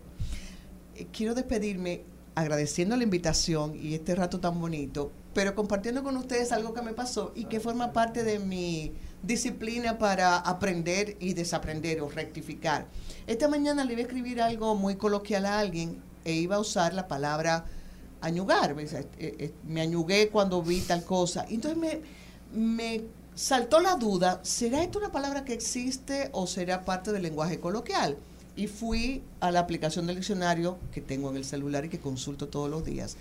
Eh, Quiero despedirme agradeciendo la invitación y este rato tan bonito, pero compartiendo con ustedes algo que me pasó y que forma parte de mi disciplina para aprender y desaprender o rectificar. Esta mañana le iba a escribir algo muy coloquial a alguien e iba a usar la palabra añugar. ¿ves? Eh, eh, Me añugué cuando vi tal cosa. Entonces me, me saltó la duda, ¿será esto una palabra que existe o será parte del lenguaje coloquial? Y fui a la aplicación del diccionario que tengo en el celular y que consulto todos los días.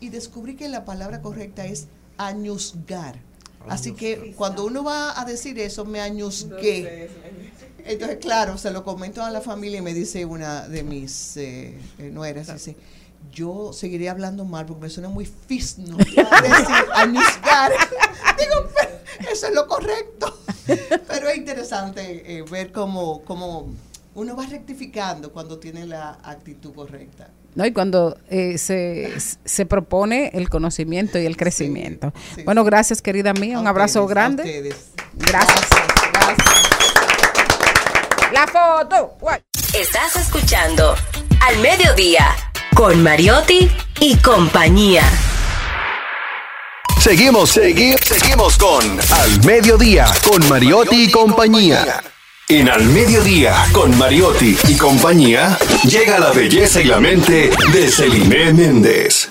Y descubrí que la palabra correcta es añuzgar. Así que cuando uno va a decir eso, me añuzgué. Entonces, claro, se lo comento a la familia y me dice una de mis eh, eh, nueras, dice, yo seguiré hablando mal porque me suena muy fisno decir añuzgar. Digo, "Pero eso es lo correcto. Pero es interesante eh, ver cómo, cómo uno va rectificando cuando tiene la actitud correcta. ¿no? Y cuando eh, se, se propone el conocimiento y el crecimiento. bueno, gracias, querida mía. Un abrazo ustedes, a grande. ustedes. Gracias. La foto. Estás escuchando Al Mediodía con Mariotti y compañía. Seguimos, seguimos, seguimos con Al Mediodía, con Mariotti y compañía. En Al Mediodía, con Mariotti y compañía, llega la belleza y la mente de Celine Méndez.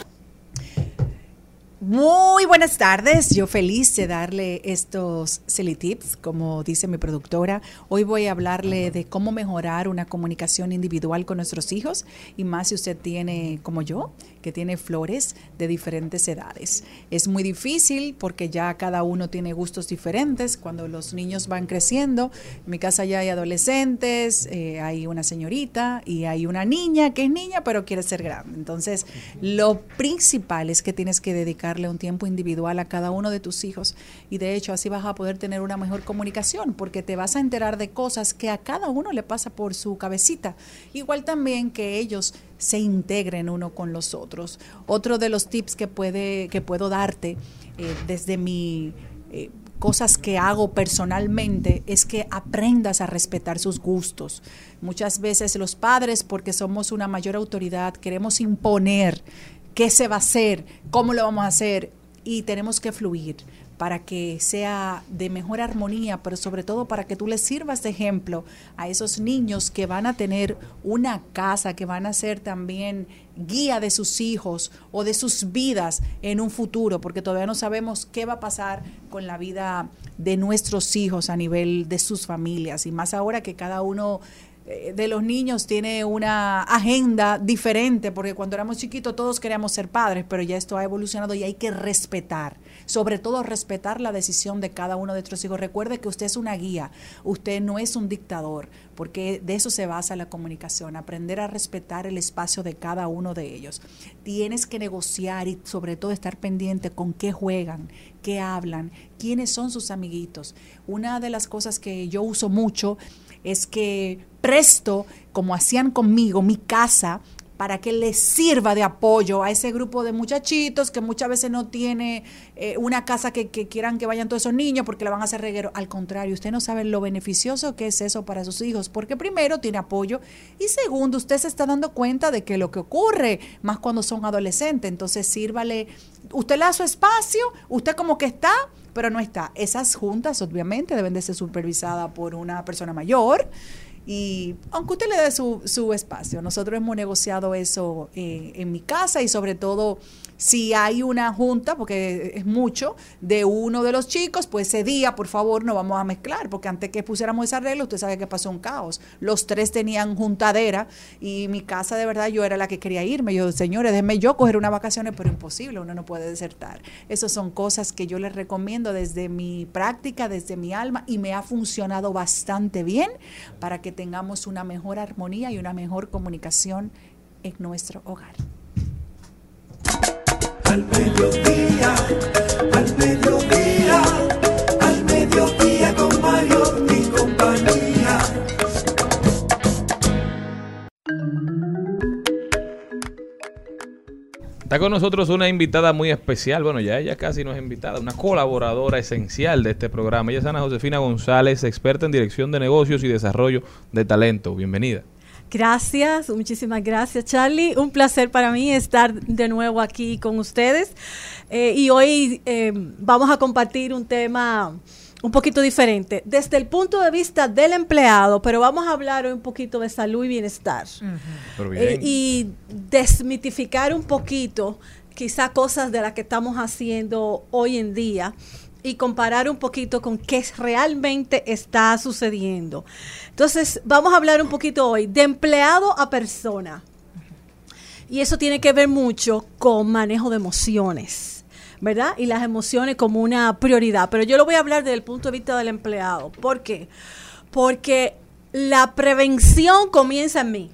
Muy buenas tardes, yo feliz de darle estos silly tips, como dice mi productora. Hoy voy a hablarle de cómo mejorar una comunicación individual con nuestros hijos y más si usted tiene, como yo, que tiene flores de diferentes edades. Es muy difícil porque ya cada uno tiene gustos diferentes cuando los niños van creciendo. En mi casa ya hay adolescentes, eh, hay una señorita y hay una niña que es niña pero quiere ser grande. Entonces, lo principal es que tienes que dedicarle un tiempo individual a cada uno de tus hijos y de hecho así vas a poder tener una mejor comunicación porque te vas a enterar de cosas que a cada uno le pasa por su cabecita. Igual también que ellos se integren uno con los otros. Otro de los tips que, puede, que puedo darte eh, desde mi... eh, cosas que hago personalmente es que aprendas a respetar sus gustos. Muchas veces los padres, porque somos una mayor autoridad, queremos imponer qué se va a hacer, cómo lo vamos a hacer y tenemos que fluir para que sea de mejor armonía, pero sobre todo para que tú les sirvas de ejemplo a esos niños que van a tener una casa, que van a ser también guía de sus hijos o de sus vidas en un futuro, porque todavía no sabemos qué va a pasar con la vida de nuestros hijos a nivel de sus familias, y más ahora que cada uno de los niños tiene una agenda diferente, porque cuando éramos chiquitos todos queríamos ser padres, pero ya esto ha evolucionado y hay que respetar Sobre todo respetar la decisión de cada uno de nuestros hijos. Recuerde que usted es una guía, usted no es un dictador, porque de eso se basa la comunicación, aprender a respetar el espacio de cada uno de ellos. Tienes que negociar y sobre todo estar pendiente con qué juegan, qué hablan, quiénes son sus amiguitos. Una de las cosas que yo uso mucho es que presto, como hacían conmigo, mi casa para que les sirva de apoyo a ese grupo de muchachitos que muchas veces no tiene eh, una casa que, que quieran que vayan todos esos niños porque le van a hacer reguero. Al contrario, usted no sabe lo beneficioso que es eso para sus hijos, porque primero tiene apoyo y segundo, usted se está dando cuenta de que lo que ocurre, más cuando son adolescentes, entonces sírvale, usted le da su espacio, usted como que está, pero no está. Esas juntas obviamente deben de ser supervisadas por una persona mayor y aunque usted le dé su, su espacio, nosotros hemos negociado eso eh, en mi casa y sobre todo si hay una junta, porque es mucho, de uno de los chicos, pues ese día, por favor, no vamos a mezclar, porque antes que pusiéramos esa regla, usted sabe que pasó un caos. Los tres tenían juntadera y mi casa, de verdad, yo era la que quería irme. Yo, señores, déjenme yo coger unas vacaciones, pero imposible, uno no puede desertar. Esas son cosas que yo les recomiendo desde mi práctica, desde mi alma, y me ha funcionado bastante bien para que tengamos una mejor armonía y una mejor comunicación en nuestro hogar. Al mediodía, al mediodía, al mediodía con Mario y compañía. Está con nosotros una invitada muy especial. Bueno, ya ella casi no es invitada, una colaboradora esencial de este programa. Ella es Ana Josefina González, experta en dirección de negocios y desarrollo de talento. Bienvenida. Gracias, muchísimas gracias Charlie. Un placer para mí estar de nuevo aquí con ustedes. Eh, y hoy eh, vamos a compartir un tema un poquito diferente, desde el punto de vista del empleado, pero vamos a hablar hoy un poquito de salud y bienestar. Eh, y desmitificar un poquito quizá cosas de las que estamos haciendo hoy en día y comparar un poquito con qué realmente está sucediendo. Entonces, vamos a hablar un poquito hoy de empleado a persona. Y eso tiene que ver mucho con manejo de emociones, ¿verdad? Y las emociones como una prioridad. Pero yo lo voy a hablar desde el punto de vista del empleado. ¿Por qué? Porque la prevención comienza en mí.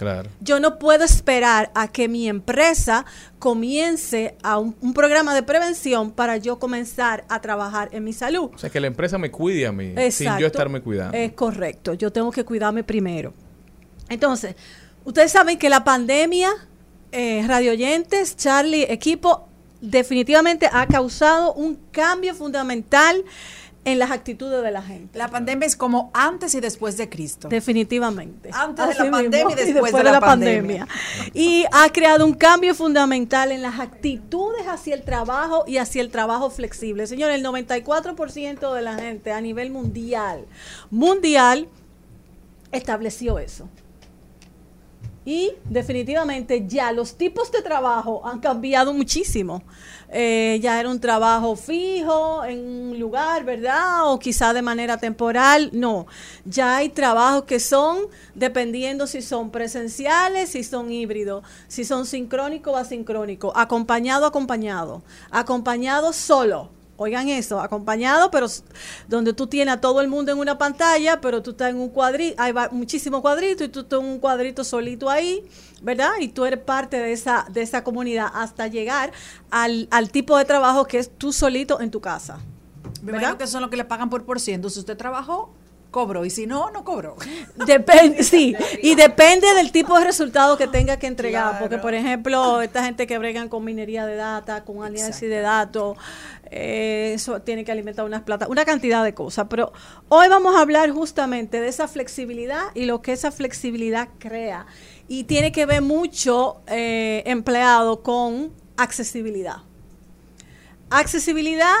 Claro. Yo no puedo esperar a que mi empresa comience a un, un programa de prevención para yo comenzar a trabajar en mi salud. O sea, que la empresa me cuide a mí sin yo estarme cuidando. Es correcto, yo tengo que cuidarme primero. Entonces, ustedes saben que la pandemia, eh, radioyentes, Charlie, equipo, definitivamente ha causado un cambio fundamental en las actitudes de la gente. La pandemia es como antes y después de Cristo. Definitivamente. Antes de la mismo, pandemia y después de la pandemia. Y ha creado un cambio fundamental en las actitudes hacia el trabajo y hacia el trabajo flexible. Señores, el 94% de la gente a nivel mundial, mundial, estableció eso. Y definitivamente ya los tipos de trabajo han cambiado muchísimo. Eh, ya era un trabajo fijo en un lugar, ¿verdad? O quizá de manera temporal. No, ya hay trabajos que son dependiendo si son presenciales, si son híbridos, si son sincrónicos o asincrónicos, acompañado, acompañado, acompañado solo. Oigan eso, acompañado, pero donde tú tienes a todo el mundo en una pantalla, pero tú estás en un cuadrito, hay muchísimos cuadritos y tú estás en un cuadrito solito ahí, ¿verdad? Y tú eres parte de esa, de esa comunidad hasta llegar al, al tipo de trabajo que es tú solito en tu casa. Me imagino que son lo que le pagan por por ciento. Si usted trabajó, cobró. Y si no, no cobró. Depende, sí, y depende del tipo de resultado que tenga que entregar, Claro. porque por ejemplo, esta gente que bregan con minería de data, con análisis de datos, eh, eso tiene que alimentar unas plata, una cantidad de cosas, pero hoy vamos a hablar justamente de esa flexibilidad y lo que esa flexibilidad crea. Y tiene que ver mucho eh, empleado con accesibilidad. Accesibilidad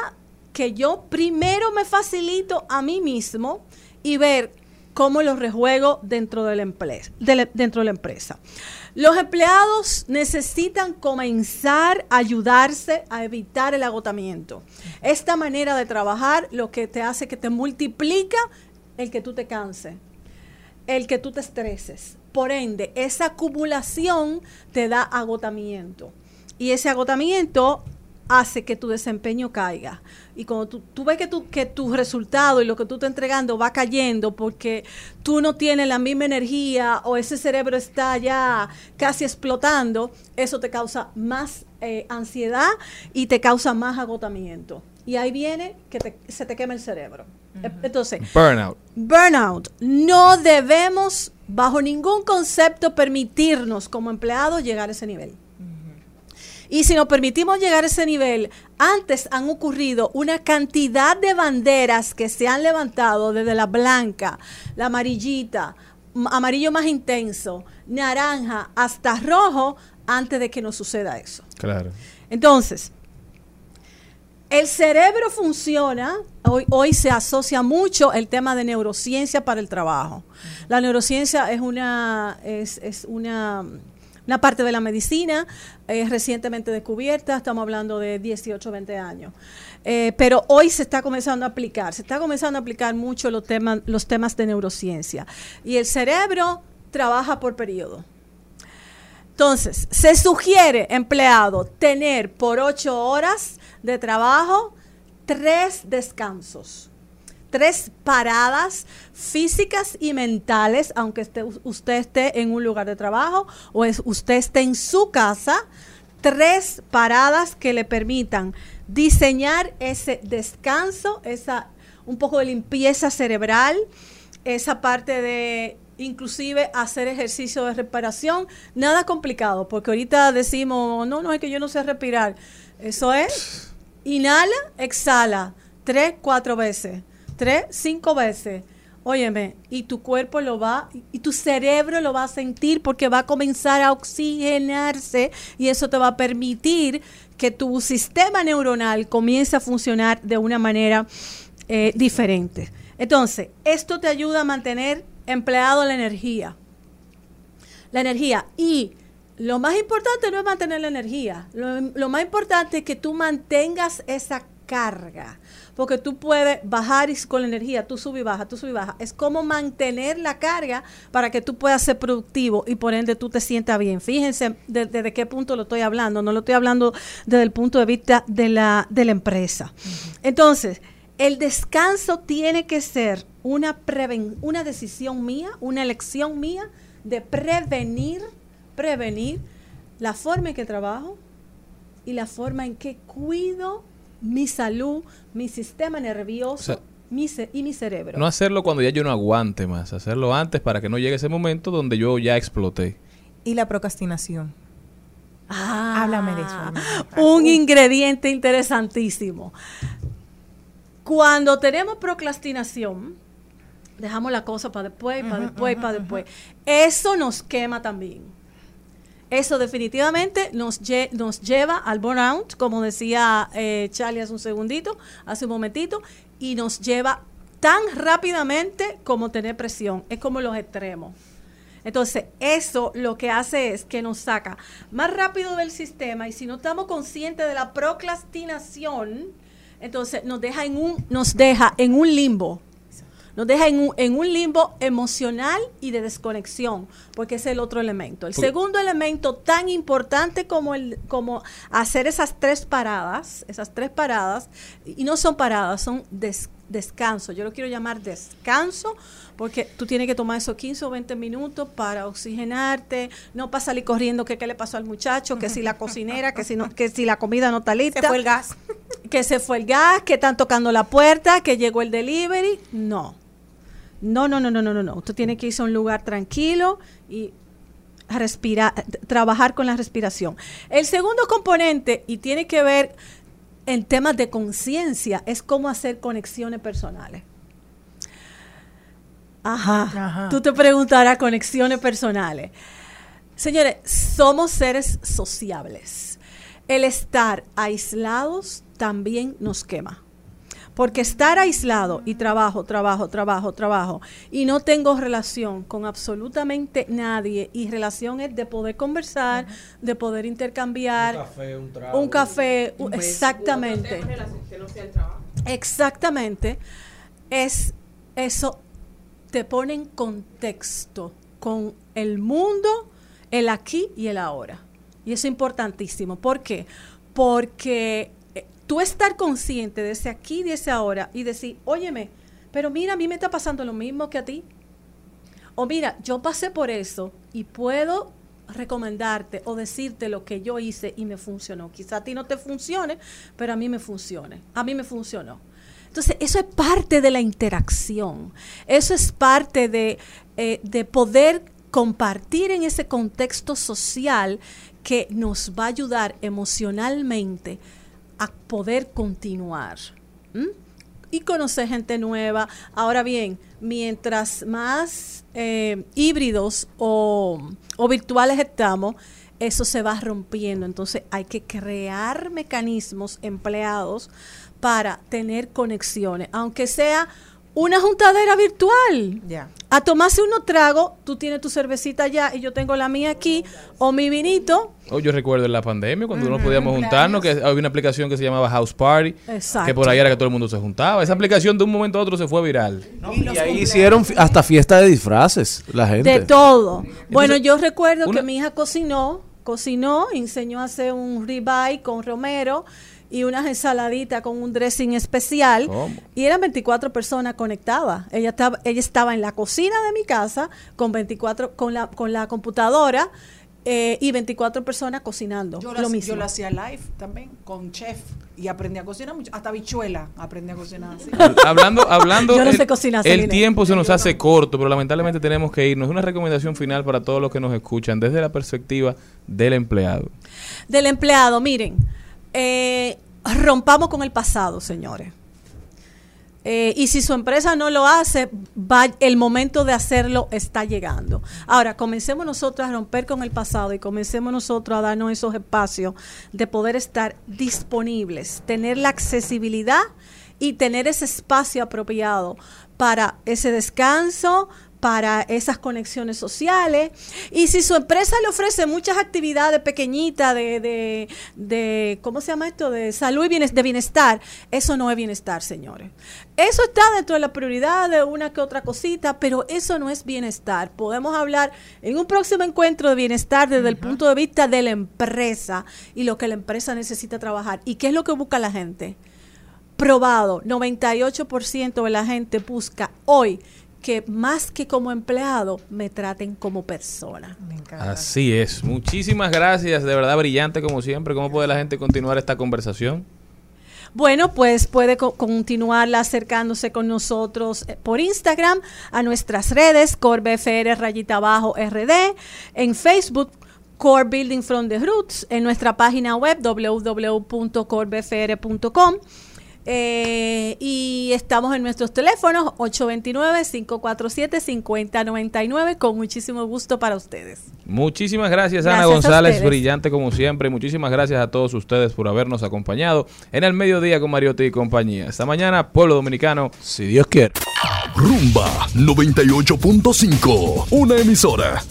que yo primero me facilito a mí mismo y ver cómo lo rejuego dentro de la empresa. dentro de la empresa. Los empleados necesitan comenzar a ayudarse a evitar el agotamiento. Esta manera de trabajar lo que te hace que te multiplica el que tú te canses, el que tú te estreses. Por ende, esa acumulación te da agotamiento. Y ese agotamiento hace que tu desempeño caiga. Y cuando tú, tú ves que tu, que tu resultado y lo que tú estás entregando va cayendo porque tú no tienes la misma energía o ese cerebro está ya casi explotando, eso te causa más eh, ansiedad y te causa más agotamiento. Y ahí viene que te- se te quema el cerebro. E- Entonces, Burnout. Burnout. No debemos, bajo ningún concepto, permitirnos como empleados llegar a ese nivel. Y si nos permitimos llegar a ese nivel, antes han ocurrido una cantidad de banderas que se han levantado desde la blanca, la amarillita, amarillo más intenso, naranja, hasta rojo, antes de que nos suceda eso. Claro. Entonces, el cerebro funciona, hoy, hoy se asocia mucho el tema de neurociencia para el trabajo. La neurociencia es una, es, es una, una parte de la medicina eh, recientemente descubierta, estamos hablando de 18, 20 años. Eh, pero hoy se está comenzando a aplicar, se está comenzando a aplicar mucho los temas, los temas de neurociencia. Y el cerebro trabaja por periodo. Entonces, se sugiere, empleado, tener por ocho horas de trabajo tres descansos, tres paradas físicas y mentales, aunque usted esté en un lugar de trabajo o usted esté en su casa, tres paradas que le permitan diseñar ese descanso, esa un poco de limpieza cerebral, esa parte de inclusive hacer ejercicio de respiración, nada complicado, porque ahorita decimos, no, no, es que yo no sé respirar. Eso es, inhala, exhala, tres, cuatro veces, tres, cinco veces. Óyeme, y tu cuerpo lo va, y tu cerebro lo va a sentir porque va a comenzar a oxigenarse y eso te va a permitir que tu sistema neuronal comience a funcionar de una manera eh, diferente. Entonces, esto te ayuda a mantener empleado la energía. La energía. Y lo más importante no es mantener la energía. Lo, lo más importante es que tú mantengas esa carga. Porque tú puedes bajar y con la energía, tú subes y bajas, tú subes y bajas. Es como mantener la carga para que tú puedas ser productivo y por ende tú te sientas bien. Fíjense de- desde qué punto lo estoy hablando. No lo estoy hablando desde el punto de vista de la, de la empresa. Entonces, el descanso tiene que ser una, preven- una decisión mía, una elección mía de prevenir, prevenir la forma en que trabajo y la forma en que cuido mi salud, mi sistema nervioso O sea, mi y mi cerebro. No hacerlo cuando ya yo no aguante más, hacerlo antes para que no llegue ese momento donde yo ya exploté. Y la procrastinación. Ah, Háblame de eso. Un ingrediente interesantísimo. Cuando tenemos procrastinación, dejamos la cosa para después, para después, para después. Eso nos quema también. Eso definitivamente nos, lle- nos lleva al burnout, como decía eh, Charlie hace un segundito, hace un momentito, y nos lleva tan rápidamente como tener presión. Es como los extremos. Entonces, eso lo que hace es que nos saca más rápido del sistema y si no estamos conscientes de la procrastinación, entonces nos deja en un, nos deja en un limbo. Nos deja en un, en un limbo emocional y de desconexión, porque es el otro elemento. El segundo elemento tan importante como, el, como hacer esas tres paradas, esas tres paradas, y no son paradas, son des- descanso. Yo lo quiero llamar descanso, porque tú tienes que tomar esos 15 o 20 minutos para oxigenarte, no para salir corriendo que qué le pasó al muchacho, que si la cocinera, que si, no, que si la comida no está lista. Se fue el gas. Que se fue el gas, que están tocando la puerta, que llegó el delivery. No. No, no, no, no, no, no, no. Usted tiene que irse a un lugar tranquilo y respirar, trabajar con la respiración. El segundo componente, y tiene que ver en temas de conciencia, es cómo hacer conexiones personales. Ajá. Ajá. Tú te preguntarás conexiones personales. Señores, somos seres sociables. El estar aislados también nos quema. Porque estar aislado y trabajo, trabajo, trabajo, trabajo, y no tengo relación con absolutamente nadie, y relación es de poder conversar, de poder intercambiar, un un café, u- Un beso. exactamente. Exactamente. Es eso te pone en contexto con el mundo, el aquí y el ahora. Y eso es importantísimo. ¿Por qué? Porque tú estar consciente de ese aquí, de ese ahora y decir, óyeme, pero mira, a mí me está pasando lo mismo que a ti. O mira, yo pasé por eso y puedo recomendarte o decirte lo que yo hice y me funcionó. Quizá a ti no te funcione, pero a mí me funcione. A mí me funcionó. Entonces, eso es parte de la interacción. Eso es parte de, eh, de poder compartir en ese contexto social que nos va a ayudar emocionalmente a poder continuar. Y conocer gente nueva. Ahora bien, mientras más eh, híbridos o, o virtuales estamos, eso se va rompiendo. Entonces hay que crear mecanismos empleados para tener conexiones, aunque sea una juntadera virtual. Ya. A tomarse unos tragos, tú tienes tu cervecita allá y yo tengo la mía aquí, o mi vinito. Oh, yo recuerdo en la pandemia cuando no podíamos juntarnos, que había una aplicación que se llamaba House Party, Exacto. que por ahí era que todo el mundo se juntaba. Esa aplicación de un momento a otro se fue viral. Y ahí hicieron hasta fiesta de disfraces la gente. De todo. Bueno, yo recuerdo que mi hija cocinó, cocinó, enseñó a hacer un ribeye con romero y unas ensaladitas con un dressing especial. ¿Cómo? Y eran 24 personas conectadas. Ella estaba, ella estaba en la cocina de mi casa con 24, con la, con la computadora eh, y 24 personas cocinando. Yo lo lo, mismo. yo lo hacía live también con chef y aprendí a cocinar mucho. Hasta bichuela aprendí a cocinar así. hablando, hablando, Yo no el, sé cocinar, el tiempo se nos hace corto, pero lamentablemente tenemos que irnos. Una recomendación final para todos los que nos escuchan desde la perspectiva del empleado. del empleado, miren, eh, rompamos con el pasado, señores. Eh, y si su empresa no lo hace, el momento de hacerlo está llegando. Ahora, comencemos nosotros a romper con el pasado y comencemos nosotros a darnos esos espacios de poder estar disponibles, tener la accesibilidad y tener ese espacio apropiado para ese descanso, para esas conexiones sociales. Y si su empresa le ofrece muchas actividades pequeñitas de, de, de ¿cómo se llama esto? De salud y bienes- de bienestar, eso no es bienestar, señores. Eso está dentro de la prioridad de una que otra cosita, pero eso no es bienestar. Podemos hablar en un próximo encuentro de bienestar desde el punto de vista de la empresa y lo que la empresa necesita trabajar. ¿Y qué es lo que busca la gente? probado, 98% de la gente busca hoy que más que como empleado me traten como persona. Así es. Muchísimas gracias. De verdad, brillante como siempre. ¿Cómo puede la gente continuar esta conversación? Bueno, pues puede co- continuar acercándose con nosotros eh, por Instagram a nuestras redes, CoreBFR rayita abajo RD, en Facebook, Core Building from the Roots, en nuestra página web www.corebfr.com. Eh, y estamos en nuestros teléfonos 829-547-5099 con muchísimo gusto para ustedes. Muchísimas gracias, Ana Gracias González, brillante como siempre. y Muchísimas gracias a todos ustedes por habernos acompañado en el mediodía con Mariotti y compañía. Esta mañana, pueblo dominicano. Si Dios quiere. Rumba 98.5, una emisora